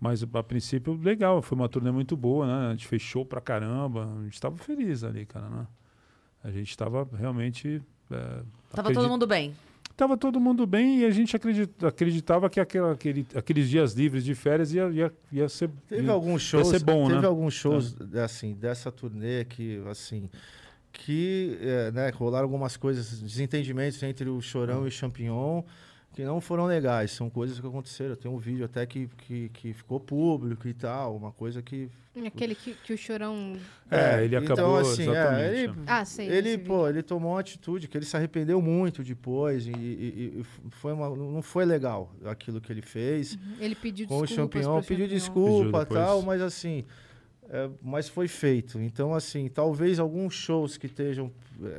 Mas a princípio, legal, foi uma turnê muito boa, né? A gente fez show pra caramba, a gente tava feliz ali, cara, né? A gente tava realmente. É, Tava acredi- todo mundo bem. Tava todo mundo bem e a gente acredita- acreditava que aquela- aquele- aqueles dias livres de férias ia, ia, ia ser. Teve ia- alguns shows, ser bom, teve né? alguns shows assim dessa turnê que assim que é, né, rolaram algumas coisas, desentendimentos entre o Chorão e o Champignon que não foram legais, são coisas que aconteceram. Tem um vídeo até que, que, que ficou público e tal, uma coisa que Aquele que, que o chorão. É, ele então, acabou. assim, é, exatamente. ele- Ah, sei. ele, pô, ele tomou uma atitude que ele se arrependeu muito depois e, e- e foi uma, não foi legal aquilo que ele fez. vídeo. Ele pediu com o desculpas. champignon, pediu desculpa depois. tal, mas assim, é, mas foi feito. Então, assim, talvez alguns shows que estejam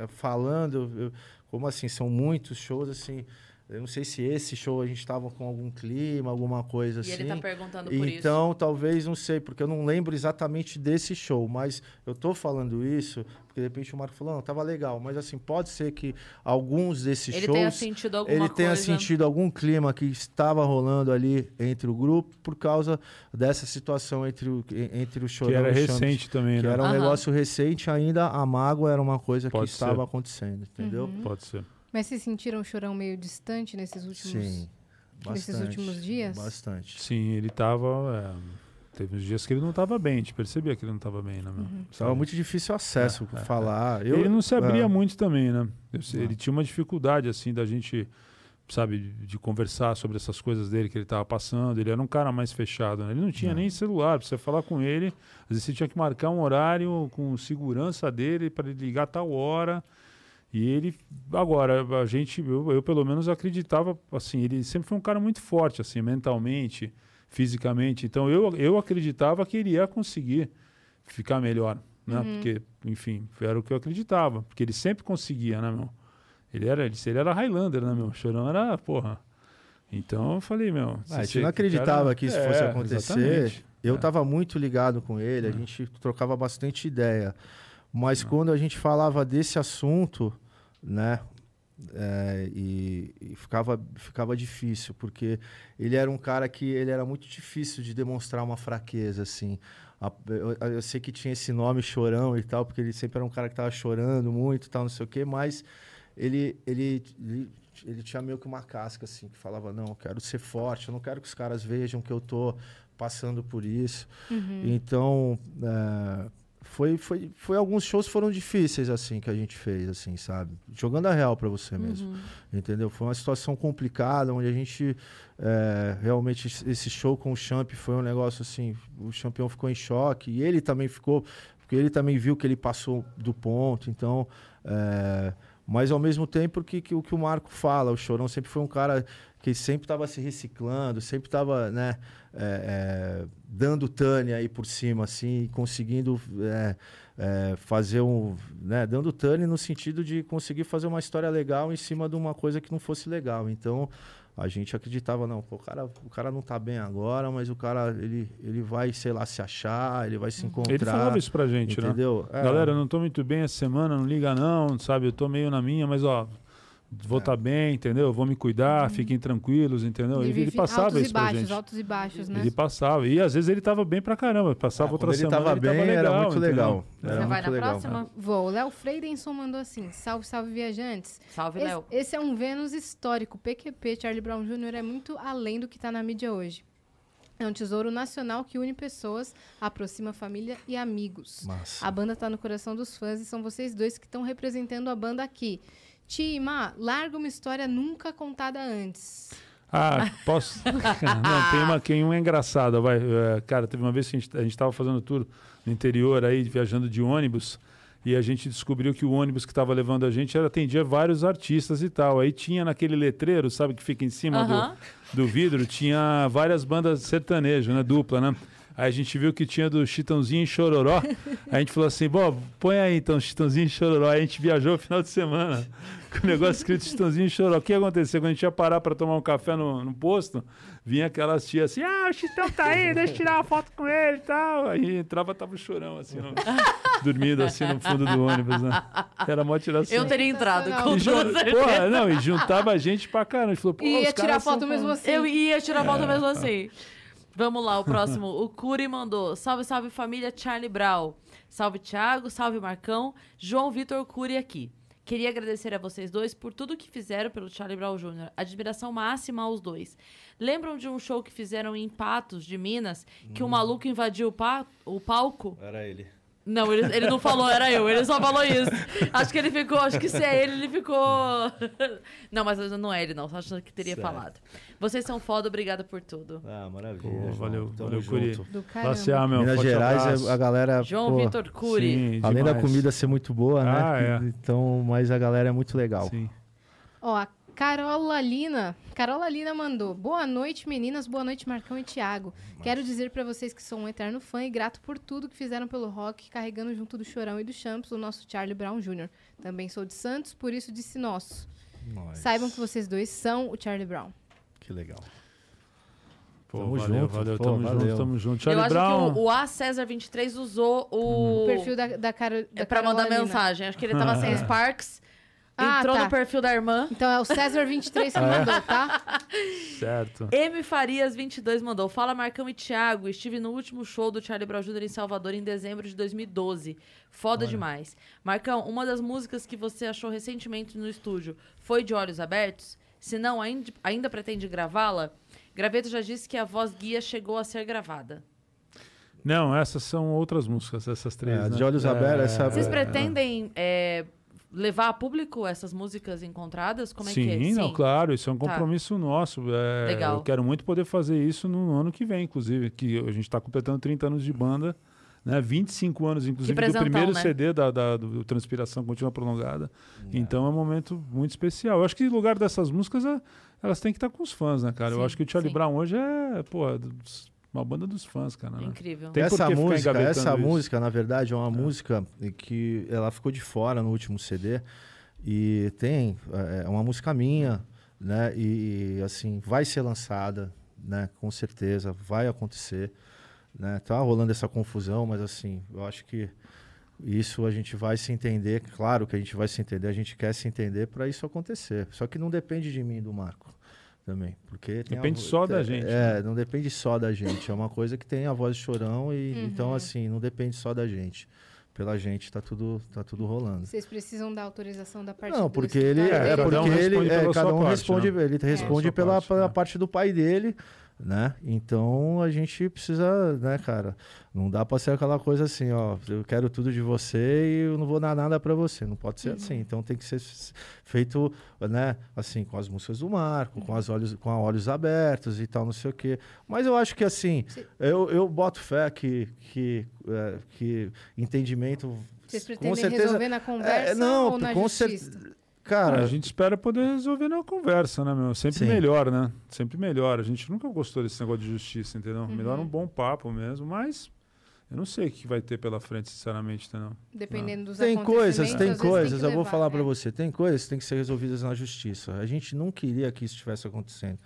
é, falando, eu- como assim, são muitos shows, assim, eu não sei se esse show a gente estava com algum clima, alguma coisa E assim. ele tá perguntando por isso. Então, talvez, não sei, porque eu não lembro exatamente desse show, mas eu tô falando isso, porque de repente o Marco falou, não, tava legal, mas assim, pode ser que alguns desses Ele shows tenha sentido alguma ele tenha coisa. sentido algum clima que estava rolando ali entre o grupo por causa dessa situação entre o, en- entre o Chorão Que era e Champs, recente também, que né? era um Aham. negócio recente ainda, a mágoa era uma coisa Pode que ser. estava acontecendo, entendeu? Uhum. Pode ser. Mas vocês sentiram o chorão meio distante nesses últimos. Sim, nesses bastante, últimos dias? Bastante. Sim, ele tava. é, teve uns dias que ele não tava bem, a gente percebia que ele não tava bem, né, meu? Uhum. Estava Sabe? muito difícil o acesso, É, é, falar. Eu, ele não se abria é, muito também, né? Ele tinha uma dificuldade, assim, da gente, sabe, de, conversar sobre essas coisas dele que ele tava passando. Ele era um cara mais fechado, né? Ele não tinha Não. nem celular pra você falar com ele. Às vezes você tinha que marcar um horário com segurança dele para ele ligar tal hora. E ele, agora, a gente, eu, eu pelo menos acreditava, assim, ele sempre foi um cara muito forte, assim, mentalmente, fisicamente. Então eu, eu acreditava que ele ia conseguir ficar melhor, né? Porque, enfim, era o que eu acreditava, porque ele sempre conseguia, né, meu? Ele era, ele, ele era Highlander, né, meu? Chorão era, porra. Então eu falei, meu. Ah, a você- não acreditava cara- que isso É, fosse acontecer. exatamente. Eu É. estava muito ligado com ele, a É. gente trocava bastante ideia. Mas É. quando a gente falava desse assunto, né? é, e, e ficava, ficava difícil, porque ele era um cara que ele era muito difícil de demonstrar uma fraqueza, assim. A- eu, eu sei que tinha esse nome chorão e tal, porque ele sempre era um cara que tava chorando muito tal, não sei o quê, mas ele, ele, ele, ele tinha meio que uma casca, assim, que falava, não, eu quero ser forte, eu não quero que os caras vejam que eu tô passando por isso. Uhum. Então, é, foi, foi, foi alguns shows foram difíceis, assim, que a gente fez, assim, sabe? Jogando a real pra você mesmo, Uhum. entendeu? Foi uma situação complicada, onde a gente, é, realmente, esse show com o Champ foi um negócio, assim, o campeão ficou em choque, e ele também ficou, porque ele também viu que ele passou do ponto, então... é, mas ao mesmo tempo que, que o que o Marco fala, o Chorão sempre foi um cara que sempre estava se reciclando, sempre estava, né, é, é, dando Tânia aí por cima, assim, conseguindo é, é, fazer um, né, dando Tânia no sentido de conseguir fazer uma história legal em cima de uma coisa que não fosse legal. Então a gente acreditava, não, pô, o cara, o cara não tá bem agora, mas o cara ele, ele vai, sei lá, se achar, ele vai se encontrar. Ele falava isso pra gente, né? entendeu? É. Galera, eu não tô muito bem essa semana, não liga não, sabe? Eu tô meio na minha, mas ó, vou É. estar bem, entendeu? Vou me cuidar, fiquem tranquilos, entendeu? Ele, ele passava altos isso e baixos, gente. altos e baixos, né? Ele passava. E às vezes ele tava bem pra caramba. Passava Ah, outra ele semana. tava ele tava bem, legal, era muito entendeu? legal. É. Era Você vai na legal. próxima? Vou. O Léo Freidenson mandou assim: salve, salve, viajantes. Salve, Léo. esse é um Vênus histórico. PQP, Charlie Brown Jr. é muito além do que está na mídia hoje. É um tesouro nacional que une pessoas, aproxima família e amigos. Massa. A banda tá no coração dos fãs e são vocês dois que estão representando a banda aqui. Tima, larga uma história nunca contada antes. Ah, posso. Não, tem uma, tem uma engraçada, vai. É, cara, teve uma vez que a gente, a gente tava fazendo tour no interior aí, viajando de ônibus. E a gente descobriu que o ônibus que estava levando a gente era, atendia vários artistas e tal. Aí tinha naquele letreiro, sabe, que fica em cima Aham. do, do vidro, tinha várias bandas sertanejo, né? Dupla, né? Aí a gente viu que tinha do Chitãozinho e Chororó. A gente falou assim, bom, põe aí então Chitãozinho e Chororó. Aí a gente viajou no final de semana com o negócio escrito Chitãozinho e Chororó. O que aconteceu? Quando a gente ia parar para tomar um café no, no posto, vinha aquelas tias assim, ah, o Chitão tá aí, deixa eu tirar uma foto com ele e tal. Aí entrava, tava o chorão assim, no- dormindo assim no fundo do ônibus, né? Era mó tiração. Eu teria entrado, com E jun-. Porra, não, e juntava a gente pra caramba. A gente falou, pô, E os ia caras tirar foto mesmo assim. Eu ia tirar foto mesmo assim. Vamos lá, o próximo. O Curi mandou. Salve, salve família Charlie Brown. Salve Thiago, salve Marcão. João Vitor Curi aqui. Queria agradecer a vocês dois por tudo que fizeram pelo Charlie Brown Jr. Admiração máxima aos dois. Lembram de um show que fizeram em Patos, de Minas, que o maluco invadiu o, pa- o palco? Era ele. Não, ele, ele não falou, era eu. Ele só falou isso. Acho que ele ficou, acho que se é ele, ele ficou. Não, mas não é ele, não. Só acho que teria Sério. falado. Vocês são foda, obrigado por tudo. Ah, maravilha. Pô, valeu, Tamo valeu, Curi. junto. Do Classe A, caramba. meu. Minas Gerais, abraço. é- a galera. João pô, Vitor Curi. Sim, Além da demais. comida ser muito boa, né? Ah, é. Então, mas a galera é muito legal. Sim. Ó, a Carola Lina. Carola Lina mandou. Boa noite, meninas. Boa noite, Marcão e Thiago. Quero dizer pra vocês que sou um eterno fã e grato por tudo que fizeram pelo rock, carregando junto do Chorão e do Champs o nosso Charlie Brown Jr. Também sou de Santos, por isso disse nosso. Nós. Saibam que vocês dois são o Charlie Brown. Que legal. Pô, Tamo valeu, junto, valeu, pô, tamo valeu. junto, tamo junto. Eu Charlie acho Brown. que o, o A César 23 usou o. O perfil da, da, Caro, da É pra mandar mensagem. Acho que ele tava sem Sparks. Ah, entrou tá. no perfil da irmã. Então é o César23 que mandou, tá? Certo. M Farias 22 mandou. Fala Marcão e Thiago. Estive no último show do Charlie Brown Jr. em Salvador em dezembro de 2012. Foda demais. Marcão, uma das músicas que você achou recentemente no estúdio foi de Olhos Abertos? Se não, ainda, ainda pretende gravá-la? Graveto já disse que a voz guia chegou a ser gravada. Não, essas são outras músicas, essas três. É, né? de olhos abertos, essa- Vocês É. pretendem é, levar a público essas músicas encontradas? Como é Sim, que é? não, claro, isso é um Tá. compromisso nosso. é, Legal. Eu quero muito poder fazer isso no ano que vem, inclusive, que a gente está completando 30 anos de banda, né? 25 anos, inclusive, do primeiro né? CD da, da- do Transpiração Contínua Prolongada. Então é um momento muito especial. Eu acho que o lugar dessas músicas, é- elas têm que estar com os fãs, né, cara? Sim, Eu acho que o Charlie sim. Brown hoje é, pô, dos- uma banda dos fãs, cara. né? Incrível. Tem essa música, essa isso. música, na verdade, é uma música que ela ficou de fora no último CD e tem é uma música minha, né? E assim vai ser lançada, né? Com certeza vai acontecer, né? Tá rolando essa confusão, mas assim eu acho que isso a gente vai se entender, claro que a gente vai se entender, a gente quer se entender para isso acontecer. Só que não depende de mim do Marco também, porque a Depende vo- só da é, gente, É, não depende só da gente. É uma coisa que tem a voz de chorão e então assim não depende só da gente. Pela gente tá tudo tá tudo rolando. Vocês precisam da autorização da parte Não, do porque ele É, é, cada um porque responde ele é, pela cada um parte, responde, né? ele responde sua pela, parte, pela né? parte do pai dele, né? Então a gente precisa, né, cara? Não dá pra ser aquela coisa assim, ó, eu quero tudo de você e eu não vou dar nada pra você. Não pode ser assim. Então tem que ser feito, né, assim, com as músicas do Marco, com as olhos com olhos abertos e tal, não sei o quê. Mas eu acho que assim, Sim. eu, eu boto fé que que é, que entendimento Vocês com pretendem certeza resolver na conversa é, não, ou na com justiça? certeza. Cara, a gente espera poder resolver na conversa, né, meu? Sempre Sim. melhor, né? Sempre melhor. A gente nunca gostou desse negócio de justiça, entendeu? Uhum. Melhor um bom papo mesmo, mas eu não sei o que vai ter pela frente, sinceramente, entendeu? Dependendo dos Tem coisas, tem coisas, que eu vou levar, falar é. pra você, tem coisas que tem que ser resolvidas na justiça. A gente não queria que isso estivesse acontecendo.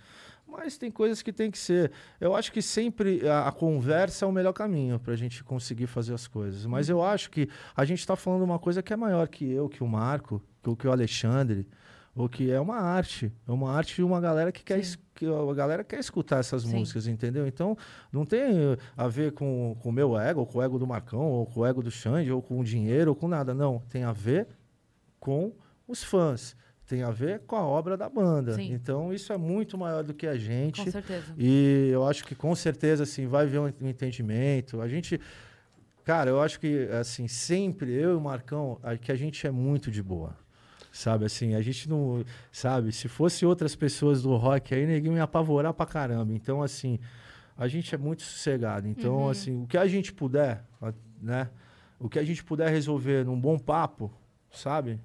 Mas tem coisas que tem que ser. Eu acho que sempre a, a conversa é o melhor caminho pra gente conseguir fazer as coisas. Mas eu acho que a gente tá falando uma coisa que é maior que eu, que o Marco, o- que o Alexandre, ou que é uma arte. É uma arte de uma galera que quer, que a galera quer escutar essas Sim. músicas, entendeu? Então, não tem eh, a ver com com o meu ego, ou com o ego do Marcão, ou com o ego do Xande, ou com o dinheiro, ou com nada. Não. Tem a ver com os fãs. Tem a ver com a obra da banda. Sim. Então, isso é muito maior do que a gente. Com certeza. E eu acho que com certeza assim vai haver um entendimento. A gente cara, eu acho que assim, sempre eu e o Marcão, que a gente é muito de boa. Sabe assim, a gente não, sabe, se fosse outras pessoas do rock aí, ninguém ia apavorar pra caramba. Então assim, a gente é muito sossegado. Então assim, o que a gente puder, né, o que a gente puder resolver num bom papo, sabe?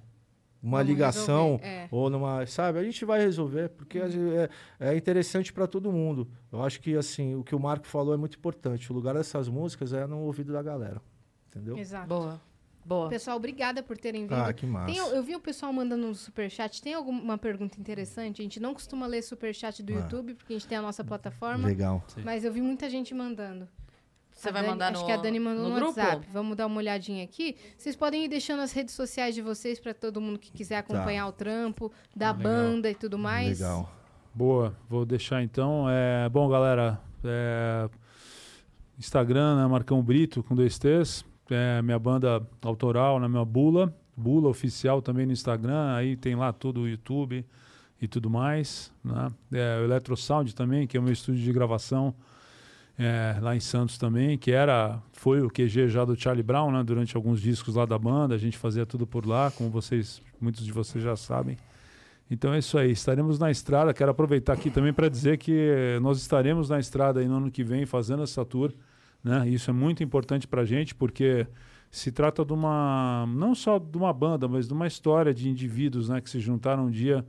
Uma Vamos ligação resolver, é. ou numa, sabe? A gente vai resolver, porque vezes, é, é interessante para todo mundo. Eu acho que assim, o que o Marco falou é muito importante. O lugar dessas músicas é no ouvido da galera. Entendeu? Exato. Boa. Boa. Pessoal, obrigada por terem vindo. Ah, que massa. Tem- eu vi o pessoal mandando no superchat. Tem alguma pergunta interessante? A gente não costuma ler superchat do Ah. YouTube, porque a gente tem a nossa plataforma. Legal. Mas eu vi muita gente mandando. Você A vai Dani- mandar no Acho que a Dani mandou no no, grupo? WhatsApp. Vamos dar uma olhadinha aqui. Vocês podem ir deixando as redes sociais de vocês para todo mundo que quiser acompanhar o trampo da Legal. banda e tudo mais. Legal. Boa, vou deixar então. É, bom, galera, é, Instagram, né, Marcão Brito, com dois T's. É, minha banda autoral, na minha Bula. Bula oficial também no Instagram. Aí tem lá tudo o YouTube e tudo mais. Né? É, o Electrosound também, que é o meu estúdio de gravação é, lá em Santos também, que era foi o QG já do Charlie Brown, né? Durante alguns discos lá da banda, a gente fazia tudo por lá, como vocês, muitos de vocês já sabem. Então é isso aí, estaremos na estrada. Quero aproveitar aqui também para dizer que nós estaremos na estrada aí no ano que vem fazendo essa tour, né? Isso é muito importante para a gente porque se trata de uma não só de uma banda, mas de uma história de indivíduos, né, que se juntaram um dia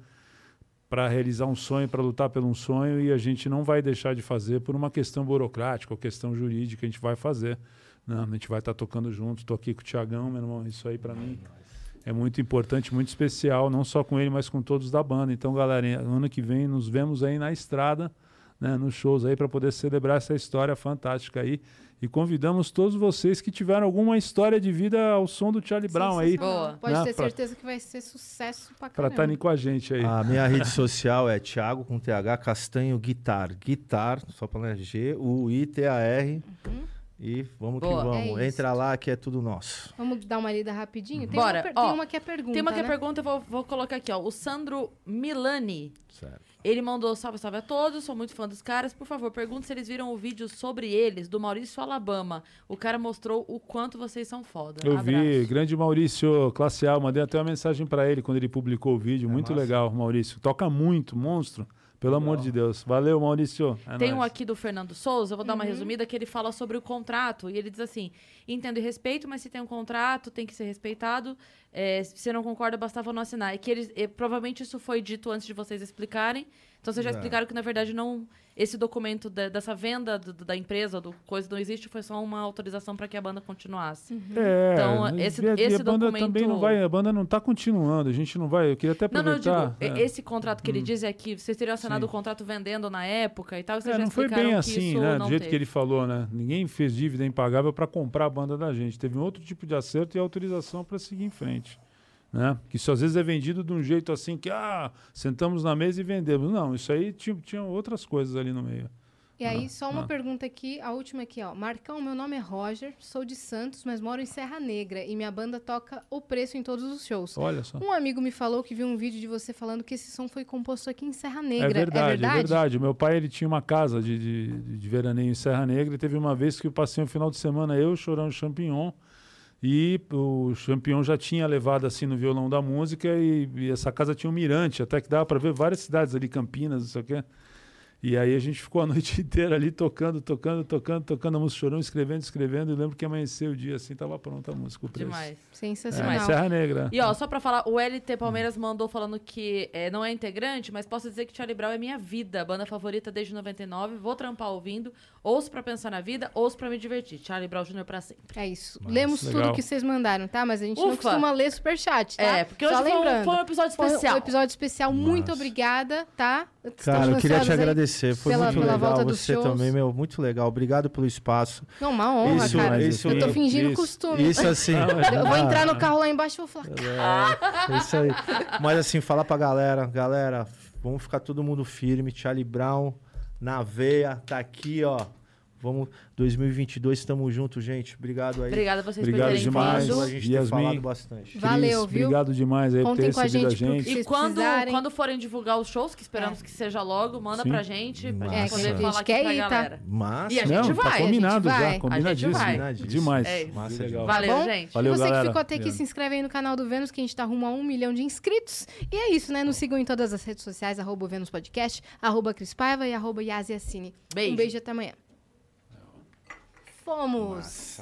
para realizar um sonho, para lutar por um sonho e a gente não vai deixar de fazer por uma questão burocrática ou questão jurídica, a gente vai fazer. Né? A gente vai estar tocando junto. Estou aqui com o Tiagão, meu irmão. Isso aí para mim é muito importante, muito especial, não só com ele, mas com todos da banda. Então, galera, ano que vem nos vemos aí na estrada, né, nos shows aí para poder celebrar essa história fantástica aí. E convidamos todos vocês que tiveram alguma história de vida ao som do Charlie Brown aí. Boa. Pode Né, ter pra- certeza que vai ser sucesso pra para caramba. estarem com a gente aí. A minha rede social é Thiago com TH Castanho Guitar. Guitar, só para G, U I T A R. E vamos Boa. que É vamos. isso. Entra lá que é tudo nosso. Vamos dar uma lida rapidinho? Tem, Bora. Uma, Ó, tem uma que é pergunta, Tem uma que é né? pergunta, eu vou, vou colocar aqui, ó. O Sandro Milani. Certo. Ele mandou salve, salve a todos, sou muito fã dos caras. Por favor, pergunte se eles viram o vídeo sobre eles, do Maurício Alabama. O cara mostrou o quanto vocês são foda. Eu vi, Abraço. grande Maurício, classe A, mandei até uma mensagem para ele quando ele publicou o vídeo. É muito massa. legal, Maurício. Toca muito, monstro. Pelo amor de Deus. Valeu, Maurício. É Tem um nóis. aqui do Fernando Souza, eu vou dar uma resumida, que ele fala sobre o contrato. E ele diz assim: entendo e respeito, mas se tem um contrato, tem que ser respeitado. É, se você não concorda, bastava não assinar. E que eles. e provavelmente isso foi dito antes de vocês explicarem. Então vocês já É. explicaram que, na verdade, não. Esse documento da- dessa venda do- da empresa, do coisa não existe, foi só uma autorização para que a banda continuasse. É, Então, e- esse- e a, e a esse banda documento- também não vai, a banda não tá continuando, a gente não vai, eu queria até Não, não, eu digo, aproveitar. é. esse contrato que ele diz é que vocês teriam assinado Sim. o contrato vendendo na época e tal, e vocês É, já não foi bem que assim, né? Do jeito teve. que ele falou, né? Ninguém fez dívida impagável para comprar a banda da gente. Teve um outro tipo de acerto e autorização para seguir em frente. Né? Que isso às vezes é vendido de um jeito assim que, ah, sentamos na mesa e vendemos. Não, isso aí tinha, tinha outras coisas ali no meio. E aí, só uma ah. pergunta aqui, a última aqui, ó. Marcão, meu nome é Roger, sou de Santos, mas moro em Serra Negra e minha banda toca o preço em todos os shows. Olha só. Um amigo me falou que viu um vídeo de você falando que esse som foi composto aqui em Serra Negra. É verdade, é verdade? verdade. O Meu pai ele tinha uma casa de, de, de veraneio em Serra Negra e teve uma vez que eu passei um final de semana eu chorando champignon e o champignon já tinha levado assim no violão da música e, e essa casa tinha um mirante, até que dava para ver várias cidades ali, Campinas, não sei o quê. E aí a gente ficou a noite inteira ali tocando, tocando, tocando, tocando a música, chorando, escrevendo, escrevendo. E lembro que amanheceu o dia assim, tava pronta a música. O preço. Demais. É, Sensacional. Serra Negra. E ó, só pra falar, o LT Palmeiras mandou falando que é, não é integrante, mas posso dizer que Charlie Brown é minha vida, banda favorita desde 99, vou trampar ouvindo, ouço pra pensar na vida, ouço pra me divertir. Charlie Brown Jr. pra sempre. É isso. Nossa, Lemos legal. tudo que vocês mandaram, tá? Mas a gente não Ufa. costuma ler superchat, tá? É, porque hoje Só foi um, lembrando. foi um episódio Foi especial. um episódio especial. Muito Massa. obrigada, tá? Estamos Cara, eu queria te agradecer. Foi pela- muito pela legal. Você shows. também, meu, muito legal. Obrigado pelo espaço. Não, uma honra, Isso, cara. isso, eu tô fingindo isso. costume. Isso assim. Eu vou entrar no carro lá embaixo e vou falar, É, isso aí. Mas assim, falar pra galera, galera, vamos ficar todo mundo firme. Charlie Brown na veia, tá aqui, ó. Vamos, 2022, estamos juntos, gente. Obrigado aí. Obrigada a vocês Obrigado por terem demais. vindo. A gente ter Yasmin. falado bastante. Valeu, Cris, viu? Obrigado demais aí por Contem ter com a recebido a gente gente. E quando, precisarem. quando forem divulgar os shows, que esperamos É. que seja logo, manda Sim. pra gente, pra Massa. gente É, poder que a gente falar aqui quer pra ir, tá? galera. Massa. E a gente Não, vai, a tá gente combinado vai. já, combinadíssimo. vai. Combinadíssimo. É Tá isso. Massa Legal. demais. Valeu, bom? gente. Valeu, Você galera. que ficou até aqui, se inscreve aí no canal do Vênus, que a gente tá rumo a um milhão de inscritos. E é isso, né? Nos sigam em todas as redes sociais, arroba Vênus Podcast, arroba Cris Paiva e arroba Yasiacine. Beijo. Um beijo e até amanhã. Fomos!